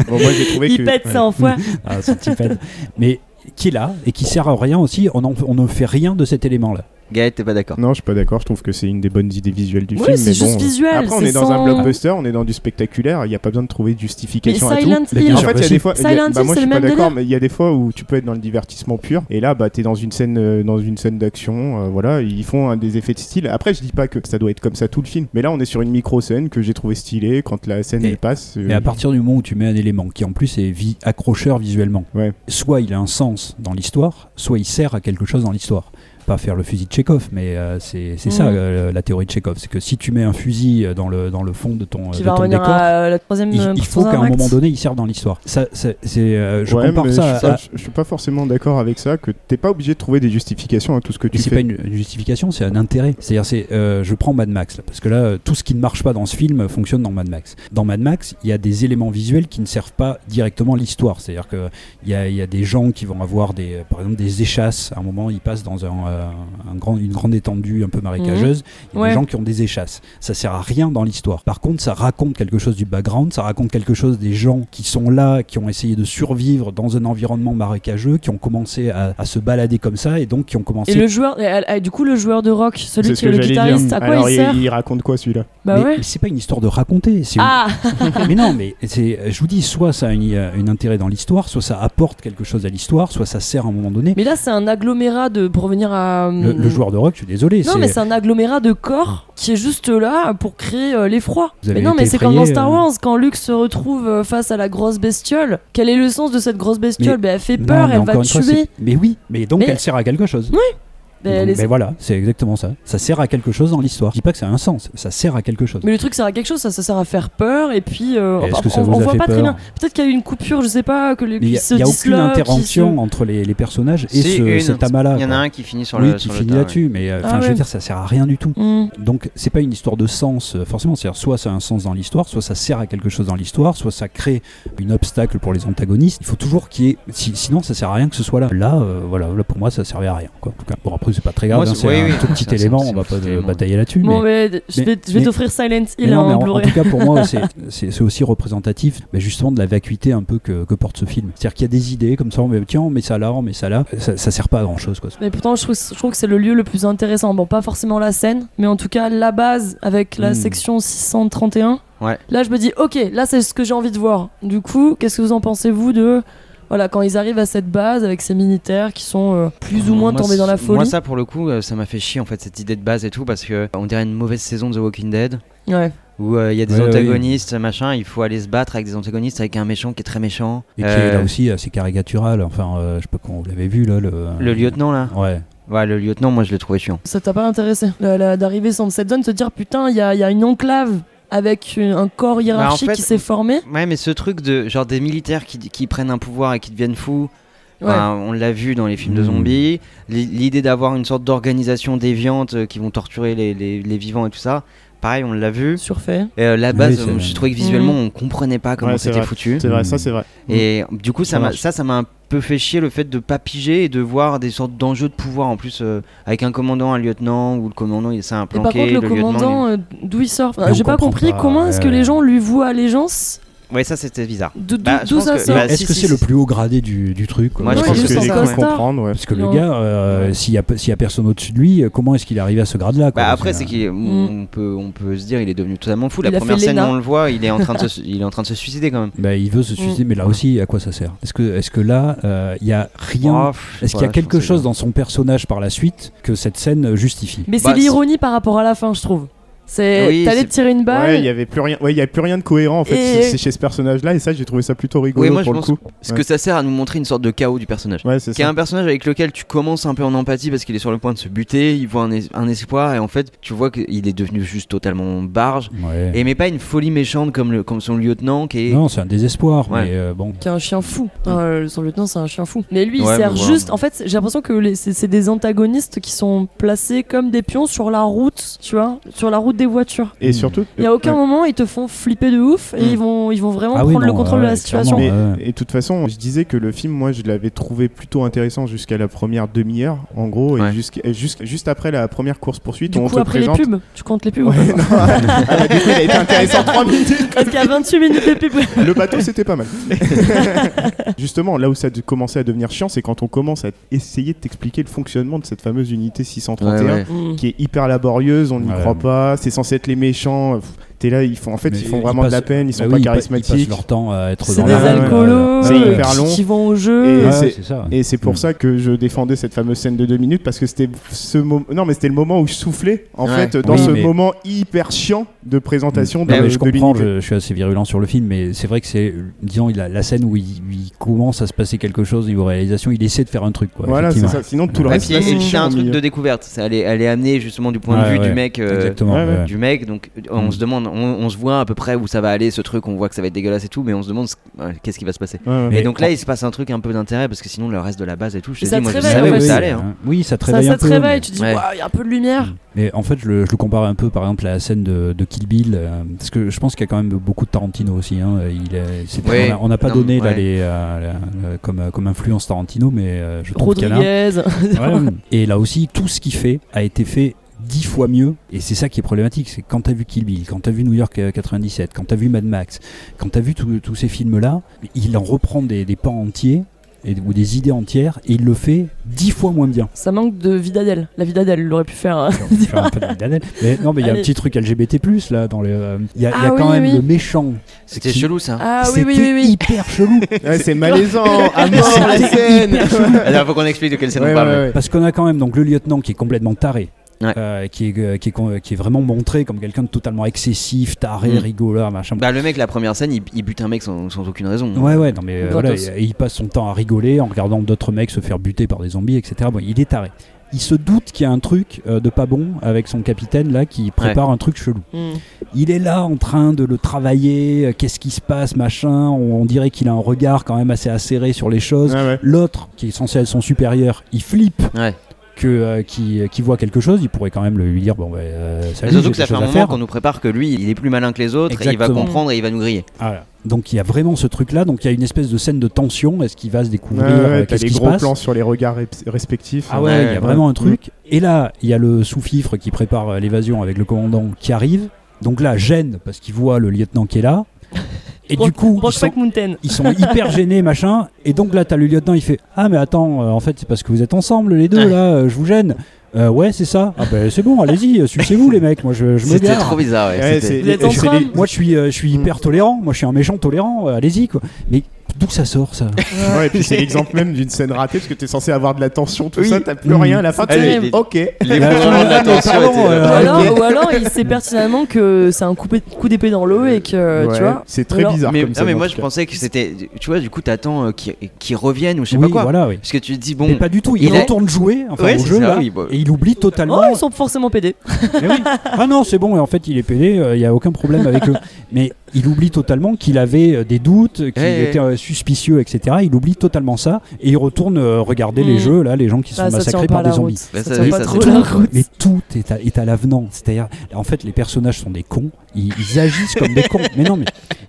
B: Bon, moi, j'ai trouvé
A: Il
B: que.
A: pète ça en fois.
E: Ah, centipède. Mais qui est là et qui sert à rien aussi. On, en- on ne fait rien de cet élément là.
C: Gaët, t'es pas d'accord
B: Non, je suis pas d'accord. Je trouve que c'est une des bonnes idées visuelles du
A: Oui,
B: film.
A: c'est
B: mais
A: juste
B: bon,
A: visuel,
B: Après, on est dans
A: sans-
B: un blockbuster, on est dans du spectaculaire. Il n'y a pas besoin de trouver de
A: Mais
B: justification à tout.
A: Silent
E: Mais
A: Hill,
B: En fait, il y a des fois, a-
A: Silent
B: bah, moi je
A: c'est
B: suis pas
A: même
B: d'accord, mais il y a des fois où tu peux être dans le divertissement pur, et là, bah, t'es dans une scène, euh, dans une scène d'action, euh, voilà, ils font euh, des effets de style. Après, je dis pas que ça doit être comme ça tout le film, mais là, on est sur une micro scène que j'ai trouvé stylée quand la scène
E: Et-
B: elle passe. euh,
E: Mais à partir du moment où tu mets un élément qui en plus est vi- accrocheur visuellement,
B: Ouais.
E: soit il a un sens dans l'histoire, soit il sert à quelque chose dans l'histoire. Pas faire le fusil de Chekhov, mais euh, c'est c'est ça
A: Mhm.
E: euh, la théorie de Chekhov. C'est que si tu mets un fusil euh, dans le, dans le fond de ton,
A: qui
E: de
A: va
E: ton
A: revenir
E: décor,
A: à la troisième
E: il,
A: euh,
E: il faut qu'à un moment donné il serve dans l'histoire. Ça, c'est, c'est, euh, je
B: ouais,
E: compare ça,
B: je, suis
E: à,
B: pas- je- je suis pas forcément d'accord avec ça, que t'es pas obligé de trouver des justifications à tout ce que tu
E: Mais c'est
B: fais.
E: pas une, une justification, c'est un intérêt. C'est-à-dire, c'est, euh, je prends Mad Max là, parce que là, euh, tout ce qui ne marche pas dans ce film fonctionne dans Mad Max. Dans Mad Max, il y a des éléments visuels qui ne servent pas directement l'histoire. C'est-à-dire que il y a, il y a des gens qui vont avoir des, euh, par exemple, des échasses. À un moment, ils passent dans un, euh, un grand, une grande étendue un peu marécageuse. Il y a
A: Ouais.
E: des gens qui ont des échasses. Ça sert à rien dans l'histoire. Par contre, ça raconte quelque chose du background. Ça raconte quelque chose des gens qui sont là, qui ont essayé de survivre dans un environnement marécageux, qui ont commencé à, à se balader comme ça et donc qui ont commencé
A: Et le joueur, et, et, du coup, le joueur de rock, celui qui est le guitariste,
B: dire.
A: à quoi
B: Alors,
A: il sert
B: il raconte quoi celui-là?
A: Bah
E: mais,
A: ouais.
E: mais c'est pas une histoire de raconter.
A: Ah
E: mais non, mais c'est, je vous dis, soit ça a une- un intérêt dans l'histoire, soit ça apporte quelque chose à l'histoire, soit ça sert à un moment donné.
A: Mais là, c'est un agglomérat de. Pour revenir à.
E: Le, le joueur de rock, je suis désolé.
A: Non, mais c'est un agglomérat de corps qui est juste là pour créer euh, l'effroi. Mais non, mais c'est comme dans Star
E: euh.
A: Wars, quand Luke se retrouve euh, face à la grosse bestiole. Quel est le sens de cette grosse bestiole?
E: Mais-
A: Ben, Elle fait peur, elle va
E: fois,
A: tuer.
E: mais oui, mais donc
A: Mais-
E: elle sert à quelque chose.
A: Ben,
E: Donc,
A: elle est-
E: ben voilà, c'est exactement ça. Ça sert à quelque chose dans l'histoire. Je dis pas que ça a un sens, ça sert à quelque chose.
A: Mais le truc sert à quelque chose, ça, ça sert à faire peur et puis euh,
E: Est-ce
A: enfin,
E: que ça
A: on,
E: vous
A: on
E: a
A: voit
E: fait
A: pas très bien. Peut-être qu'il y a eu une coupure, je sais pas, que les
E: Mais il
A: qui
E: n'y a, aucune
A: dislocent, qui
E: intervention
A: se-
E: entre les, les personnages et ce,
C: une.
E: cet amas-là.
C: Il y en a un qui finit sur
E: oui,
C: le.
E: qui
C: sur le
E: finit
C: ouais.
E: là-dessus, mais euh,
A: Ah
E: enfin, je veux dire, ça sert à rien du tout.
A: Hmm.
E: Donc c'est pas une histoire de sens euh, forcément, c'est-à-dire soit ça a un sens dans l'histoire, soit ça sert à quelque chose dans l'histoire, soit ça crée une obstacle pour les antagonistes. Il faut toujours qu'il y ait, si- sinon ça sert à rien que ce soit là. Là, euh, voilà, là pour moi ça servait à rien. Quoi. En tout cas, bon après après, c'est pas très grave, hein,
C: c'est- oui,
E: un
C: oui.
E: tout petit élément, on va pas batailler là-dessus.
A: Bon,
E: mais-
A: mais je vais, je vais t'offrir Silent
E: mais
A: Hill
E: non, mais
A: en
E: en, en tout cas, pour moi, c'est- c'est c'est aussi représentatif mais justement de la vacuité un peu que, que porte ce film. C'est-à-dire qu'il y a des idées comme ça, on met, tiens, on met ça là, on met ça là. Ça, ça sert pas à grand-chose. Quoi.
A: Mais pourtant, je trouve, je trouve que c'est le lieu le plus intéressant. Bon, pas forcément la scène, mais en tout cas la base avec la
E: Mm.
A: section 631.
C: Ouais.
A: Là, je me dis, ok, là, c'est ce que j'ai envie de voir. Du coup, qu'est-ce que vous en pensez, vous, de. Voilà, quand ils arrivent à cette base avec ces militaires qui sont euh, plus ou moins
C: Moi,
A: tombés dans la folie.
C: Moi, ça, pour le coup, euh, ça m'a fait chier en fait cette idée de base et tout parce que on dirait une mauvaise saison de The Walking Dead
A: Ouais.
C: où euh, il y a des
E: Ouais,
C: antagonistes, machin. Il faut aller se battre avec des antagonistes, avec un méchant qui est très méchant.
E: Et qui
C: Euh,
E: est là aussi assez caricatural. Enfin, euh, je sais pas comment vous l'avez vu là. Le,
C: Le lieutenant là.
E: Ouais.
C: Ouais, le lieutenant, moi, je l'ai trouvé chiant.
A: Ça t'a pas intéressé d'arriver dans cette zone, se dire, putain, il y a, il y a une enclave avec une- un corps hiérarchique
C: fait,
A: qui s'est formé.
C: Ouais, mais ce truc de genre des militaires qui, qui prennent un pouvoir et qui deviennent fous.
A: Ouais.
C: Enfin, on l'a vu dans les films de
E: Mm.
C: zombies. L'i- L'idée d'avoir une sorte d'organisation déviante euh, qui vont torturer les, les- les vivants et tout ça. Pareil, on l'a vu.
A: Surfait.
C: Et euh, la base,
E: Oui,
C: euh, j'ai trouvé que visuellement,
A: Mhm.
C: on comprenait pas comment
B: Ouais,
C: c'était foutu.
B: C'est vrai,
E: Mm.
B: ça c'est vrai.
C: Et du coup, ça
B: Ça
C: m'a ça, ça peu fait chier le fait de pas piger et de voir des sortes d'enjeux de pouvoir en plus euh, avec un commandant, un lieutenant ou le commandant il s'est un
A: Et
C: planqué.
A: par contre, le, commandant, euh, d'où il sort? Enfin, J'ai pas compris
E: pas,
A: comment est-ce que les gens lui vouent allégeance.
C: Ouais, ça c'était bizarre.
A: D'où
C: Bah,
A: ça sort
C: bah,
E: Est-ce
C: si,
E: que
C: si,
E: c'est
C: si.
E: le plus haut gradé du, du truc quoi
C: Moi, je pense
A: est
C: que
B: j'ai cru comprendre, ouais.
E: Parce que
A: Non.
E: le gars, euh, s'il y, a s'il y a personne au-dessus de lui, euh, comment est-ce qu'il est arrivé à ce grade-là
C: Bah après, c'est qu'il
A: Mm.
C: on peut on peut se dire il est devenu totalement fou.
A: Il
C: La première scène on le voit, il est en train de se, il est en train de se suicider quand même.
E: Bah, il veut se suicider, mais là aussi, à quoi ça sert Est-ce que, est-ce que là, euh, il y a rien
C: Oh,
E: Est-ce qu'il y a quelque chose dans son personnage par la suite que cette scène justifie
A: Mais c'est l'ironie par rapport à la fin, je trouve. C'est
C: Oui,
A: t'allais te tirer une balle.
B: Ouais, il y avait plus rien. Ouais, il y a plus rien de cohérent en fait.
A: Et-
B: C'est chez ce personnage-là et ça j'ai trouvé ça plutôt rigolo
C: Oui, moi je
B: pour le
C: pense
B: coup.
C: ce que ça sert à nous montrer une sorte de chaos du personnage.
B: Ouais, c'est
C: Qui est
B: ça.
C: un personnage avec lequel tu commences un peu en empathie parce qu'il est sur le point de se buter, il voit un, es- un espoir et en fait tu vois qu'il est devenu juste totalement barge.
E: Ouais.
C: Et mais pas une folie méchante comme, le, comme son lieutenant qui est.
E: Non, c'est un désespoir,
C: Ouais.
E: mais euh, bon.
A: Qui est un chien fou. Euh, son lieutenant, c'est un chien fou. Mais lui, il sert juste. En fait, j'ai l'impression que les- c'est c'est des antagonistes qui sont placés comme des pions sur la route, tu vois, sur la route des voitures.
B: Et surtout.
A: Il y a aucun
B: ouais.
A: moment ils te font flipper de ouf et
C: Mm.
A: ils vont ils vont vraiment
E: Ah oui,
A: prendre le contrôle de la situation.
B: Mais et de toute façon, je disais que le film, moi, je l'avais trouvé plutôt intéressant jusqu'à la première demi-heure, en gros, et
C: Ouais.
B: jusqu'à- et juste, juste après la première course poursuite,
A: Du
B: on
A: coup,
B: te
A: après
B: présente.
A: les pubs, tu comptes les pubs ou
B: Ouais,
A: pas
B: non. Ah, bah, du coup, il a été intéressant 3 minutes.
A: Parce qu'il y a 28 minutes de pub.
B: Le bateau, c'était pas mal. Justement, là où ça a commencé à devenir chiant, c'est quand on commence à essayer de t'expliquer le fonctionnement de cette fameuse unité 631,
C: Ouais, ouais.
A: Mm.
B: qui est hyper laborieuse, on n'y
E: Ouais.
B: croit pas, c'est censé être les méchants. T'es là, ils font, en fait,
E: Mais
B: ils font
E: ils
B: vraiment de la
E: passent-
B: peine, ils sont
E: bah
B: pas
E: oui, ils pa- Ils
B: charismatiques.
E: passent leur temps à être
A: C'est
E: dans
A: des alcoolos
B: C'est
A: euh,
B: hyper
A: qui-
B: long.
A: qui vont au
B: Et
A: jeu.
E: Ouais,
B: c'est-
E: c'est ça.
B: Et c'est pour
E: Mm.
B: ça que je défendais cette fameuse scène de deux minutes parce que c'était ce moment. Non, mais c'était le moment où je soufflais en
C: Ouais.
B: fait dans
E: Oui,
B: ce
E: mais-
B: moment hyper chiant de présentation de,
E: Non, mais
B: de
E: je comprends, je, je suis assez virulent sur le film, mais c'est vrai que c'est, disons, il a, la scène où il, il commence à se passer quelque chose au niveau réalisation, il essaie de faire un truc. Quoi,
B: Voilà, c'est ça. Sinon tout le reste, là, c'est
C: un truc de découverte. Ça, Elle est, amenée justement du point de vue du mec. euh, du mec donc euh, on
E: Mm.
C: se demande on, on se voit à peu près où ça va aller ce truc on voit que ça va être dégueulasse et tout mais on se demande ouais, qu'est-ce qui va se passer
B: Ouais, ouais.
E: Mais
C: et donc là il se passe un truc un peu d'intérêt parce que sinon le reste de la base et tout je te moi je savais où ça allait hein.
E: Oui, ça te
A: Ça,
E: réveille
A: ça
E: un
A: te
E: peu.
A: réveille,
E: mais-
A: tu te dis, il y a un peu de lumière.
E: Mais en fait, je le, je le compare un peu, par exemple, à la scène de, de Kill Bill, euh, parce que je pense qu'il y a quand même beaucoup de Tarantino aussi. hein. Il est- c'est-
C: Ouais.
E: on n'a pas
C: Non,
E: donné là,
C: ouais.
E: les, euh, la- comme, comme influence Tarantino, mais euh, je trouve qu'il y en a.
A: Rodriguez.
E: Ouais. Et là aussi, tout ce qu'il fait a été fait dix fois mieux. Et c'est ça qui est problématique. C'est quand t'as vu Kill Bill, quand t'as vu New York euh, 97, quand t'as vu Mad Max, quand t'as vu tous tous ces films-là, il en reprend des, des pans entiers. Et, ou des idées entières et il le fait dix fois moins bien.
A: Ça manque de Vidadel. La Vidadel, il aurait pu faire. hein.
E: Faire un peu de Daniel. mais non mais il y a un petit truc LGBT+ là dans les euh, il y a, il y a
A: Ah
E: quand
A: oui,
E: même
A: oui.
E: le méchant
C: c'était
E: qui-
C: chelou ça
A: Ah oui, oui,
E: C'était
A: oui, oui.
E: hyper chelou
B: Ouais, c'est malaisant à mort la scène.
C: alors faut qu'on explique de quelle scène
B: Ouais,
C: on parle
B: ouais, ouais.
E: Parce qu'on a quand même donc le lieutenant qui est complètement taré.
C: Ouais.
E: euh, qui, est, euh, qui, est, con- qui est vraiment montré comme quelqu'un de totalement excessif, taré,
C: Mm.
E: rigoleur, machin.
C: bah le mec la première scène il, il bute un mec sans, sans aucune raison
E: Ouais, ouais, non, mais euh, voilà, et- et il passe son temps à rigoler en regardant d'autres mecs se faire buter par des zombies, etc. Bon, il est taré. Il se doute qu'il y a un truc euh, de pas bon avec son capitaine là qui prépare un truc chelou.
A: Mm.
E: Il est là en train de le travailler, euh, qu'est-ce qui se passe, machin. On, on dirait qu'il a un regard quand même assez acéré sur les choses.
B: Ouais, ouais.
E: L'autre, qui est censé être son supérieur, il flippe
C: ouais
E: que, euh, qui, qui voit quelque chose, il pourrait quand même lui dire bon, bah, euh,
C: Mais
E: salut,
C: surtout que ça fait un moment
E: faire.
C: qu'on nous prépare que lui, il est plus malin que les autres, et il va comprendre et il va nous griller.
E: Voilà. Donc il y a vraiment ce truc-là. Donc il y a une espèce de scène de tension. Est-ce qu'il va se découvrir
B: Ouais, ouais,
E: euh, Qu'est-ce
B: des
E: qui se
B: gros
E: passe
B: plans sur les regards respectifs.
E: Ah ouais, il
C: Ouais,
E: y a
B: ouais.
E: vraiment un truc. Et là, il y a le sous-fifre qui prépare l'évasion avec le commandant qui arrive. Donc là, gêne parce qu'il voit le lieutenant qui est là. Et du coup, ils sont,
A: Brokeback Mountain.
E: ils sont hyper gênés, machin. Et donc là, t'as le lieutenant, il fait Ah, mais attends, euh, en fait, c'est parce que vous êtes ensemble, les deux, là, euh, je vous gêne. Euh, ouais, c'est ça. Ah, ben c'est bon, allez-y, sucez-vous, les mecs. Moi, je, je me
C: C'était trop bizarre. ouais,
B: Ouais,
C: c'était-
B: c'est-
A: Vous êtes
B: et
A: en
B: c'est
A: train
B: les-
E: Moi, je suis, euh, je suis hyper tolérant. Moi, je suis un méchant tolérant. euh, allez-y, quoi. Mais d'où ça sort, ça
B: Ouais, et puis c'est l'exemple même d'une scène ratée parce que t'es censé avoir de la tension, tout
C: Oui.
B: ça, t'as plus
E: Mm.
B: rien à la fin. tu ok.
C: Les
E: Ah,
C: mouvements de l'attention
E: pardon,
C: étaient-
E: euh,
A: Ou alors,
B: ok.
A: ou alors il sait pertinemment que c'est un coup, coup d'épée dans l'eau et que
B: Ouais,
A: tu vois.
B: c'est très
A: Alors-
B: bizarre
C: mais,
B: comme
C: non,
B: ça.
C: mais moi je pensais que c'était. Tu vois, du coup, t'attends euh, qu'ils qu'ils reviennent ou je sais
E: Oui,
C: pas quoi.
E: voilà, oui.
C: Parce que tu te dis, bon.
E: mais pas du tout. Il,
C: il a-
E: retourne jouer enfin,
C: Ouais,
E: au
C: c'est
E: jeu,
C: ça,
E: là,
C: oui, bah.
E: et il oublie totalement.
A: Oh, ils sont forcément pédés.
E: Mais oui. Ah non, c'est bon, et en fait, il est pédé, il n'y a aucun problème avec eux. Mais il oublie totalement qu'il avait euh, des doutes, qu'il était euh, suspicieux, etc. Il oublie totalement ça, et il retourne euh, regarder les
A: Mm.
E: jeux, là, les gens qui sont
A: Ah, ça
E: massacrés par des zombies.
C: Bah,
A: ça
C: ça-
A: pas trop
C: tout.
E: Mais tout est à, est à l'avenant. C'est-à-dire, en fait, les personnages sont des cons. Ils, ils agissent comme des cons. Mais non, mais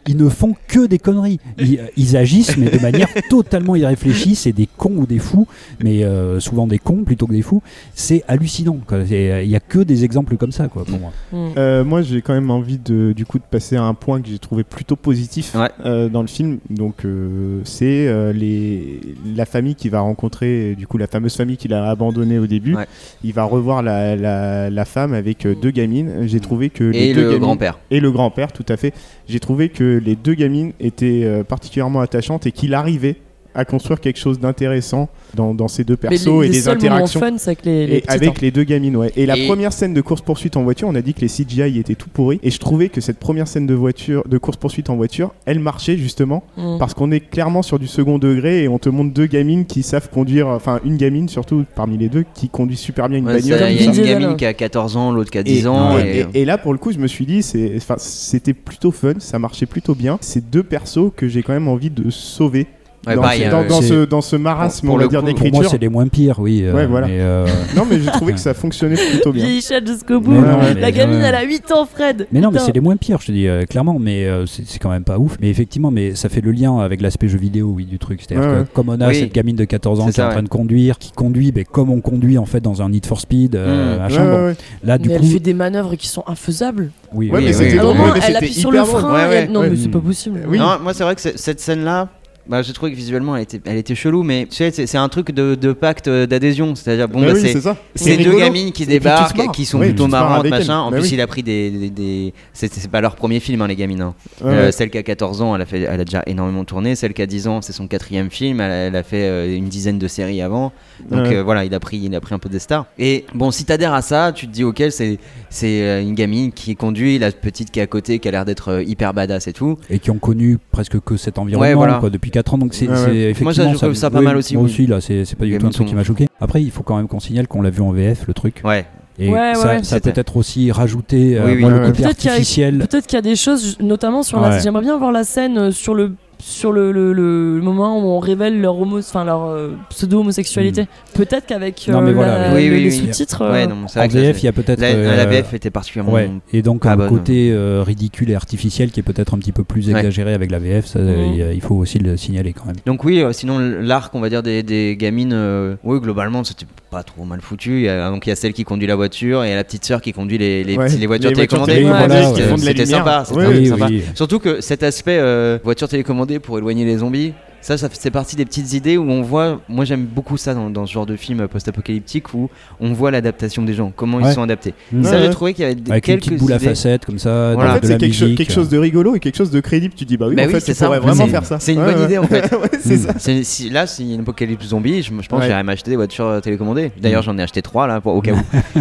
E: ils ne font que des conneries. Ils, ils agissent, mais de manière totalement irréfléchie. C'est des cons ou des fous, mais euh, souvent des cons plutôt que des fous. C'est hallucinant. Il n'y a que des exemples comme ça, quoi, pour moi.
A: Mm.
B: Euh, moi, j'ai quand même envie de, du coup, de passer à un point que j'ai trouvé plutôt positif
C: Ouais.
B: euh, dans le film. Donc, euh, c'est euh, les la famille qui va rencontrer, du coup, la fameuse famille qu'il a abandonnée au début.
C: Ouais.
B: Il va revoir la, la, la femme avec deux gamines. J'ai trouvé que les
C: Et
B: deux
C: le
B: gamines-
C: grand-père.
B: et le grand-père, tout à fait. J'ai trouvé que les deux gamines étaient particulièrement attachantes et qu'il arrivait à construire quelque chose d'intéressant dans, dans ces deux persos
A: les,
B: et
A: les
B: des interactions.
A: fun, c'est avec les, les
B: Et avec
A: hein.
B: les deux gamines, ouais. Et la première scène de course-poursuite en voiture, on a dit que les CGI étaient tout pourris. Et je trouvais que cette première scène de voiture, de course-poursuite en voiture, elle marchait justement
A: Mm.
B: parce qu'on est clairement sur du second degré et on te montre deux gamines qui savent conduire, enfin une gamine surtout parmi les deux qui conduit super bien une
C: Ouais,
B: bagnole.
C: Il y a une gamine qui a 14 ans, l'autre qui a 10
B: Et,
C: ans.
B: et-
C: et-
B: et- et là, pour le coup, je me suis dit, c'est, enfin, c'était plutôt fun, ça marchait plutôt bien. C'est deux persos que j'ai quand même envie de sauver
C: Ouais,
B: dans, ce,
C: euh,
B: dans, dans
E: c'est-
B: ce, dans ce marasme,
C: pour
B: on va
C: le
B: dire,
C: coup,
E: Pour moi,
B: d'écriture.
E: c'est les moins pires, oui. euh,
B: Ouais, voilà.
E: mais, euh,
B: Non, mais j'ai trouvé que ça fonctionnait plutôt bien.
A: Vieille chatte jusqu'au bout.
E: Mais non,
A: la
E: mais-
A: gamine, elle a 8 ans, Fred.
E: Mais non, mais c'est les moins pires, je te dis euh, clairement, mais euh, c'est c'est quand même pas ouf. Mais effectivement, mais ça fait le lien avec l'aspect jeu vidéo, oui, du truc. C'est-à-dire
B: Ouais,
E: que
B: ouais.
E: comme on a
C: Oui.
E: cette gamine de 14 ans
C: C'est
E: qui est en train
C: ouais.
E: de conduire, qui conduit, ben, comme on conduit en fait dans un Need for Speed,
C: Mm.
E: machin, bon, là du
A: mais
E: coup,
A: elle fait des manœuvres qui sont infaisables.
E: oui, oui,
B: mais c'était
E: oui,
A: À un
B: drôle,
A: moment,
B: mais
A: elle appuie sur le frein. Non, mais c'est pas possible.
B: Oui.
C: Non, moi c'est vrai que cette scène-là, bah, j'ai trouvé que visuellement elle était, elle était chelou, mais tu sais, c'est c'est un truc de, de pacte euh, d'adhésion. C'est-à-dire, bon,
B: Bah
C: bah,
B: oui,
C: c'est deux gamines qui débarquent, qui sont
B: Oui,
C: plutôt marrantes, machin. En
B: Bah
C: plus,
B: oui.
C: il a pris des. des, des- c'est c'est pas leur premier film, hein, les gamines. hein.
B: Ouais,
C: Euh,
B: ouais.
C: celle qui a 14 ans, elle a, fait, elle a déjà énormément tourné. Celle qui a 10 ans, c'est son quatrième film. Elle a, elle a fait euh, une dizaine de séries avant. Donc
B: Ouais.
C: euh, voilà, il a, pris, il a pris un peu des stars. Et bon, si t'adhères à ça, tu te dis, ok, c'est c'est euh, une gamine qui conduit, la petite qui est à côté, qui a l'air d'être hyper badass et tout.
E: et qui ont connu presque que cet environnement
C: Ouais, voilà.
E: quoi, depuis 4 ans. Donc c'est
B: Ouais,
E: c'est
B: ouais.
E: effectivement
C: Moi, ça, je trouve ça pas
E: oui,
C: mal aussi,
E: Moi aussi, là, c'est c'est pas du tout un truc qui m'a choqué. Après, il faut quand même qu'on signale qu'on l'a vu en VF, le truc.
C: Ouais.
E: Et
A: Ouais,
E: ça,
A: ouais,
E: ça
C: c'était-
E: peut être aussi rajouté euh,
C: Oui, oui.
E: le
B: ouais.
E: côté
A: Peut-être qu'il y a-
E: artificiel.
A: Peut-être qu'il y a des choses, notamment sur la. J'aimerais bien voir la scène euh, sur le sur le, le, le moment où on révèle leur homo, enfin leur euh, pseudo-homosexualité. Peut-être qu'avec euh,
E: mais voilà,
A: la-
C: Oui, oui,
A: les
C: oui.
A: sous-titres. Euh,
E: il y a peut-être.
C: la, la
E: euh,
C: VF était particulièrement.
E: Ouais, et donc un
C: bonne.
E: côté euh, ridicule et artificiel qui est peut-être un petit peu plus
C: Ouais.
E: exagéré avec la VF, ça,
A: Mhm.
E: il- il faut aussi le signaler quand même.
C: Donc oui, euh, sinon l'arc, on va dire des, des gamines, euh, oui globalement c'était pas trop mal foutu. Il y a, donc il y a celle qui conduit la voiture et il y a la petite sœur qui conduit les, les,
B: Ouais,
C: petits- les voitures
B: les
C: télécommandées. Voilà, c'était- sympa,
B: Oui,
E: oui,
C: sympa. Surtout que cet aspect euh, voiture télécommandée pour éloigner les zombies. Ça, ça fait partie des petites idées où on voit. Moi, j'aime beaucoup ça dans, dans ce genre de film post-apocalyptique où on voit l'adaptation des gens, comment
E: Ouais.
C: ils sont adaptés.
E: Mhm.
C: Ça,
B: Ouais,
C: j'ai trouvé qu'il y avait des-
E: Avec une
C: quelques
E: petite boule à facettes comme ça,
C: Voilà.
E: de,
B: En fait, c'est quelque, cho-
E: musique.
B: quelque chose de rigolo et quelque chose de crédible. Tu dis, bah oui,
C: Bah
B: en
C: oui,
B: fait,
C: c'est
B: tu
C: ça.
B: pourrais vraiment
C: c'est-
B: faire ça.
C: c'est une
B: Ouais,
C: bonne
B: ouais.
C: idée, en fait.
B: Ouais, c'est
C: Mm.
B: ça.
C: C'est- si, là, s'il y a une apocalypse zombie, je, je pense que j'irais m'acheter des voitures euh, télécommandées.
E: Mm.
C: D'ailleurs, j'en ai acheté trois là pour, au cas où.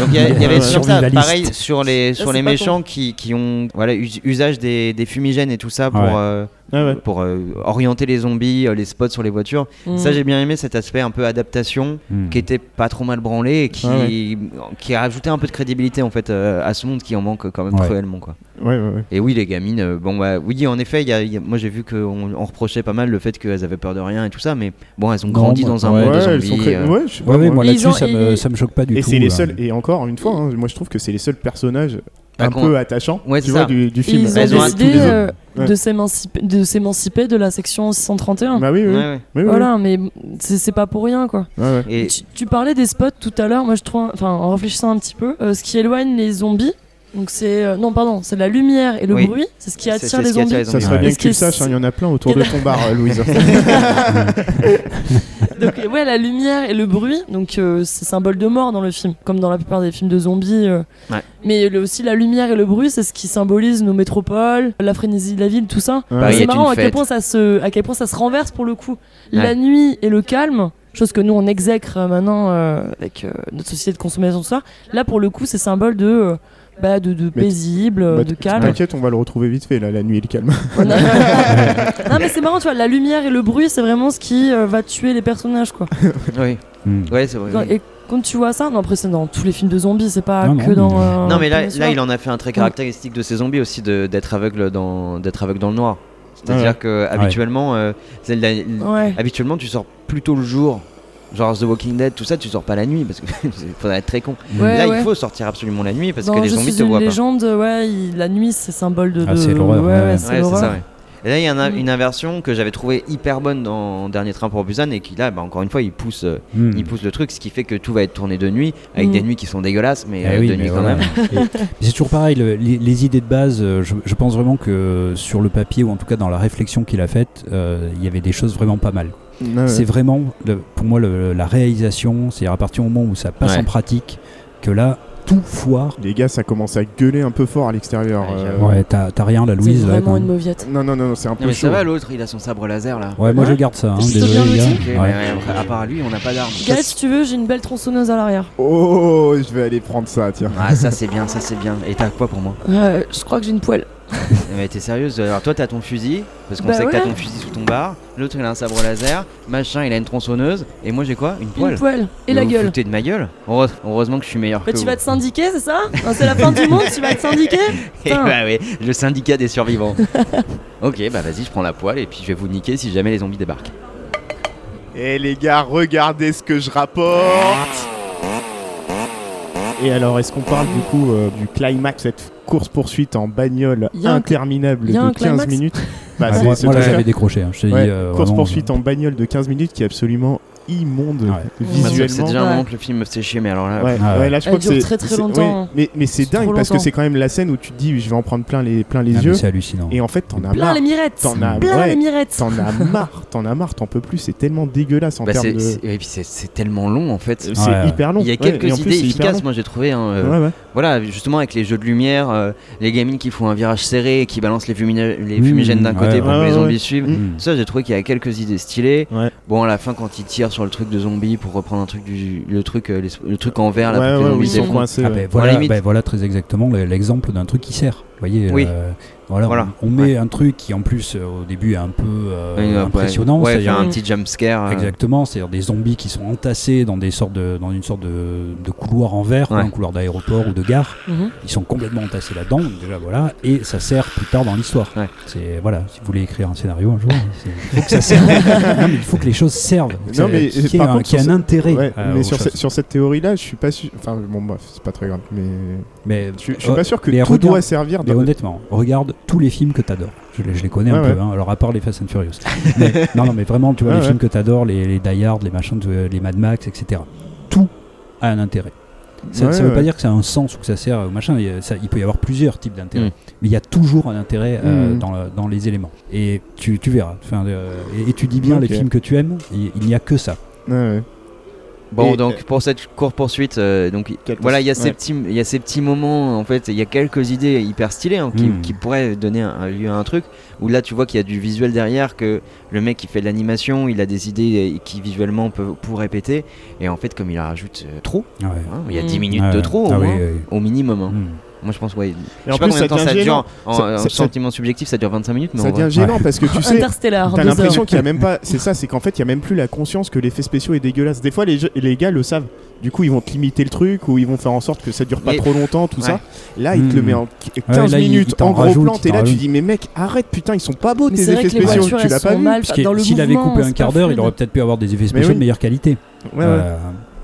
C: Donc il y, avait sur ça, pareil sur les sur
A: c'est
C: les
A: pas
C: méchants qui, qui ont voilà usage des, fumigènes et tout ça pour euh,
B: Ah ouais.
C: pour euh, orienter les zombies, euh, les spots sur les voitures.
A: Mm.
C: Ça, j'ai bien aimé cet aspect un peu adaptation
E: Hmm.
C: qui était pas trop mal branlé et qui,
B: Ah
C: qui a rajouté un peu de crédibilité en fait euh, à ce monde qui en manque quand même
E: Ouais.
C: cruellement quoi.
B: Ouais, ouais, ouais.
C: Et oui, les gamines, euh, bon bah oui, en effet, il y a- il y a- moi j'ai vu qu'on on reprochait pas mal le fait qu'elles avaient peur de rien et tout ça, mais bon, elles ont grandi dans un
E: ouais.
C: monde de
B: Ouais, elles sont
C: zombies.
B: très-
C: euh,
B: ouais, je sais pas,
E: Ouais, ouais,
B: moi.
E: là-dessus, ça, me,
A: ils-
E: ça me choque pas du
B: Et
E: tout.
B: c'est les
E: euh.
B: seuls, et encore une fois, hein, moi je trouve que c'est les seuls personnages un peu attachants
C: Ouais,
B: tu
C: c'est
B: vois, du, film.
A: ils ont décidé euh,
B: Ouais.
A: de s'émanciper de la section 631.
B: Bah oui, oui.
C: Ouais,
A: Voilà, mais c'est pas pour rien quoi.
B: oui. Ouais, ouais.
C: Et
A: Tu, tu parlais des spots tout à l'heure, moi je trouve, enfin en réfléchissant un petit peu, euh, ce qui éloigne les zombies, donc c'est, euh, non pardon, c'est la lumière et le
C: Oui.
A: bruit, c'est ce qui attire
C: c'est
A: les
C: ce qui attire
A: zombies.
B: Ça serait bien que tu le saches, hein, il y en a plein autour de ton bar, euh, Louise.
A: Donc ouais, la lumière et le bruit, donc euh, c'est symbole de mort dans le film, comme dans la plupart des films de zombies. euh.
C: Ouais.
A: Mais le- aussi la lumière et le bruit, c'est ce qui symbolise nos métropoles, la frénésie de la ville, tout ça.
B: Ouais.
A: C'est
C: est
A: marrant à quel point ça se, à quel point ça se renverse pour le coup. La nuit et le calme, chose que nous on exècre euh, maintenant euh, avec euh, notre société de consommation tout ça. Là pour le coup, c'est symbole de euh, bah, de, paisible,
B: Bah,
A: de calme.
B: T'inquiète, on va le retrouver vite fait, là, la nuit et le calme.
A: non mais c'est marrant, tu vois, la lumière et le bruit, c'est vraiment ce qui euh, va tuer les personnages quoi.
C: oui,
E: Hmm.
C: ouais, c'est vrai.
A: Et quand tu vois ça, non après c'est dans tous les films de zombies, c'est pas
E: Non,
A: que
E: non,
A: dans. euh,
C: Non mais là, là il en a fait un trait caractéristique de ces zombies aussi de- d'être aveugle dans d'être aveugle dans le noir. C'est-à-dire
B: Ouais.
C: que habituellement, euh, c'est la-
A: Ouais.
C: habituellement tu sors plutôt le jour. Genre The Walking Dead, tout ça, tu sors pas la nuit parce que faudrait être très con.
A: Ouais,
C: là,
A: ouais.
C: il faut sortir absolument la nuit parce
A: Dans
C: que les
A: Je
C: zombies te
A: une
C: voient pas.
A: légende, ouais, il- la nuit c'est symbole de.
E: Ah,
A: de-
E: c'est l'horreur,
A: Ouais,
E: ouais.
A: ouais,
C: Ouais,
A: c'est
C: ça, ouais. Et là, il y en a
A: Mm.
C: une inversion que j'avais trouvé hyper bonne dans Dernier Train pour Busan et qui, là, bah, encore une fois, il pousse, euh,
E: Hmm.
C: il pousse le truc, ce qui fait que tout va être tourné de nuit, avec
A: Mm.
C: des nuits qui sont dégueulasses, mais
E: Eh
C: euh,
E: oui,
C: de
E: mais
C: nuit quand
E: voilà.
C: même.
E: C'est toujours pareil, le- les, les idées de base, euh, je, je pense vraiment que sur le papier, ou en tout cas dans la réflexion qu'il a faite, euh, il y avait des choses vraiment pas mal.
B: Ouais, ouais.
E: C'est vraiment, le- pour moi, le- la réalisation, c'est à partir du moment où ça passe
C: Ouais.
E: en pratique, que là, tout foire.
B: Les gars, ça commence à gueuler un peu fort à l'extérieur.
C: Ouais,
B: euh,
E: t'as rien, la
A: C'est
E: Louise là,
A: vraiment une mauviette.
B: Non, non, non, c'est un peu
C: Non, mais
B: chaud.
C: ça va, l'autre, il a son sabre laser là.
E: Ouais, moi
A: Ouais.
E: je garde ça, hein,
A: Je te
E: désolé
A: bien
E: les gars. Ouais.
C: après, à part lui, on n'a pas d'armes.
A: Gaël, si tu veux, j'ai une belle tronçonneuse à l'arrière.
B: Oh, je vais aller prendre ça, tiens.
C: Ah, ça c'est bien, ça c'est bien. Et t'as quoi pour moi?
A: Ouais, je crois que j'ai une poêle.
C: Mais t'es sérieuse Alors toi, t'as ton fusil, parce qu'on
A: Bah
C: sait que t'as ton fusil sous ton bar. L'autre, il a un sabre laser. Machin, il a une tronçonneuse. Et moi, j'ai quoi? Une
A: Une
C: poêle.
A: poêle. Et
C: Mais
A: la
C: vous
A: gueule.
C: foutez de ma gueule Heureuse- Heureusement que je suis meilleur
A: Bah,
C: que
A: tu
C: vous.
A: vas te syndiquer, c'est ça? C'est la fin du monde, tu vas te syndiquer?
C: Et
A: Putain.
C: bah ouais, le syndicat des survivants. ok, bah vas-y, je prends la poêle et puis je vais vous niquer si jamais les zombies débarquent.
B: Eh les gars, regardez ce que je rapporte Et alors, est-ce qu'on parle du coup euh, du climax, cette course-poursuite en bagnole
A: Y a un-
B: interminable
A: y a
B: de
A: un
B: 15
A: climax
B: minutes Bah,
E: Ah,
B: c'est
E: moi,
B: ce
E: moi, j'avais décroché, hein, je t'ai
B: Ouais,
E: dit. euh,
B: course-poursuite en bagnole de 15 minutes qui est absolument immonde
E: Ouais.
C: C'est
B: visuellement.
C: déjà un moment que le film me fait chier, mais alors là.
B: Ouais,
E: Ah ouais.
B: ouais, là je crois que
A: dure
B: c'est
A: très, très
B: c'est-
A: longtemps.
B: ouais, mais mais c'est
A: C'est
B: dingue parce que c'est quand même la scène où tu te dis je vais en prendre plein les plein les
E: Ah,
B: yeux
E: C'est hallucinant.
B: et en fait t'en as
A: Plein
B: marre.
A: les mirettes.
B: T'en as
A: Plein
B: ouais,
A: les mirettes.
B: t'en as marre, t'en as marre, t'en peux plus, c'est tellement dégueulasse en
C: Bah,
B: termes
C: c'est
B: de
C: c'est- et puis c'est- c'est tellement long en fait.
B: c'est
E: Ouais,
B: hyper long.
C: Il y a quelques
B: et en plus,
C: idées
B: c'est
C: efficaces, moi j'ai trouvé. hein, euh. Voilà, justement avec les jeux de lumière, euh, les gamines qui font un virage serré et qui balancent les, les
E: Mmh,
C: fumigènes d'un côté pour que les zombies suivent.
E: Hmm.
C: Ça, j'ai trouvé qu'il y a quelques idées stylées. Bon, à la fin, quand ils tirent sur le truc de zombie pour reprendre un truc du le truc euh, les- le truc en vert là,
B: Ouais,
C: pour que les
B: ouais,
C: zombies
B: oui, c'est
C: s'effondrent.
B: coincé.
E: Ah
B: ouais.
E: ben, voilà, ben, voilà très exactement le- l'exemple d'un truc qui sert. Vous voyez,
C: Oui.
E: euh, voilà,
C: Voilà.
E: On, on met un truc qui en plus euh, au début est un peu euh, impressionnant.
C: Ouais,
E: c'est-à-dire-
C: un petit jump scare. euh,
E: Exactement, c'est-à-dire des zombies qui sont entassés dans des sortes de, dans une sorte de, de couloir en verre,
C: Ouais.
E: un couloir d'aéroport ou de gare.
A: Mhm.
E: Ils sont complètement entassés là-dedans, déjà voilà, et ça sert plus tard dans l'histoire.
C: Ouais.
E: C'est voilà, si vous voulez écrire un scénario un jour, c'est- il faut que ça serve. non, mais il faut que les choses servent,
B: Non, mais,
E: qu'il y ait
B: par
E: un,
B: contre,
E: qu'il y ait
B: sur
E: un
B: ce-
E: intérêt.
B: Ouais,
E: euh,
B: mais sur, ce- sur cette théorie-là, je suis pas sûr. Enfin, bon, bref, c'est pas très grave. Mais
E: Mais
B: je, je suis
E: euh,
B: pas sûr que tout
E: regarde-
B: doit servir.
E: Mais honnêtement, regarde tous les films que t'adores. Je, les- je les connais un
B: Ouais,
E: peu, hein, alors à part les Fast and Furious. Mais- non, non, mais vraiment, tu vois, les
B: ouais.
E: films que t'adores, les, les Die Hard, les machins, les Mad Max, etc. Tout a un intérêt. Ça,
B: Ouais,
E: ça veut pas dire que ça a un sens ou que ça sert au machin. Il, ça- il peut y avoir plusieurs types d'intérêts.
C: Mm.
E: Mais il y a toujours un intérêt euh,
B: Mm.
E: dans, le- dans les éléments. Et tu, tu verras. Enfin, euh, et, et tu dis bien les films que tu aimes, il n'y a que ça.
B: Ouais.
C: Bon,
B: Et-
C: donc pour cette course poursuite, euh, donc voilà, il y a ces
B: ouais.
C: petits, il y a ces petits moments en fait, il y a quelques idées hyper stylées hein, qui,
E: Mm.
C: qui pourraient donner un, un lieu à un truc. Où là, tu vois qu'il y a du visuel derrière, que le mec qui fait de l'animation, il a des idées euh, qui visuellement peuvent pourraient péter. Et en fait, comme il en rajoute euh, trop,
E: Ouais.
C: hein, il y a
A: Mm.
C: 10 minutes
E: Ouais,
C: de
E: ouais.
C: trop au,
E: Ah oui,
C: moins,
E: oui, oui.
C: au minimum. hein.
E: Mm.
C: Moi, je pense, ouais.
B: Et
C: je
B: en
C: sais pas
B: plus,
C: combien
B: ça
C: de temps ça
B: devient
C: dure.
B: gênant.
C: En,
B: Ça-
C: en
B: ça-
C: sentiment subjectif, ça dure 25 minutes. Mais
B: Ça
C: en vrai-
B: devient gênant parce que tu sais,
A: Interstellar,
B: T'as
A: deux
B: l'impression
A: heures.
B: qu'il y a même pas. C'est ça, c'est qu'en fait, il y a même plus la conscience que l'effet spéciaux est dégueulasse. Des fois, les, jeux- les gars le savent. Du coup, ils vont te limiter le truc ou ils vont faire en sorte que ça dure pas
C: Mais-
B: trop longtemps, tout ça. Là, il te le
E: Hmm.
B: met en qu- 15
E: Ouais, là, il- il
B: minutes
E: t'en
B: en gros
E: rajoute,
B: plan.
E: il
B: T'es
E: t'en
B: là, tu
E: rajoute.
B: dis, mais mec, arrête, putain, ils sont pas beaux
A: Mais
B: tes
A: c'est vrai
B: effets
A: que les
B: spéciaux.
A: voitures,
B: Tu
A: elles
B: l'as pas
A: sont
B: vu
A: mal
E: Parce que
A: dans le
E: s'il avait
A: mouvement,
E: coupé un
A: c'est
E: quart d'heure, il
A: fluide.
E: aurait peut-être pu avoir des effets spéciaux
B: oui.
E: de meilleure qualité.
B: Ouais, ouais.
E: Euh,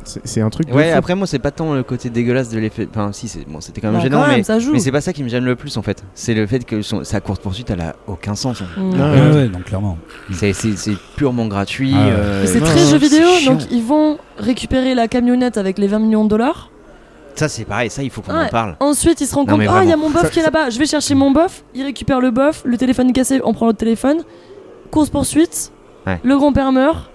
B: C'est un truc.
C: Ouais,
B: fou.
C: après, moi, c'est pas tant le côté dégueulasse de l'effet. Enfin, si, c'est bon, c'était quand même
A: Bah,
C: gênant,
A: quand même,
C: mais.
A: ça joue.
C: Mais c'est pas ça qui me gêne le plus en fait. C'est le fait que son- sa courte poursuite elle a aucun sens.
A: Mm.
B: Ouais,
E: ouais, donc clairement.
C: C'est- C'est c'est purement gratuit.
E: Ah ouais.
C: euh,
A: c'est très jeu vidéo,
C: chiant.
A: donc ils vont récupérer la camionnette avec les 20 millions de dollars.
C: Ça c'est pareil, ça il faut qu'on
A: Ouais.
C: en parle.
A: Ensuite, ils se rendent
C: Non,
A: compte, ah, il y a mon bof
B: Ça-
A: qui est là-bas, je vais chercher mon bof. Ils récupèrent le bof, le téléphone est cassé, on prend l'autre téléphone. Course poursuite,
C: Ouais.
A: le grand-père meurt.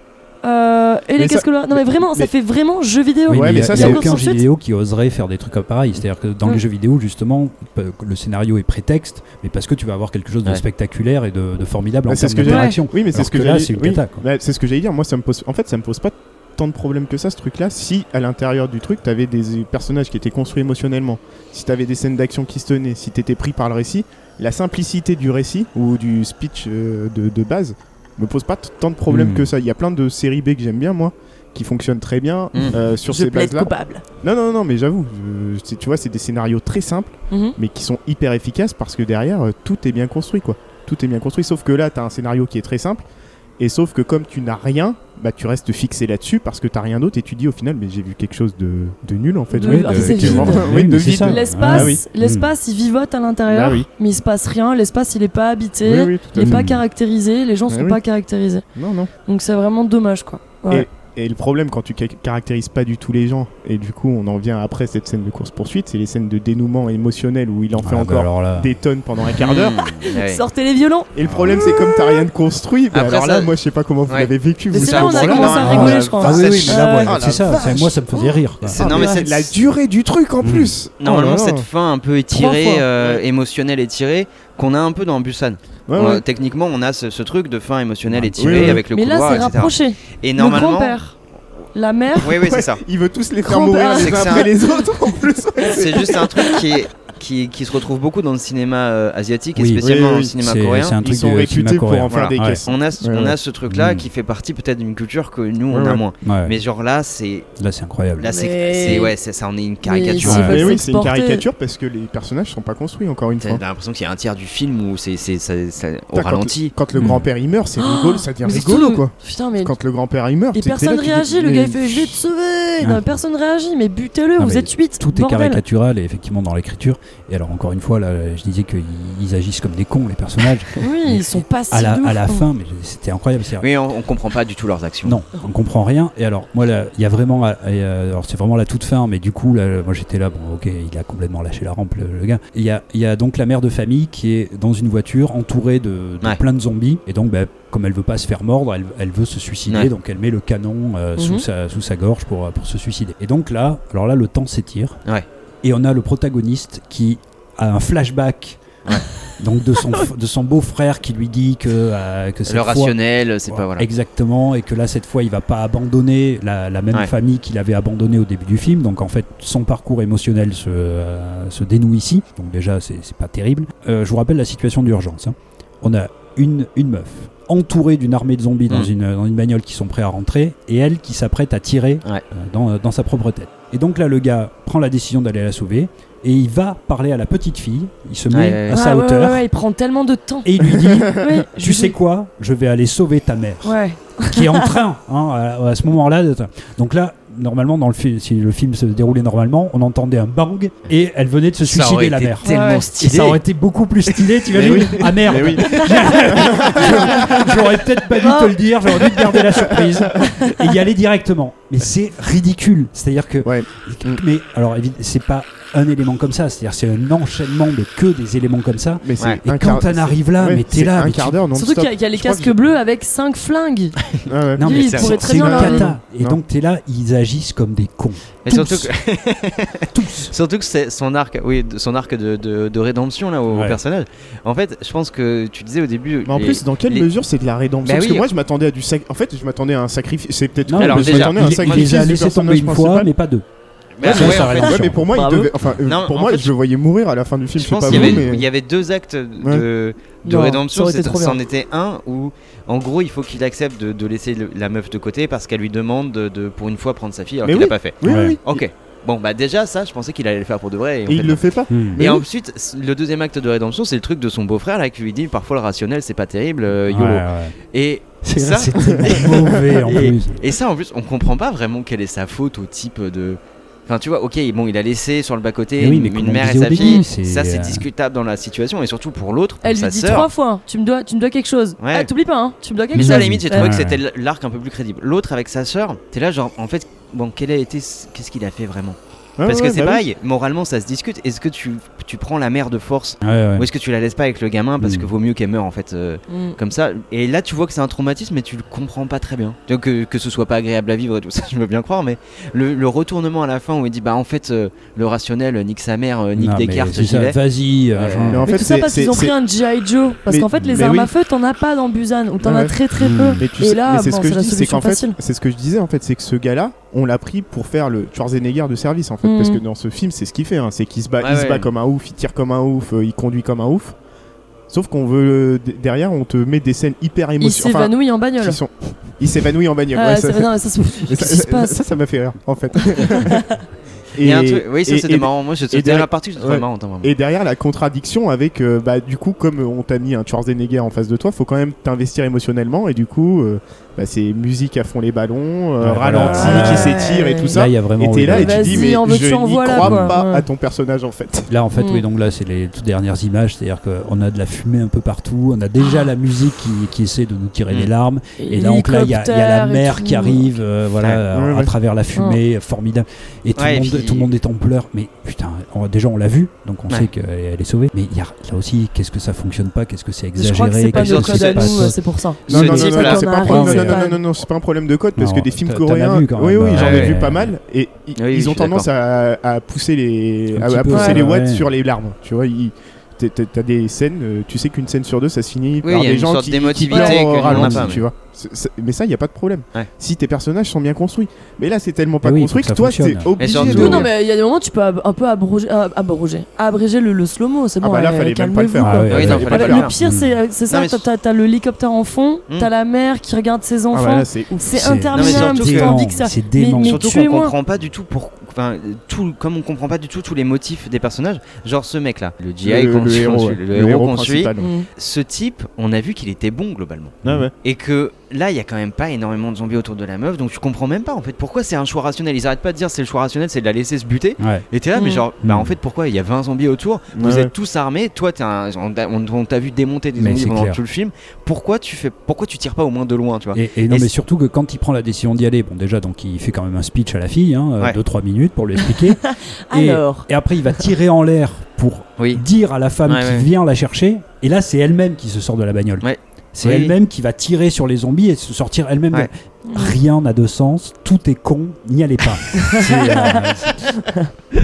A: Euh, et les
B: Mais ça-
A: casques là. Non, mais vraiment, ça fait vraiment jeu vidéo.
E: Oui,
B: Ouais,
E: mais
B: mais
E: il
B: ça,
E: n'y a,
B: c'est-
E: aucun jeu vidéo qui oserait faire des trucs pareils. C'est-à-dire que dans
A: Ouais.
E: les jeux vidéo, justement, le scénario est prétexte, mais parce que tu vas avoir quelque chose de
C: Ouais.
E: spectaculaire et de, de formidable en
B: c'est
E: termes
B: ce que j'ai-
E: d'interaction.
B: Oui, mais c'est ce que,
E: que là,
B: j'allais-
E: c'est
B: ce que j'allais dire. Moi, ça me pose. En fait, ça me pose pas tant de problèmes que ça, ce truc-là. Si à l'intérieur du truc, t'avais des personnages qui étaient construits émotionnellement, si t'avais des scènes d'action qui se tenaient, si t'étais pris par le récit, la simplicité du récit ou du speech euh, de, de base me pose pas tant de problèmes
E: Hmm.
B: que ça. Il y a plein de séries B que j'aime bien, moi, qui fonctionnent très bien
C: Hmm.
B: euh, sur
A: je
B: ces bases-là.
A: coupable.
B: Non, non, non, mais j'avoue, euh, c'est- tu vois, c'est des scénarios très simples
A: Mhm.
B: mais qui sont hyper efficaces parce que derrière euh, tout est bien construit quoi. Tout est bien construit sauf que là tu as un scénario qui est très simple et sauf que comme tu n'as rien, bah tu restes fixé là-dessus parce que t'as rien d'autre et tu dis au final mais j'ai vu quelque chose de, de nul en fait.
A: De-
B: Oui,
A: ah, c'est
B: effectivement.
A: vide.
B: Oui, de
E: mais c'est
B: vide.
E: ça.
A: L'espace,
B: Ah oui.
A: l'espace, il vivote à l'intérieur,
B: oui.
A: mais il se passe rien. L'espace, il est pas habité,
B: Oui, oui, tout
A: il est pas caractérisé, les gens
B: Ah
A: sont
B: oui.
A: pas caractérisés.
B: Non non.
A: Donc c'est vraiment dommage quoi. Ouais.
B: Et le problème quand tu ca- caractérises pas du tout les gens et du coup on en vient après cette scène de course poursuite, c'est les scènes de dénouement émotionnel où il en
E: Ah,
B: fait
E: bah
B: encore des tonnes pendant un quart d'heure.
C: Mmh, ouais.
A: Sortez les violons.
B: Et le problème c'est comme t'as rien de construit, bah
C: Après,
B: alors là
C: ça-
B: moi je sais pas comment vous
C: Ouais.
B: l'avez vécu.
A: C'est là on a commencé à
C: non,
A: rigoler, je crois.
E: Ah oui, oui, mais là,
A: Ouais.
E: voilà,
B: Ah,
E: c'est ça. Moi, ça me faisait rire.
C: non, mais
B: Ah,
C: c'est-
B: la durée du truc en
E: Mm.
B: plus.
C: Normalement,
B: Oh
C: cette fin un peu étirée, euh, émotionnelle étirée, qu'on a un peu dans Busan.
B: Ouais,
C: On-
B: ouais.
C: Techniquement, on a ce, ce truc de fin émotionnelle étirée
B: oui.
C: avec le
A: Mais là,
C: couloir,
A: c'est
C: etc.
A: rapproché.
C: Et
A: Le
C: normalement,
A: grand-père, la mère.
C: oui, oui, c'est
B: Ouais,
C: ça.
B: Il veut tous les faire mourir les uns après
C: un-
B: les autres en plus.
C: C'est juste un truc qui est qui, qui se retrouve beaucoup dans le cinéma euh, asiatique et spécialement
B: Oui, oui,
C: dans le cinéma coréen.
E: c'est un truc
B: Ils sont réputés pour en faire des caisses.
C: On a, ce-
B: Ouais,
C: on
B: ouais.
C: a ce truc-là
E: Mm.
C: qui fait partie peut-être d'une culture que nous on a moins.
E: Ouais.
C: Mais genre là, c'est
E: Là, c'est incroyable.
C: là c'est ouais, ça en est une caricature.
B: Mais oui, c'est une caricature parce que les personnages sont pas construits encore une
C: T'as
B: fois.
C: l'impression qu'il y a un tiers du film où c'est au ralenti.
B: Quand le grand-père il meurt, c'est rigolo, ça devient rigolo quoi.
A: Putain, mais.
B: Quand le grand-père il meurt,
A: Et personne réagit, le gars il fait je vais te sauver, non,
E: Ouais.
A: personne réagit, mais butez-le, vous êtes 8.
E: Tout est caricatural et effectivement dans l'écriture. Et alors encore une fois, là, je disais qu'ils ils agissent comme des cons les personnages.
A: Oui, ils sont pas si
E: à la, à la fin, mais c'était incroyable. c'est-
C: Oui, on, on comprend pas du tout leurs actions.
E: Non, on comprend rien. Et alors, moi, là, il y a vraiment. euh, euh, alors, c'est vraiment la toute fin, mais du coup, là, moi, j'étais là. Bon, ok, il a complètement lâché la rampe, le, le gars. Il y a, il y a donc la mère de famille qui est dans une voiture entourée de, de
C: Ouais.
E: plein de zombies. Et donc, bah, comme elle veut pas se faire mordre, elle, elle veut se suicider.
C: Ouais.
E: Donc, elle met le canon euh,
A: Mhm.
E: sous, sa, sous sa gorge pour, pour se suicider. Et donc, là, alors là, le temps s'étire.
C: Ouais.
E: Et on a le protagoniste qui a un flashback.
C: Ouais.
E: Donc de son, de son beau-frère qui lui dit que, euh, que cette
C: Le
E: fois-
C: rationnel, c'est pas voilà.
E: Exactement, et que là, cette fois, il va pas abandonner la, la même
C: Ouais.
E: famille qu'il avait abandonnée au début du film. Donc, en fait, son parcours émotionnel se, euh, se dénoue ici. Donc, déjà, c'est pas terrible. Euh, je vous rappelle la situation d'urgence. hein. On a une, une meuf entourée d'une armée de zombies dans,
C: Mm.
E: une, dans une bagnole qui sont prêts à rentrer, et elle qui s'apprête à tirer
C: Ouais.
E: euh, dans, dans sa propre tête. Et donc là, le gars prend la décision d'aller la sauver, et il va parler à la petite fille. Il se met
C: Ouais, ouais,
E: à
C: ouais.
E: sa
A: Ah, ouais,
E: hauteur,
A: ouais, ouais, il prend tellement de temps.
E: et il lui dit
A: Oui,
E: Tu
A: lui
E: sais
A: dis-
E: quoi Je vais aller sauver ta mère
A: Ouais.
E: qui est en train hein, à, à ce moment-là. Donc là, normalement, dans le film, si le film se déroulait normalement, on entendait un bang et elle venait de se
C: Ça aurait
E: suicider la
C: été
E: mère.
C: tellement
A: Ouais.
E: Et
C: stylé.
E: ça aurait été beaucoup plus stylé, t'imagines
B: Mais
E: Ah merde
B: oui.
E: J'aurais peut-être pas dû te le dire, j'aurais dû te garder la surprise et y aller directement. Mais c'est ridicule. C'est-à-dire que.
B: Ouais.
E: Mais alors, c'est pas un élément comme ça, c'est-à-dire c'est un enchaînement de que des éléments comme ça.
B: Mais
C: Ouais.
E: Et
B: un
E: quand t'en arrives là,
B: ouais,
E: mais t'es là.
B: Un
E: mais
B: quart
E: tu-
B: d'heure non
A: Surtout qu'il y a, il y a les casques
B: que-
A: bleus avec 5 flingues.
B: Ouais, ouais.
E: Non, mais
A: il
C: c'est-
A: pourrait
E: c'est
A: très
E: une cata. Et donc t'es là, ils agissent comme des cons.
C: Et
E: Tous.
C: surtout que, surtout que c'est son arc, oui, de- son arc de, de- de rédemption là au,
E: Ouais.
C: personnage. En fait, je pense que tu disais au début.
B: Mais en
C: les-
B: plus, dans quelle
C: les-
B: mesure c'est de la rédemption?
C: Bah
B: Parce
C: oui.
B: que moi, je m'attendais à du sac. En fait, je m'attendais à un sacrifice. C'est peut-être.
C: Alors
B: mais je
C: déjà,
B: m'attendais à un
E: il, il
B: sacrifice
E: les a laissés tomber une fois, mais pas deux.
C: Ouais.
B: Ouais, mais pour moi, il devait. Enfin, euh,
C: Non,
B: pour
C: en
B: moi,
C: fait,
B: je le voyais mourir à la fin du film.
C: Je pense qu'il y, avait-
B: mais.
C: il y avait deux actes de, de
A: Non,
C: rédemption. C'en était un où, en gros, il faut qu'il accepte de, de laisser le- la meuf de côté parce qu'elle lui demande de, de, pour une fois, prendre sa fille alors qu'il
B: oui.
C: l'a pas fait.
B: Oui,
E: Ouais.
B: oui.
C: Ok. Bon, bah déjà, ça, je pensais qu'il allait le faire pour de vrai. Et, en
B: Et
C: fait,
B: il le fait pas.
C: Et ensuite, le deuxième acte de rédemption, c'est le truc de son beau-frère là qui lui dit parfois le rationnel c'est pas terrible, euh, YOLO. Et
E: C'est
C: ça,
E: mauvais en
C: Et-
E: plus.
C: et ça en plus, on comprend pas vraiment quelle est sa faute au type de. Enfin, tu vois, ok, bon, il a laissé sur le bas-côté
E: oui,
C: une, mère et sa fille.
E: c'est,
C: Ça, c'est
E: euh,
C: discutable dans la situation et surtout pour l'autre, pour
A: Elle lui
C: sa
A: dit trois fois tu me, dois, tu me dois quelque chose.
C: Ouais.
A: Ah, t'oublies pas, hein, tu me dois quelque
C: Mais
A: chose.
C: ça, à la limite, j'ai trouvé
E: Ouais.
C: que c'était l'arc un peu plus crédible. L'autre avec sa sœur, t'es là, genre, en fait, bon, quel a été. Qu'est-ce qu'il a fait vraiment?
B: Ouais,
C: Parce
B: ouais,
C: que c'est
B: bah oui.
C: pareil, moralement, ça se discute. Est-ce que tu, tu prends la mère de force
E: Ouais, ouais.
C: ou est-ce que tu la laisses pas avec le gamin parce
E: Mm.
C: que vaut mieux qu'elle meure en fait euh,
A: Mm.
C: comme ça? Et là, tu vois que c'est un traumatisme, mais tu le comprends pas très bien. Donc, que, que ce soit pas agréable à vivre et tout ça, je veux bien croire, mais le, le retournement à la fin où il dit bah en fait, euh, le rationnel euh, nique sa mère, euh, nique
E: Non,
C: des
E: mais
C: cartes,
E: c'est
C: j'y
E: ça,
C: vais.
E: Vas-y. euh,
C: Ouais.
E: genre.
B: Mais en
A: Mais
B: fait,
A: tout ça
B: c'est-
A: parce qu'ils
B: c'est-
A: ont pris un G.I. Joe. Parce
B: Mais-
A: qu'en fait, les
B: mais
A: armes
B: oui.
A: à feu, t'en as pas dans Busan. Ou t'en
B: Ouais.
A: as très très
E: Mm.
A: peu.
B: Mais, tu
A: Et
B: sais-
A: là,
B: mais c'est
A: bon,
B: ce que
A: c'est
B: je
A: la
B: dis, c'est
A: solution
B: qu'en fait,
A: facile.
B: c'est ce que je disais en fait, c'est que ce gars-là, on l'a pris pour faire le Schwarzenegger de service en fait, parce que dans ce film, c'est ce qu'il fait, hein, c'est qu'il se bat, il se bat comme un ouf, il tire comme un ouf, euh, il conduit comme un ouf. Sauf qu'on veut d- derrière, on te met des scènes hyper
A: Il
B: émotionnelles. Enfin,
A: s'évanouit en bagnole.
B: sont- il s'évanouit en bagnole.
A: Ah,
B: ouais, ça-
A: non, ça, c'est-
B: mais
A: Qu'est-ce qui se
B: ça,
A: passe
B: ça, ça m'a fait rire en fait.
C: Il un truc- oui, ça
B: et-
C: c'était
B: et-
C: marrant. Moi,
B: et
C: c'était
B: derrière-
C: la partie que
B: ouais. Et derrière la contradiction avec, euh, bah, du coup, comme on t'a mis un Schwarzenegger en face de toi, faut quand même t'investir émotionnellement et du coup, euh, bah, c'est musique à fond les ballons, euh,
E: Ouais,
B: ralenti,
E: Ouais.
B: qui s'étire et tout ça.
E: Là, il y a vraiment.
B: Et t'es là et tu dis, mais je n'y crois
A: quoi.
B: pas
A: Ouais.
B: à ton personnage en fait.
E: Là, en fait,
A: Mm.
E: oui, donc là, c'est les toutes dernières images, c'est-à-dire qu'on a de la fumée un peu partout, on a déjà la musique qui, qui essaie de nous tirer
C: Mm.
E: les larmes, et là, donc là, il y, a- il y a la mer qui arrive, euh, voilà,
C: Ouais.
E: à,
B: Ouais,
E: à
B: ouais.
E: travers la fumée, formidable, et tout,
C: Ouais,
E: le monde,
C: puis-
E: tout le monde est en pleurs, mais putain, on- déjà, on l'a vu, donc on
C: Ouais.
E: sait qu'elle est- sauvée, mais il y a là aussi, qu'est-ce que ça fonctionne pas, qu'est-ce que c'est
A: Je
E: exagéré,
A: crois que c'est pas c'est pour ça.
B: Non, non, non, c'est pas non, non,
A: pas-
B: non, non, c'est pas un problème de code parce
E: Non,
B: que des films coréens,
E: vu quand
B: oui,
E: même,
B: oui, j'en ai
C: ouais.
B: vu pas mal et ils ont tendance à, à pousser les, watts
E: Ouais.
B: sur les larmes. Tu vois, ils- t'as des scènes, euh, tu sais qu'une scène sur deux, ça se finit
C: Oui,
B: par
C: il y a
B: des
C: une
B: gens
C: sorte
B: qui,
C: d'émotivité
B: qui
C: n'a
B: ralenti,
C: pas,
B: tu
C: mais-
B: vois. C'est- c'est- mais ça, il y a pas de problème.
C: Ouais.
B: Si tes personnages sont bien construits. Mais là, c'est tellement pas
E: oui,
B: construit
E: que
B: que toi,
E: fonctionne.
B: obligé
C: surtout-
B: de.
A: Oui, non, mais il y a des moments où tu peux un peu abroger, euh, abroger, abréger le, le slow-mo, c'est
B: Ah
A: bon.
B: bah là,
A: euh,
B: fallait même pas le faire.
E: Ah ouais,
C: non,
A: Ah
C: pas le
A: pire, c'est c'est ça,
C: mais
A: t'as- t'as t'as le hélicoptère en fond,
C: Hmm.
A: t'as la mère qui regarde ses
B: Ah
A: enfants.
B: bah là, c'est
A: interminable,
C: Non, mais
A: tu
C: surtout
A: as
C: que-
A: envie que ça.
E: C'est
A: Mais-
E: dément.
A: mais
C: Surtout qu'on comprend pas du tout pour, enfin, tout, comme on comprend pas du tout tous les motifs des personnages. Genre ce mec-là, le GI
B: Le-
C: qu'on
B: le
C: suit,
B: héros,
C: le
B: Le
C: héros
B: héros
C: qu'on suit.
A: Mm.
C: Ce type, on a vu qu'il était bon globalement.
B: Ah ouais.
C: Et que là, il y a quand même pas énormément de zombies autour de la meuf, donc tu comprends même pas en fait pourquoi c'est un choix rationnel. Ils arrêtent pas de dire c'est le choix rationnel, c'est de la laisser se buter.
E: Ouais.
C: Et t'es là, mais
A: Mm.
C: genre, bah
E: Mm.
C: en fait, pourquoi il y a 20 zombies autour? Vous
B: Ouais.
C: êtes tous armés, toi, t'es un, on t'a- on t'a vu démonter des
E: Mais
C: zombies pendant
E: clair.
C: tout le film. Pourquoi tu fais, pourquoi tu tires pas au moins de loin, tu vois?
E: Et, et non,
C: Et
E: mais surtout que quand il prend la décision d'y aller, bon, déjà, donc il fait quand même un speech à la fille, hein,
C: Ouais.
E: 2-3 minutes pour lui expliquer. et,
A: Alors.
E: et après, il va tirer en l'air pour
C: Oui.
E: dire à la femme
C: Ouais,
E: qui
C: ouais.
E: vient la chercher. Et là, c'est elle-même qui se sort de la bagnole.
C: Ouais.
E: C'est
C: Oui.
E: elle-même qui va tirer sur les zombies et se sortir elle-même.
C: Ouais.
E: Rien n'a de sens, tout est con, n'y allez pas. C'est, euh,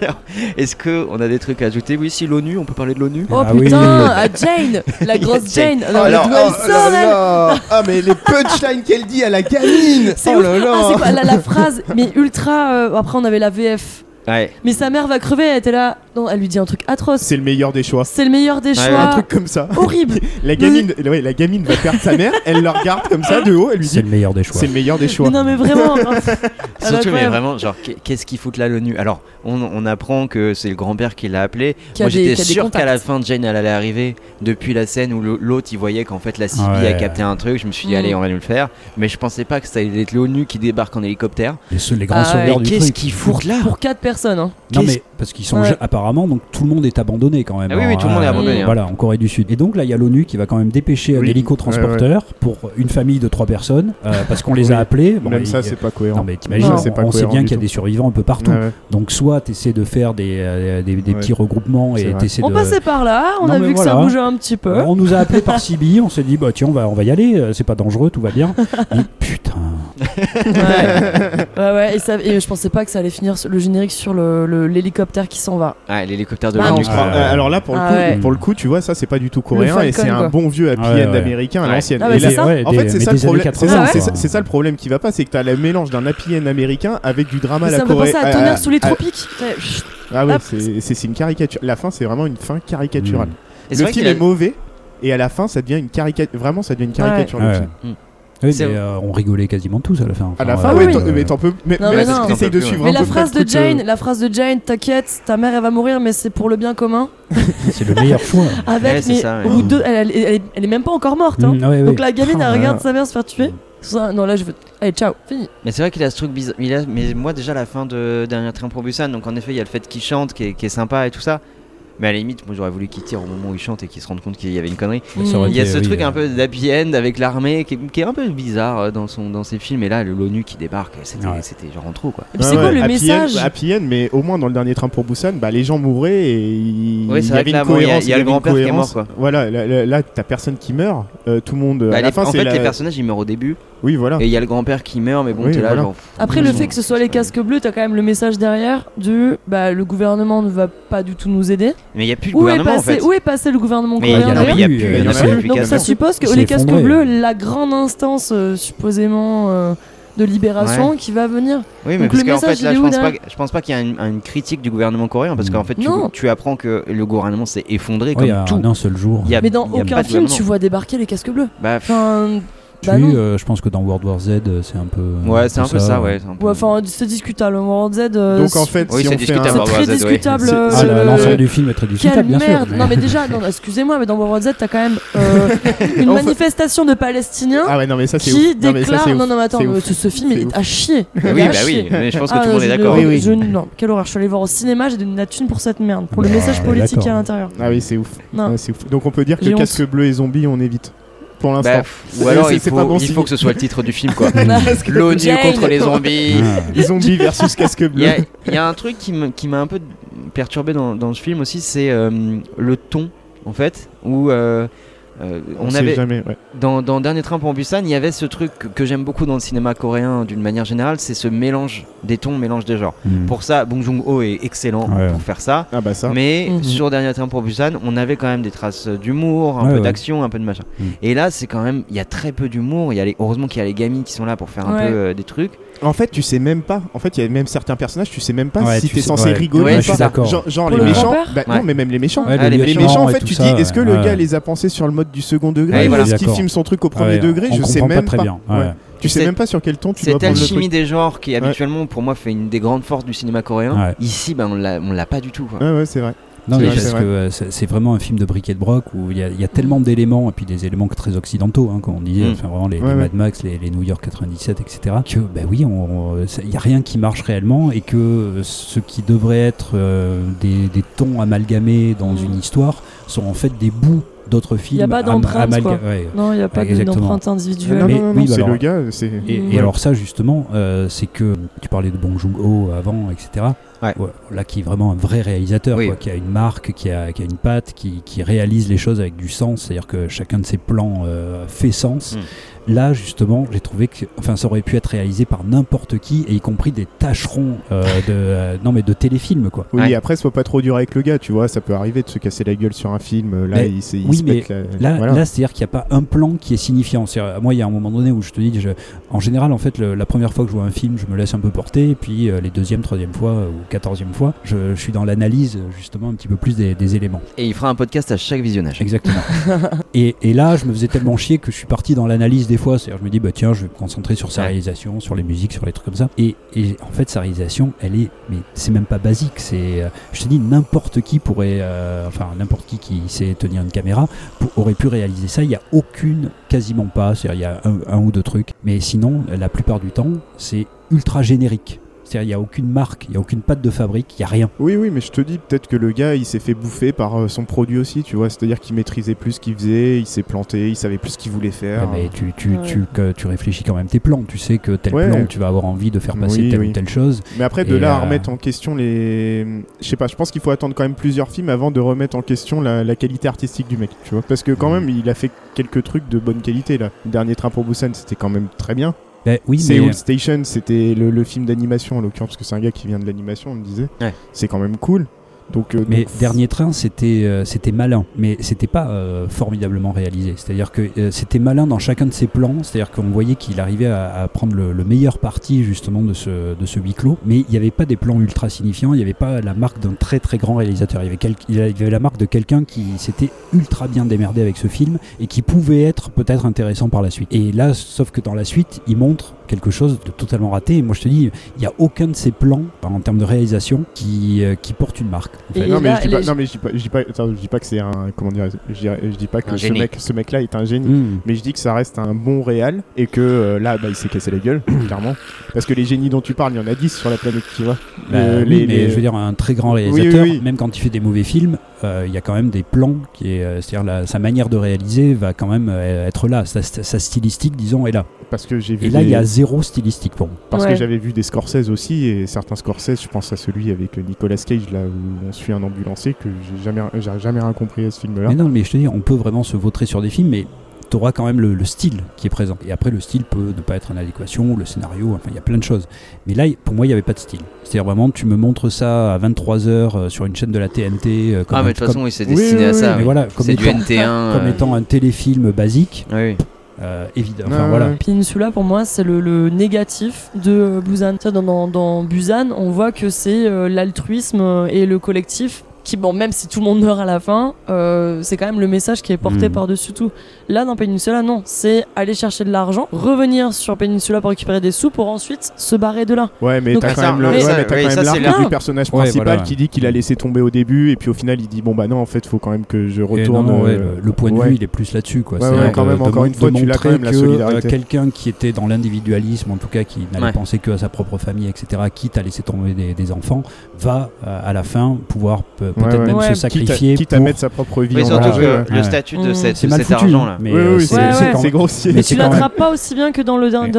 C: Alors, est-ce que on a des trucs à ajouter? Oui, si l'ONU, on peut parler de l'ONU
A: Oh
E: Ah oui.
A: putain, à Jane, la grosse
C: Jane.
A: Jane. Alors,
B: Alors,
A: elle doit
B: oh là
A: sort, elle.
B: là. Ah, mais les punchlines qu'elle dit à la gamine
A: C'est
B: Oh là là
A: Ah, quoi la, la phrase, mais ultra. euh, après, on avait la VF.
C: Ouais.
A: Mais sa mère va crever, elle était là. Non, elle lui dit un truc atroce.
B: C'est le meilleur des choix.
A: C'est le meilleur des
C: Ouais,
A: choix.
B: Un truc comme ça.
A: Horrible.
B: La gamine, ouais, la gamine va perdre sa mère, elle le regarde comme ça de haut, elle lui
E: c'est
B: dit
E: le meilleur des choix.
B: c'est le meilleur des choix.
A: Mais non, mais vraiment.
C: Surtout, mais vraiment, genre, qu'est- qu'est-ce qu'il fout là l'ONU? Alors, on, on apprend que c'est le grand-père qui l'a appelé.
A: Qui
C: Moi, j'étais sûr qu'à la fin, Jane, elle allait arriver depuis la scène où l'autre, il voyait qu'en fait, la CB
E: Ouais.
C: a capté un truc. Je me suis dit,
A: Mm.
C: allez, on va nous le faire. Mais je pensais pas que ça allait être l'ONU qui débarque en hélicoptère.
E: Les, seuls- les grands
A: Ah,
E: sauveurs du
C: qu'est-ce qu'ils foutent là
A: Pour 4 personnes. Hein.
E: Non mais parce qu'ils sont
A: Ouais.
E: apparemment donc tout le monde est abandonné quand même.
C: Ah oui, oui,
E: en-
C: tout le monde est abandonné, hein.
E: Voilà, en Corée du Sud. Et donc là il y a l'ONU qui va quand même dépêcher un
B: Oui.
E: hélico-transporteur pour une famille de trois personnes euh, parce qu'on les a appelés. Bon,
B: Même ça, c'est pas cohérent.
E: Non mais t'imagines, on, sait bien qu'il y a des survivants un peu partout. Donc soit tu essaies de faire des, euh, des, des
B: Ouais.
E: petits regroupements et
B: vrai.
E: tu essaies
A: On
E: de...
A: passait par là, on
E: Non,
A: a vu que ça bougeait un petit peu.
E: On nous a appelés par CB, on s'est dit bah tiens on va, on va y aller, euh, c'est pas dangereux, tout va bien. Putain,
A: Ouais, ouais, ouais, et, ça- et je pensais pas que ça allait finir le générique sur le- le- l'hélicoptère qui s'en va.
C: Ah, l'hélicoptère de
A: Bah, non.
E: Ah, ouais.
B: alors là, pour le,
A: Ah
B: coup,
A: ouais.
B: pour le coup, tu vois, ça c'est pas du tout coréen et c'est un bon vieux happy
E: Ouais,
B: end
E: ouais.
B: américain à l'ancienne.
A: Ah, ça.
B: En fait, c'est ça, le problème. C'est ça,
A: Ah
B: ça- ça le problème qui va pas, c'est que t'as le mélange d'un happy end américain avec du drama à
A: ça
B: la
A: me fait
B: Corée.
A: penser à
B: à-
A: Tonnerre sous les tropiques. Chut.
B: Ah ouais, c'est- une caricature. La fin, c'est vraiment une fin caricaturale.
C: C'est
B: Le film
C: a-
B: est mauvais et à la fin, ça devient une caricature. Vraiment, ça devient une caricature le
E: Ouais.
B: film.
E: Oui, mais euh, on rigolait quasiment tous à la fin.
B: À la
E: Enfin,
B: fin,
A: Ah
B: ouais,
A: oui,
E: euh,
B: mais t'en peux. Mais,
A: Non,
B: mais
A: mais non.
B: t'essayes de suivre
A: Mais
B: un
A: la
B: peu
A: phrase de
B: euh,
A: Jane, la phrase de Jane, t'inquiète, ta mère elle va mourir, mais c'est pour le bien commun.
E: c'est le meilleur choix.
A: Avec, mais
C: ça, ouais.
A: de deux, elle, elle- elle est- elle est même pas encore morte. hein.
E: Mm, ouais, ouais.
A: Donc la gamine,
B: Ah,
A: elle regarde sa mère se faire tuer. Ça, non, là je veux. Allez, ciao, fini.
C: Mais c'est vrai qu'il a ce truc bizarre. il a- Mais moi, déjà, la fin de Dernier Train pour Busan, donc en effet, il y a le fait qu'il chante qui est, qui est sympa et tout ça. Mais à la limite, moi j'aurais voulu qu'il tire au moment où il chante et qu'il se rende compte qu'il y avait une connerie. Il y a ce
E: oui,
C: truc
E: euh,
C: un peu d'happy end avec l'armée qui, est- qui est un peu bizarre euh, dans, son, dans ses films. Et là, le- l'ONU qui débarque, c'était
E: Ouais.
C: c'était genre en trop quoi.
B: Ouais,
A: c'est quoi
B: ouais,
A: le
B: happy
A: message
B: end, Happy end, mais au moins dans le dernier train pour Busan, bah, les gens mouraient et il
C: Oui, c'est
B: il y
C: vrai
B: avait
C: que là,
B: une
C: bon, il y a-
B: cohérence.
C: il y a le grand-père qui est
B: cohérence.
C: mort, quoi.
B: Voilà, là, là, t'as personne qui meurt. euh, tout le monde.
C: Bah,
B: à la
C: les-
B: fin,
C: en
B: c'est
C: fait,
B: la-
C: les personnages ils meurent au début.
B: Oui, voilà.
C: Et il y a le grand-père qui meurt, mais bon,
B: Oui,
C: t'es là
B: voilà.
C: genre. pff,
A: Après, le
C: ils
A: fait que ce soit les casques bleus, t'as quand même le message derrière du bah, le gouvernement ne va pas du tout nous aider.
C: Mais il y a plus de
A: Où est,
C: gouvernement en
A: passé,
C: fait.
A: où est passé le gouvernement
C: Mais il y a-
A: coréen
C: non, mais il y a
A: d'ailleurs
C: plus,
E: Il y
C: il y en a
E: en a
C: plus
E: plus.
C: depuis
A: Donc ça
C: ans.
A: suppose que les casques
E: effondré.
A: bleus, la grande instance euh, supposément euh, de libération qui va venir.
C: Oui, mais
A: Donc
C: parce
A: le
C: qu'en fait, là,
A: est
C: je
A: où
C: pense, pas,
A: derrière
C: je pense pas qu'il y a une, une critique du gouvernement coréen parce qu'en fait, tu,
A: Non.
C: tu apprends que le gouvernement s'est effondré
E: Oui,
C: comme
E: en
C: tout.
E: un seul jour.
C: Il y a-
A: Mais dans
C: il y a
A: aucun
C: pas de
A: film, tu vois débarquer les casques bleus.
C: Bah, pff,
A: Enfin, Bah
E: euh, je pense que dans World War Z, c'est un peu.
C: ouais, c'est un peu ça, ouais. peu-
A: Ouais, enfin, c'est discutable. World Z. euh,
B: Donc en fait,
C: Oui,
B: si
C: c'est
B: on fait
C: discutable,
B: un.
A: c'est très
C: Z, ouais.
A: discutable. Euh,
E: Ah,
B: Euh,
E: l'ensemble du film est très discutable,
A: Quelle
E: bien sûr.
A: merde Non mais déjà, excusez-moi, mais dans World Z, t'as quand même euh, une manifestation de Palestiniens
B: Ah ouais, non, mais ça c'est
A: qui
B: ouf. Non, mais ça,
A: déclarent... Non, non, mais attends, mais ce, film, il
B: C'est
A: est à chier.
C: Oui,
A: Il
C: bah oui, mais je pense que
A: Ah,
C: tout le monde est d'accord.
A: Non, quelle horreur. Je suis allé voir au cinéma, j'ai donné la thune pour cette merde, pour le
E: Bah,
A: message politique à l'intérieur.
B: Ah oui, c'est ouf.
A: Non.
B: Ouais, c'est ouf. Donc on peut dire que casque bleu et zombie, on évite. Pour l'instant.
C: Bah, ou alors il faut,
B: pas bon
C: il faut que ce soit le titre du film quoi. L'ONU contre les zombies.
E: Ah.
B: Zombie versus casque bleu.
C: a, il y a un truc qui me- qui m'a un peu perturbé dans, dans ce film aussi, c'est euh, le ton en fait, où euh, euh, on, avait
B: jamais. ouais.
C: dans, dans Dernier Train pour Busan, il y avait ce truc que, j'aime beaucoup dans le cinéma coréen d'une manière générale, c'est ce mélange des tons, mélange des genres.
E: Mm.
C: Pour ça, Bong Joon-ho est excellent
E: Ouais.
C: pour faire ça.
B: Ah bah ça.
C: Mais
A: Mhm.
C: sur Dernier Train pour Busan, on avait quand même des traces d'humour, un
E: Ouais,
C: peu
E: ouais.
C: d'action, un peu de machin.
E: Mhm.
C: Et là, c'est quand même, il y a très peu d'humour. Il y a les, heureusement qu'il y a les gamines qui sont là pour faire un
A: Ouais.
C: peu euh, des trucs.
B: En fait, tu sais même pas. En fait, il y a même certains personnages, tu sais même pas
E: Ouais,
B: si
E: tu
B: t'es
E: sais-
B: censé
E: ouais.
B: rigoler
C: Ouais,
B: ou
C: je suis
B: pas.
E: d'accord.
B: Genre, les
A: le
B: méchants. Bah,
C: Ouais.
B: Non, mais même les méchants.
E: Ouais,
C: Ah, les
B: les
C: méchants
B: méchants, en
E: et
B: fait, tu
E: ça,
B: dis, est-ce que le
E: ouais.
B: gars les a pensés sur le mode du second degré
C: voilà.
B: est-ce qu'il filme son truc au premier
E: Ouais,
B: degré Je sais même
E: très
B: pas.
E: bien.
B: Ouais.
E: ouais.
B: Tu sais même pas sur quel ton tu dois
C: Cette
B: prendre le
C: alchimie des genres qui habituellement pour moi fait une des grandes forces du cinéma coréen. Ici, ben, on l'a pas du tout.
B: Ouais, ouais, c'est vrai.
E: Non,
B: C'est
E: mais
B: vrai,
E: parce
B: c'est
E: que euh, c'est vraiment un film de briquet de broc où il y, a- il y a tellement d'éléments, et puis des éléments très occidentaux, hein, comme on disait,
C: Mm.
E: enfin vraiment les,
B: Ouais,
E: les
B: ouais.
E: Mad Max, les, les New York 97, etc. Que, ben oui, il n'y a rien qui marche réellement, et que euh, ce qui devrait être euh, des, des tons amalgamés dans
A: Mm.
E: une histoire sont en fait des bouts d'autres films.
A: pas
E: am-
A: d'empreinte,
E: amalga-
A: quoi.
E: ouais.
A: Non, il n'y a pas d'empreinte individuelle.
B: Non,
E: Mais
B: non, non,
E: oui, bah
B: c'est le gars. c'est-
E: Et,
A: Mm.
E: et alors ça justement, euh, c'est que tu parlais de Bong Joon-ho avant, etc.
C: Ouais.
E: là qui est vraiment un vrai réalisateur,
C: Oui.
E: quoi, qui a une marque, qui a, qui a une patte, qui, qui réalise les choses avec du sens, c'est-à-dire que chacun de ses plans euh, fait sens.
C: Mm.
E: Là justement, j'ai trouvé que, enfin, ça aurait pu être réalisé par n'importe qui, et y compris des tâcherons euh, de, euh, non mais de téléfilms, quoi.
B: Oui,
C: Ouais.
B: après, sois pas trop dur avec le gars, tu vois. Ça peut arriver de se casser la gueule sur un film. Là,
E: Mais-
B: il, s'est- il
E: oui,
B: se
E: mais
B: la-
E: Là,
B: voilà.
E: là c'est-à-dire qu'il n'y a pas un plan qui est signifiant. Moi, il y a un moment donné où je te dis, je- en général, en fait, le- la première fois que je vois un film, je me laisse un peu porter, et puis euh, les deuxième, troisième fois euh, ou quatorzième fois, je, je suis dans l'analyse justement un petit peu plus des, des éléments.
C: Et il fera un podcast à chaque visionnage.
E: Exactement. et, et là, je me faisais tellement chier que je suis parti dans l'analyse des fois. C'est-à-dire, je me dis, bah tiens, je vais me concentrer sur sa réalisation, sur les musiques, sur les trucs comme ça. Et, et en fait, sa réalisation, elle est, mais c'est même pas basique. C'est, euh, je te dis, n'importe qui pourrait, euh, enfin, n'importe qui qui sait tenir une caméra pour- aurait pu réaliser ça. Il y a aucune, quasiment pas. C'est-à-dire, il y a un, un ou deux trucs. Mais sinon, la plupart du temps, c'est ultra générique. C'est-à-dire, il n'y a aucune marque, il n'y a aucune patte de fabrique, il n'y a rien.
B: Oui, oui, mais je te dis peut-être que le gars, il s'est fait bouffer par euh, son produit aussi, tu vois. C'est-à-dire qu'il maîtrisait plus ce qu'il faisait, il s'est planté, il savait plus ce qu'il voulait faire.
E: Ouais, mais tu, tu,
A: Ouais.
E: tu, que tu réfléchis quand même tes plans. Tu sais que tel
B: Ouais.
E: plan, tu vas avoir envie de faire passer
B: Oui,
E: telle
B: oui.
E: ou telle chose.
B: Mais après, de là à
E: euh,
B: remettre en question les. Je sais pas, je pense qu'il faut attendre quand même plusieurs films avant de remettre en question la, la qualité artistique du mec, tu vois. Parce que quand
E: Mhm.
B: même, il a fait quelques trucs de bonne qualité là. Le dernier train pour Busan, c'était quand même très bien.
E: Ben oui,
B: C'est
E: mais
B: Old Station, c'était le, le film d'animation en l'occurrence, parce que c'est un gars qui vient de l'animation, on me disait.
C: Ouais.
B: C'est quand même cool. Donc, euh,
E: Mais
B: donc,
E: Dernier Train, c'était euh, c'était malin, mais c'était pas euh, formidablement réalisé. C'est-à-dire que c'était malin dans chacun de ses plans, c'est-à-dire qu'on voyait qu'il arrivait à, à prendre le, le meilleur parti justement de ce, de ce huis clos, mais il n'y avait pas des plans ultra signifiants, il n'y avait pas la marque d'un très très grand réalisateur. Il y avait, quel- il y avait la marque de quelqu'un qui s'était ultra bien démerdé avec ce film et qui pouvait être peut-être intéressant par la suite. Et là, sauf que dans la suite, il montre quelque chose de totalement raté. Et moi, je te dis, il n'y a aucun de ces plans en termes de réalisation qui, euh, qui porte une marque. en fait.
A: Et
B: non, mais
A: là,
B: je dis pas,
A: les-
B: non, mais je dis pas, je dis pas, attends, je dis pas que c'est un, comment dire, je dis, je dis pas que
C: Un
B: ce
C: génie.
B: mec, ce mec-là est un génie.
E: Mm.
B: Mais je dis que ça reste un bon réal et que euh, là, bah, il s'est cassé la gueule, clairement. Parce que les génies dont tu parles, il y en a 10 sur la planète, tu vois.
E: Bah,
B: Euh,
E: oui,
B: les-
E: mais
B: les-
E: je veux dire, un très grand réalisateur,
B: oui, oui.
E: même quand il fait des mauvais films, il y a quand même des plans qui est, euh, c'est-à-dire sa manière de réaliser va quand même euh, être là, sa, sa stylistique, disons, est là.
B: Parce que j'ai vu.
E: Et là,
B: des-
E: il y a zéro stylistique pour moi.
B: Parce
A: Ouais.
B: que j'avais vu des Scorsese aussi, et certains Scorsese, je pense à celui avec Nicolas Cage, là où on suit un ambulancier, que j'ai jamais, j'ai jamais rien compris à ce film-là.
E: Mais non, mais je te dis, on peut vraiment se vautrer sur des films, mais tu auras quand même le, le style qui est présent. Et après, le style peut ne pas être en adéquation, le scénario, enfin, il y a plein de choses. Mais là, pour moi, il n'y avait pas de style. C'est-à-dire vraiment, tu me montres ça à 23h sur une chaîne de la TNT. euh, comme
C: Ah, mais de toute
E: comme-
C: façon, oui, c'est destiné
B: oui,
C: à ça.
B: oui,
E: mais
C: oui.
E: voilà, comme
C: C'est du
E: étant,
C: NT1.
E: comme
C: euh,
E: étant un téléfilm basique,
C: Oui,
E: euh.
B: Ouais,
E: Enfin, voilà.
A: Peninsula, pour moi, c'est le, le négatif de Busan. Dans, dans, dans Busan, on voit que c'est euh, l'altruisme euh, et le collectif qui, bon, même si tout le monde meurt à la fin, euh, c'est quand même le message qui est porté
E: Mhm.
A: par-dessus tout. Là, dans Peninsula, non. C'est aller chercher de l'argent, revenir sur Peninsula pour récupérer des sous pour ensuite se barrer de là.
B: Ouais, mais t'as quand
C: ça,
B: même ouais, l'arc du personnage
E: Ouais,
B: principal
E: voilà.
B: qui dit qu'il a laissé tomber au début, et puis au final, il dit Bon, bah non, en fait, faut quand même que je
E: Et
B: retourne.
E: non, non, ouais,
B: euh,
E: le, point de
B: ouais.
E: vue, il est plus là-dessus. Quoi.
B: Ouais, quand même,
E: de
B: encore une fois,
E: de
B: tu l'as quand même, la
E: que,
B: solidarité.
E: euh, quelqu'un qui était dans l'individualisme, en tout cas qui n'allait
C: Ouais.
E: penser que à sa propre famille, etc., quitte à laisser tomber des, des enfants, va euh, à la fin pouvoir peut-être
B: ouais.
E: même
A: Ouais.
E: se
B: Quitte à,
E: sacrifier
B: quitte à mettre sa propre vie
C: Oui,
B: en
C: surtout
B: danger.
C: que
B: ouais.
C: le statut de,
A: Mm.
C: cette,
E: C'est
C: de
E: mal
C: cet
E: euh,
B: oui,
E: c'est-
B: grossier.
E: Mais
A: tu l'attrapes pas aussi bien que dans le, dernier.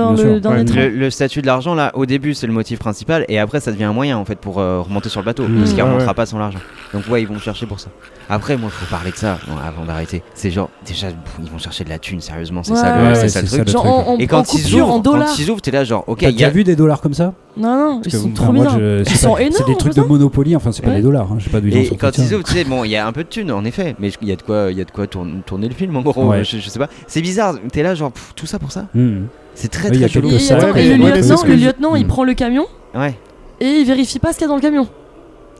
C: Le, le statut de l'argent, là, au début, c'est le motif principal, et après, ça devient un moyen, en fait, pour euh, remonter sur le bateau,
E: Mm.
C: parce qu'il
B: Ouais,
C: remontera pas sans l'argent. Donc, ouais, ils vont chercher pour ça. Après, moi, faut parler de ça, non, avant d'arrêter. C'est genre, déjà, ils vont chercher de la thune, sérieusement, c'est
A: Ouais,
C: ça, le,
A: ouais,
C: ça le truc.
A: Genre en, en,
C: Et
A: en
C: quand ils
A: en
C: ouvrent,
A: dollars.
C: quand ils ouvrent, t'es là, genre, ok,
E: T'as
C: il y
E: déjà
C: a.
E: vu des dollars comme ça?
A: Non, non, ils sont trop
E: je-
A: Ils
E: c'est
A: sont
E: pas- C'est
A: énormes.
E: des trucs de. Monopoly, enfin c'est pas des dollars, hein, je sais pas
C: Et quand ils ouvrent, tu sais, bon, il y a un peu de thunes, en effet, mais il y a de quoi, il y a de quoi tourner, le film, en gros. Je, sais pas. C'est bizarre, t'es là, genre, tout ça pour ça
E: Hmm.
C: C'est très très chelou.
A: le lieutenant, il
E: Hmm.
A: prend le camion
C: Ouais.
A: et il vérifie pas ce qu'il y a dans le camion.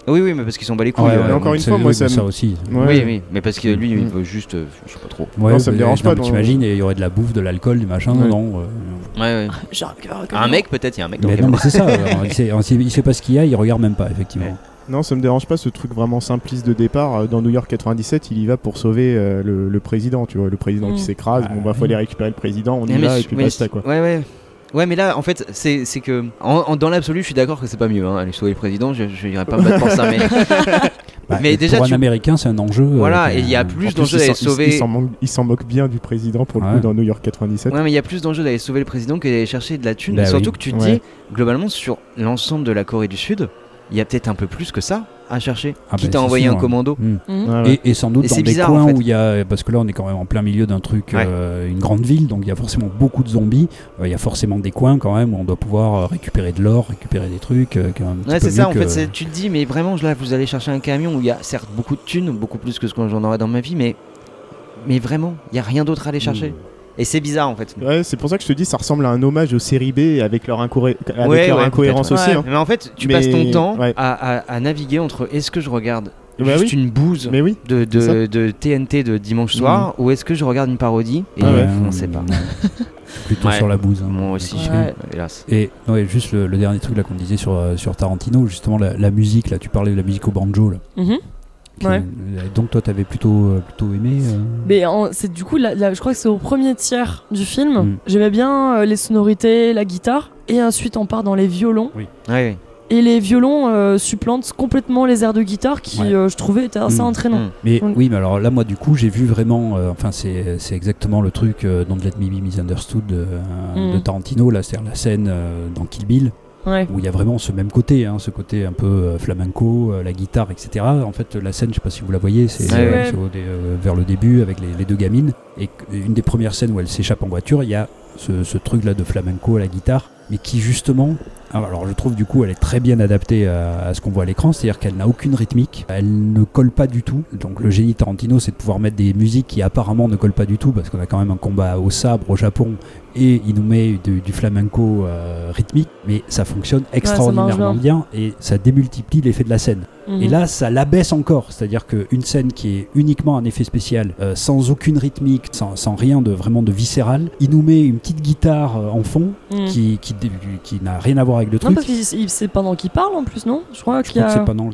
C: Oui, oui, mais parce qu'ils sont bas les couilles.
E: Ouais,
B: encore une fois, moi, ça
E: ça aussi.
B: Ouais.
C: Oui, oui, mais parce que lui, il
B: Mm.
C: veut juste, euh, je sais pas trop.
E: Ouais,
B: Non, ça me dérange
E: non,
B: pas.
E: T'imagines, il y aurait de la bouffe, de l'alcool, du machin,
B: Ouais.
E: non, non. euh,
C: Ouais, ouais.
A: Genre,
C: Un mec, peut-être, il y a un mec dans
E: Mais non, mais c'est ça. alors, il, sait, il sait pas ce qu'il y a, il regarde même pas, effectivement.
C: Ouais.
B: Non, ça me dérange pas ce truc vraiment simpliste de départ. Euh, Dans New York 97, il y va pour sauver euh, le, le président, tu vois, le président
A: Mm.
B: qui s'écrase.
E: Ah,
B: bon, bah, faut
E: oui.
B: aller récupérer le président, on y
C: mais
B: va, et puis basta, quoi.
C: Ouais, ouais. Ouais, mais là, en fait, c'est que. En, en- dans l'absolu, je suis d'accord que c'est pas mieux. Hein. Aller sauver le président, je je n'irai pas me battre pour ça. Mais
E: Bah,
C: Mais déjà,
E: pour un
C: tu-
E: Américain, c'est un enjeu. euh,
C: voilà, et il y a plus d'enjeux d'aller sauver.
B: il s'en moque- Il s'en moque bien du président pour le
E: Ouais.
B: coup dans New York 97.
C: Ouais, mais il y a plus d'enjeux d'aller sauver le président que d'aller chercher de la thune.
E: Bah
C: Surtout
E: oui.
C: que tu te
B: Ouais.
C: dis, globalement, sur l'ensemble de la Corée du Sud, il y a peut-être un peu plus que ça à chercher.
E: Ah,
C: Quitte
E: bah,
C: à
E: c'est
C: envoyer
E: sûr,
C: un commando.
E: Hmm.
B: Ouais.
E: Et, et sans doute
C: Et
E: dans
C: c'est
E: des
C: bizarre,
E: coins
C: en fait.
E: où il y a parce que là on est quand même en plein milieu d'un truc
C: Ouais.
E: euh, une grande ville donc il y a forcément beaucoup de zombies Euh, il y a forcément des coins quand même où on doit pouvoir euh, récupérer de l'or récupérer des trucs euh,
C: Ouais, c'est ça, en
E: que-
C: fait. c'est- Tu te dis, mais vraiment, là, vous allez chercher un camion où il y a certes beaucoup de thunes, beaucoup plus que ce que j'en aurais dans ma vie, mais, mais vraiment, il y a rien d'autre à aller chercher.
E: Hmm.
C: Et c'est bizarre, en fait.
B: Ouais, c'est pour ça que je te dis, ça ressemble à un hommage aux séries B avec leur, incoré- avec
C: Ouais,
B: leur
C: ouais,
B: incohérence aussi.
A: ouais.
B: hein.
C: Mais en fait, tu
B: Mais-
C: passes ton temps
B: ouais.
C: à, à- à naviguer entre est-ce que je regarde
B: Bah
C: juste
B: oui.
C: une bouse
B: Mais oui,
C: de, de, de TNT de dimanche soir ou est-ce que je regarde une parodie Et
B: Ah ouais.
C: on sait pas.
E: plutôt
C: Ouais.
E: sur la bouse hein.
C: Moi aussi, je
A: Ouais.
C: hélas.
E: Et ouais, juste le, le dernier truc là qu'on disait sur, euh, sur Tarantino, justement la, la musique, là tu parlais de la musique au banjo là.
A: Mhm. Ouais.
E: euh, donc toi t'avais plutôt, euh, plutôt aimé euh,
A: Mais c'est du coup, la- la- je crois que c'est au premier tiers du film.
E: Mm.
A: J'aimais bien euh, les sonorités, la guitare, et ensuite on part dans les violons.
C: Ouais, ouais.
A: Et les violons euh, supplantent complètement les airs de guitare qui,
E: Ouais.
A: euh, je trouvais, étaient assez
E: Mm.
A: entraînants.
C: Mm.
E: Mais
A: Oui.
E: oui, mais alors là, moi, du coup, j'ai vu vraiment. euh, enfin, c'est c'est exactement le truc euh, Don't Let Me Be Misunderstood euh,
A: Mm.
E: de Tarantino, là, c'est-à-dire la scène euh, dans Kill Bill,
A: Ouais.
E: où il y a vraiment ce même côté, hein, ce côté un peu euh, flamenco, euh, la guitare, etc. En fait, la scène, je sais pas si vous la voyez, c'est
C: Ouais,
E: euh, vers le début avec les, les deux gamines. Et une des premières scènes où elle s'échappe en voiture, il y a ce, ce truc-là de flamenco à la guitare, mais qui justement alors je trouve du coup elle est très bien adaptée à, à ce qu'on voit à l'écran, c'est-à-dire qu'elle n'a aucune rythmique, elle ne colle pas du tout. Donc le génie Tarantino c'est de pouvoir mettre des musiques qui apparemment ne collent pas du tout parce qu'on a quand même un combat au sabre au Japon et il nous met du, du flamenco euh, rythmique, mais ça fonctionne extraordinairement bien. et ça démultiplie l'effet de la scène.
A: Mhm.
E: Et là, ça l'abaisse encore, c'est-à-dire qu'une scène qui est uniquement un effet spécial, euh, sans aucune rythmique, sans, sans rien de vraiment de viscéral, il nous met une petite guitare euh, en fond
A: Mhm.
E: qui, qui n'a rien à voir avec le
A: Non,
E: truc.
A: parce que c'est pendant qu'il parle en plus, non? Je crois qu'il a.
E: c'est pendant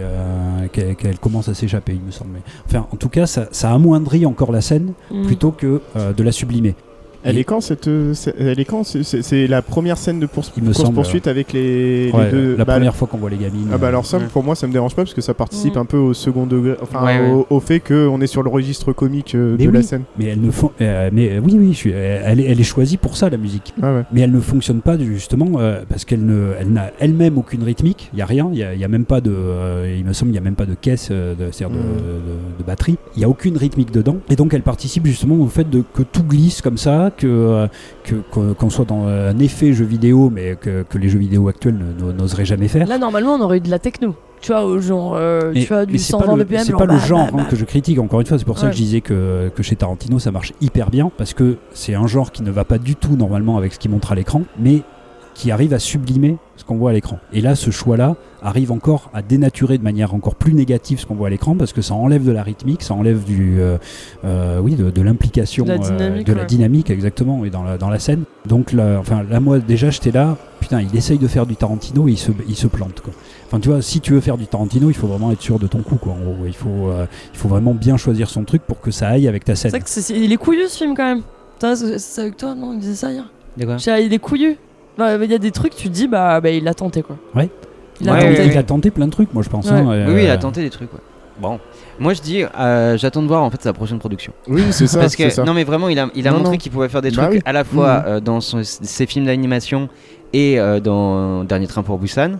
E: euh, qu'elle commence à s'échapper, il me semble. Mais- Enfin, en tout cas, ça, ça amoindrit encore la scène
A: Mhm.
E: plutôt que euh, de la sublimer.
B: Elle
E: Et-
B: est quand cette, euh, c'est- elle est quand C'est- la première scène de course,
E: semble,
B: poursuite avec les, les
E: Ouais,
B: deux.
E: la
B: bah,
E: première fois qu'on voit les gamines.
B: Ah bah alors ça
C: Ouais.
B: pour moi ça me dérange pas parce que ça participe un peu au second degré enfin
C: Ouais,
B: au, au fait qu'on est sur le registre comique euh,
E: Mais
B: de la
E: oui.
B: scène.
E: Mais elle ne fon- euh, mais euh, oui, oui, je suis- elle, est, elle est choisie pour ça, la musique.
B: Ah ouais.
E: Mais elle ne fonctionne pas justement euh, parce qu'elle ne, elle n'a elle-même aucune rythmique. Il y a rien. Il y a, il y a même pas de, euh, il me semble, il y a même pas de caisse, euh, de, c'est-à-dire de,
B: Mm.
E: de- de batterie. Il y a aucune rythmique dedans. Et donc elle participe justement au fait de que tout glisse comme ça, que euh, que qu'on soit dans un effet jeu vidéo, mais que, que les jeux vidéo actuels n'oseraient jamais faire.
A: Là, normalement, on aurait eu de la techno. Tu vois, au genre, euh,
E: Mais-
A: tu vois, du
E: mais c'est
A: 120
E: pas le,
A: BPM.
E: c'est
A: genre
E: pas le
A: bah,
E: genre
A: bah,
E: hein,
A: bah.
E: que je critique, encore une fois, c'est pour ça
A: Ouais.
E: que je disais que, que chez Tarantino ça marche hyper bien, parce que c'est un genre qui ne va pas du tout normalement avec ce qu'il montre à l'écran, mais qui arrive à sublimer ce qu'on voit à l'écran. Et là, ce choix-là arrive encore à dénaturer de manière encore plus négative ce qu'on voit à l'écran, parce que ça enlève de la rythmique, ça enlève du, euh, euh, oui, de, de l'implication,
A: De la
E: euh,
A: dynamique,
E: de la dynamique exactement, et dans la, dans la scène. Donc là, enfin, là, moi déjà, j'étais là, putain, il essaye de faire du Tarantino, et il se, il se plante, quoi. Enfin, tu vois, si tu veux faire du Tarantino, il faut vraiment être sûr de ton coup, quoi. En gros, il faut, euh, il faut vraiment bien choisir son truc pour que ça aille avec ta
A: C'est
E: scène.
A: vrai que c'est- c'est- il est couillu ce film quand même. C'est c'est avec toi, non Il disait ça hier Il est couillu. Bah, Il y a des trucs, tu te dis, bah, bah il a tenté quoi.
E: Ouais.
A: Il a
C: Ouais,
A: tenté.
C: ouais,
E: Il a tenté plein de trucs, moi, je pense.
A: Ouais.
E: hein,
C: Oui, oui, il a
E: euh,
C: tenté des trucs, ouais. Bon. Moi, je dis, euh, j'attends de voir en fait sa prochaine production.
B: Oui c'est ça.
C: Parce
B: c'est
C: que,
B: ça.
C: non, mais vraiment, il a, il a
B: Non,
C: montré qu'il pouvait faire des
B: Bah
C: trucs
B: oui.
C: à la fois
B: Mhm.
C: euh, dans son- ses films d'animation et euh, dans Dernier Train pour Busan.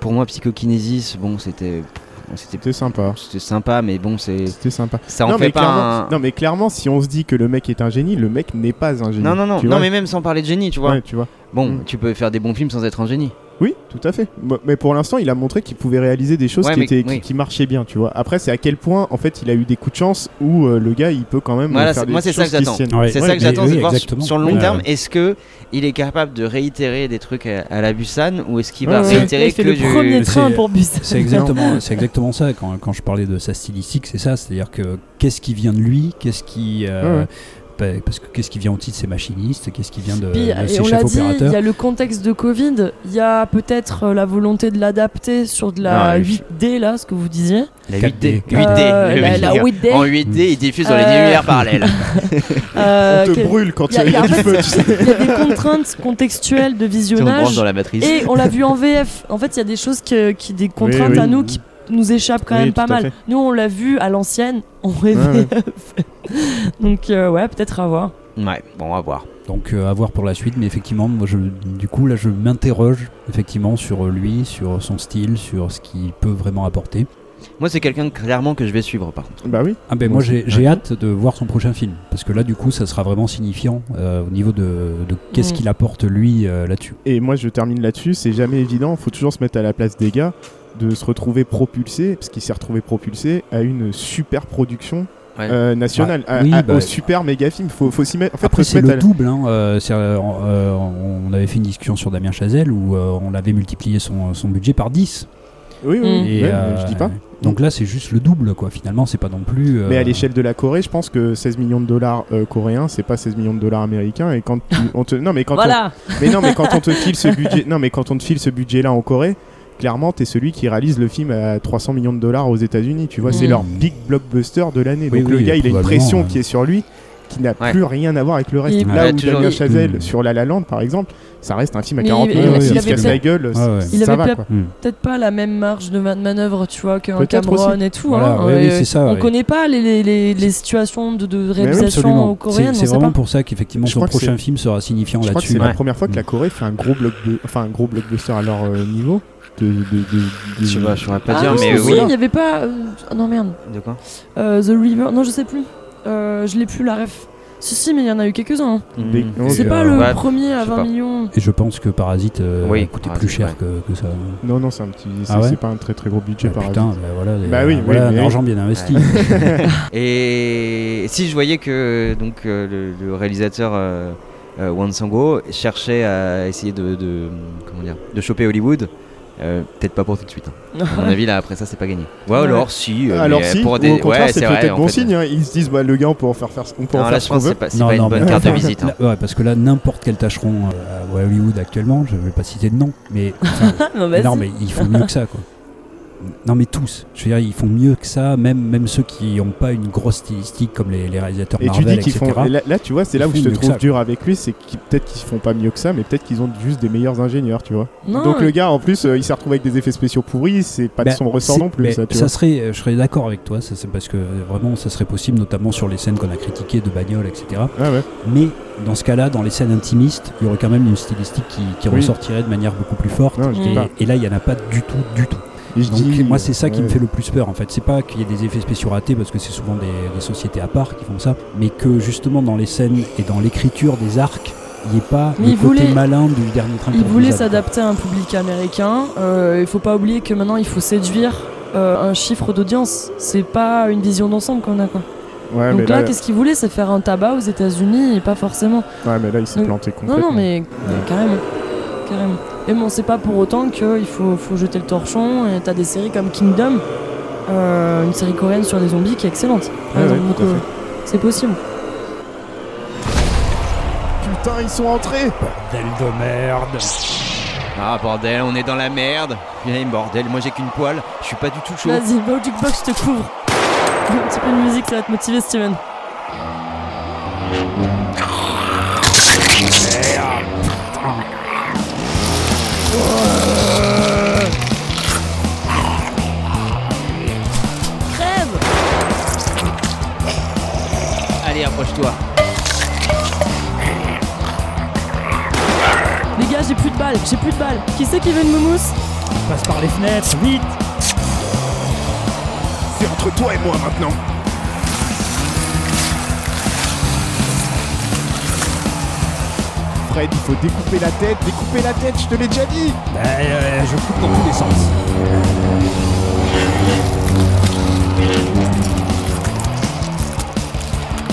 C: Pour moi, Psychokinésis, bon, c'était. C'était
B: sympa.
C: c'était sympa, mais bon, c'est
B: C'était sympa.
C: ça en
B: non,
C: fait pas un.
B: non mais clairement si on se dit que le mec est un génie, le mec n'est pas un génie.
C: Non, non, non, non, mais même sans parler de génie, tu vois.
B: Ouais, tu vois.
C: Bon,
B: Mm.
C: tu peux faire des bons films sans être un génie.
B: Oui, tout à fait. Mais pour l'instant, il a montré qu'il pouvait réaliser des choses
C: Ouais,
B: qui,
C: mais-
B: étaient, qui,
C: oui.
B: qui marchaient bien, tu vois. Après, c'est à quel point, en fait, il a eu des coups de chance où euh, le gars, il peut quand même
C: Voilà,
B: faire des
C: moi, c'est ça que j'attends.
E: Ouais.
C: C'est
E: Ouais,
C: ça que j'attends,
E: oui,
C: c'est de voir
E: exactement.
C: sur le long
E: Ouais,
C: terme, est-ce que il est capable de réitérer des trucs à, à la Busan ou est-ce qu'il va
B: Ouais, ouais.
C: réitérer
A: Il fait
C: que
A: le
C: du...
A: premier
E: C'est-
A: train pour bus.
E: C'est exactement, c'est exactement ça. Quand, quand je parlais de sa stylistique, c'est ça. C'est-à-dire que qu'est-ce qui vient de lui? Qu'est-ce qui. euh, Bah, parce que qu'est-ce qui vient aussi de ses machinistes Qu'est-ce qui vient de,
A: Puis,
E: de
A: et on l'a
E: chefs
A: dit, il y a le contexte de Covid, il y a peut-être euh, la volonté de l'adapter sur de la
C: Non, ouais.
A: 8D, là, ce que vous disiez.
C: La
E: 4D.
C: 8D. 8D.
A: Euh,
C: le
A: la,
C: mec,
A: la 8D.
C: En 8D, il diffuse dans les
A: Euh,
C: univers parallèles.
A: euh,
B: On te brûle quand
A: il y a-
B: y a,
A: il y a-
B: du feu. tu sais.
A: Il y a des contraintes contextuelles de
C: Si on branche
A: visionnage.
C: dans la matrice.
A: Et on l'a vu en VF. En fait, il y a des choses que- qui, des contraintes
B: oui.
A: à nous qui nous échappent quand
B: Oui,
A: même pas
B: à
A: mal.
B: fait.
A: Nous, on l'a vu à l'ancienne en
B: Ouais,
A: VF. Donc, euh, ouais, peut-être à voir.
C: Ouais, bon, on va voir.
E: Donc euh, à voir pour la suite, mais effectivement, moi, je, du coup, là, je m'interroge effectivement sur lui, sur son style, sur ce qu'il peut vraiment apporter.
C: Moi, c'est quelqu'un clairement que je vais suivre, par contre.
B: Bah oui.
E: Ah ben
B: Moi
E: j'ai j'ai hâte de voir son prochain film, parce que là, du coup, ça sera vraiment signifiant euh, au niveau de, de qu'est-ce
A: Mm.
E: qu'il apporte lui euh, là-dessus.
B: Et moi, je termine là-dessus. C'est jamais évident. Faut toujours se mettre à la place des gars de se retrouver propulsé, parce qu'il s'est retrouvé propulsé à une super production
C: Ouais.
B: euh, nationale,
E: Ah,
B: à-
E: oui,
B: à-
E: bah,
B: au super méga film. Faut, faut s'y mettre. En fait,
E: Après, c'est le
B: à
E: double. Hein, euh, euh, euh, on avait fait une discussion sur Damien Chazelle où euh, on avait multiplié son, son budget par 10.
B: Oui, oui.
A: Mm.
E: Et, euh,
B: je dis pas.
E: Donc là, c'est juste le double, quoi. Finalement, c'est pas non plus. euh,
B: Mais à l'échelle de la Corée, je pense que 16 millions de dollars euh, coréens, c'est pas 16 millions de dollars américains. Et quand tu- on te, non mais quand
A: Voilà.
B: on, mais non mais quand on te file ce budget, non mais quand on te file ce budget-là en Corée, clairement t'es celui qui réalise le film à 300 millions de dollars aux États-Unis. Tu vois, c'est
A: Mm.
B: leur big blockbuster de l'année.
E: Oui,
B: Donc
E: oui,
B: le gars, il a une pression
E: ouais.
B: qui est sur lui, qui n'a
C: Ouais.
B: plus rien à voir avec le reste.
A: Il-
B: Là
C: Ouais,
B: où Damien Chazelle
E: Mm.
B: sur La La Land, par exemple, ça reste un film à
A: Mais
B: 40
A: il-
B: millions.
E: il
B: se casse la
A: peut-être-
B: gueule,
E: ouais.
A: Il
B: ça
A: avait
B: va
A: peut-être- pas la même marge de ma- manœuvre, tu vois, qu'un Cameron
B: aussi.
A: et tout.
E: Voilà,
A: hein.
E: oui,
A: Euh,
E: ça,
A: On
E: ouais.
A: connaît pas les, les, les, les situations de, de réalisation coréenne.
E: C'est- vraiment
A: pas.
E: pour ça qu'effectivement
B: Je
E: son
B: crois que
E: prochain film sera signifiant
B: Je crois que
E: là-dessus.
B: c'est la première fois que la
E: Mm.
B: Corée fait un gros, bloc enfin, un gros blockbuster à leur euh, niveau. De, de, de-
C: sais pas, je saurais pas
A: Ah
C: dire,
A: non,
C: mais oui.
A: il y avait pas. euh, ah non, merde.
C: De quoi
A: Euh, The River. Non, je sais plus. Euh, je l'ai plus la ref. Si, si, mais il y en a eu quelques-uns. hein.
C: Mm.
B: Ok.
A: C'est pas
E: euh,
A: le
C: ouais,
A: premier à
C: je sais
A: 20
C: pas.
A: millions.
E: Et je pense que Parasite euh,
C: Oui,
E: a coûté
C: Parasite,
E: plus cher
C: ouais.
E: que, que ça.
B: Non, non, c'est un petit. C'est
E: Ah ouais
B: pas un très très gros budget
E: Ah,
B: par
E: putain, bah voilà, les-
B: Bah oui, oui,
E: voilà
B: mais-
E: un argent bien investi.
C: Et si je voyais que donc euh, le, le réalisateur euh, euh, Wan Sango cherchait à essayer de, de- comment dire de choper Hollywood, euh, peut-être pas pour tout de suite. hein. À mon avis là après ça c'est pas gagné. Ouais,
A: Ouais.
C: alors si. euh,
B: Alors
C: mais
B: si,
C: pour
B: ou
C: des...
B: au contraire,
C: ouais,
B: c'est
C: vrai,
B: peut-être bon
C: fait.
B: signe. hein. Ils se disent, bah, le gars, on peut en faire, faire, on peut en
C: Non,
B: faire
C: là
B: ce
C: je
B: qu'on
C: pense que
B: veut.
C: c'est pas, pas une bonne carte de visite. hein.
E: là- ouais, parce que là, n'importe quel tâcheron euh, à Hollywood actuellement, je vais pas citer de nom, mais, enfin,
A: non, vas-y.
E: non, mais ils font mieux que ça, quoi. Non, mais tous. Je veux dire, ils font mieux que ça, même, même ceux qui n'ont pas une grosse stylistique comme les, les réalisateurs
B: Et tu
E: Marvel,
B: dis qu'ils
E: etc.
B: font. et Là, là, tu vois, c'est là où je te trouve dur avec lui, c'est qu'ils peut-être qu'ils font pas mieux que ça, mais peut-être qu'ils ont juste des meilleurs ingénieurs, tu vois.
A: Non,
B: Donc le gars, en plus, euh, il s'est retrouvé avec des effets spéciaux pourris, c'est pas de
E: Ben,
B: son ressort non plus,
E: ben,
B: ça, tu
E: ça
B: vois.
E: serait, euh, je serais d'accord avec toi, ça, c'est parce que euh, vraiment ça serait possible, notamment sur les scènes qu'on a critiquées de bagnole, etc.
B: Ah ouais.
E: Mais dans ce cas-là, dans les scènes intimistes, il y aurait quand même une stylistique qui, qui
B: Oui.
E: ressortirait de manière beaucoup plus forte.
B: Non, dis
E: et, là, il n'y en a pas du tout, du tout.
B: Et je
E: Donc
B: dis,
E: moi, c'est ça qui me
B: ouais.
E: fait le plus peur en fait. C'est pas qu'il y ait des effets spéciaux ratés parce que c'est souvent des, des sociétés à part qui font ça, mais que justement dans les scènes et dans l'écriture des arcs, il n'y ait pas
A: Mais
E: le côté
A: voulait-
E: malin du dernier train.
A: Il voulait s'adapter à un public américain. Euh, il faut pas oublier que maintenant il faut séduire euh, un chiffre d'audience. C'est pas une vision d'ensemble qu'on a quoi.
B: Ouais, mais
A: Donc là,
B: là,
A: qu'est-ce qu'il voulait? C'est faire un tabac aux États-Unis et pas forcément.
B: ouais, mais là, il s'est
A: Donc-
B: planté
A: Non,
B: complètement.
A: non, mais mais carrément. carrément. Et bon, c'est pas pour autant qu'il faut, faut jeter le torchon. Et t'as des séries comme Kingdom, euh, une série coréenne sur les zombies qui est excellente.
B: Ouais,
A: Donc,
B: à
A: euh,
B: fait.
A: c'est possible.
B: Putain, ils sont entrés
E: Bordel de merde.
C: Ah bordel, on est dans la merde. Putain, bordel, moi j'ai qu'une poêle, je suis pas du tout chaud.
A: Vas-y, va au jukebox, je te couvre. Un petit peu de musique, ça va te motiver, Steven. Balles, j'ai plus de balles. Qui c'est qui veut une moumousse
E: Passe par les fenêtres, vite.
B: C'est entre toi et moi maintenant. Fred, il faut découper la tête, découper la tête, je te l'ai déjà dit
E: Bah, euh, je coupe dans tous les sens.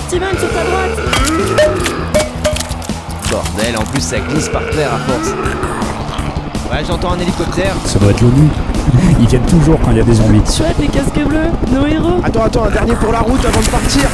A: Steven, sur ta droite
C: Bordel, en plus ça glisse par terre à force. Ouais, j'entends un hélicoptère.
E: Ça doit être l'ONU. Ils viennent toujours quand il y a des zombies.
A: Chouette, les casques bleus, nos héros
B: Attends, attends, un dernier pour la route avant de partir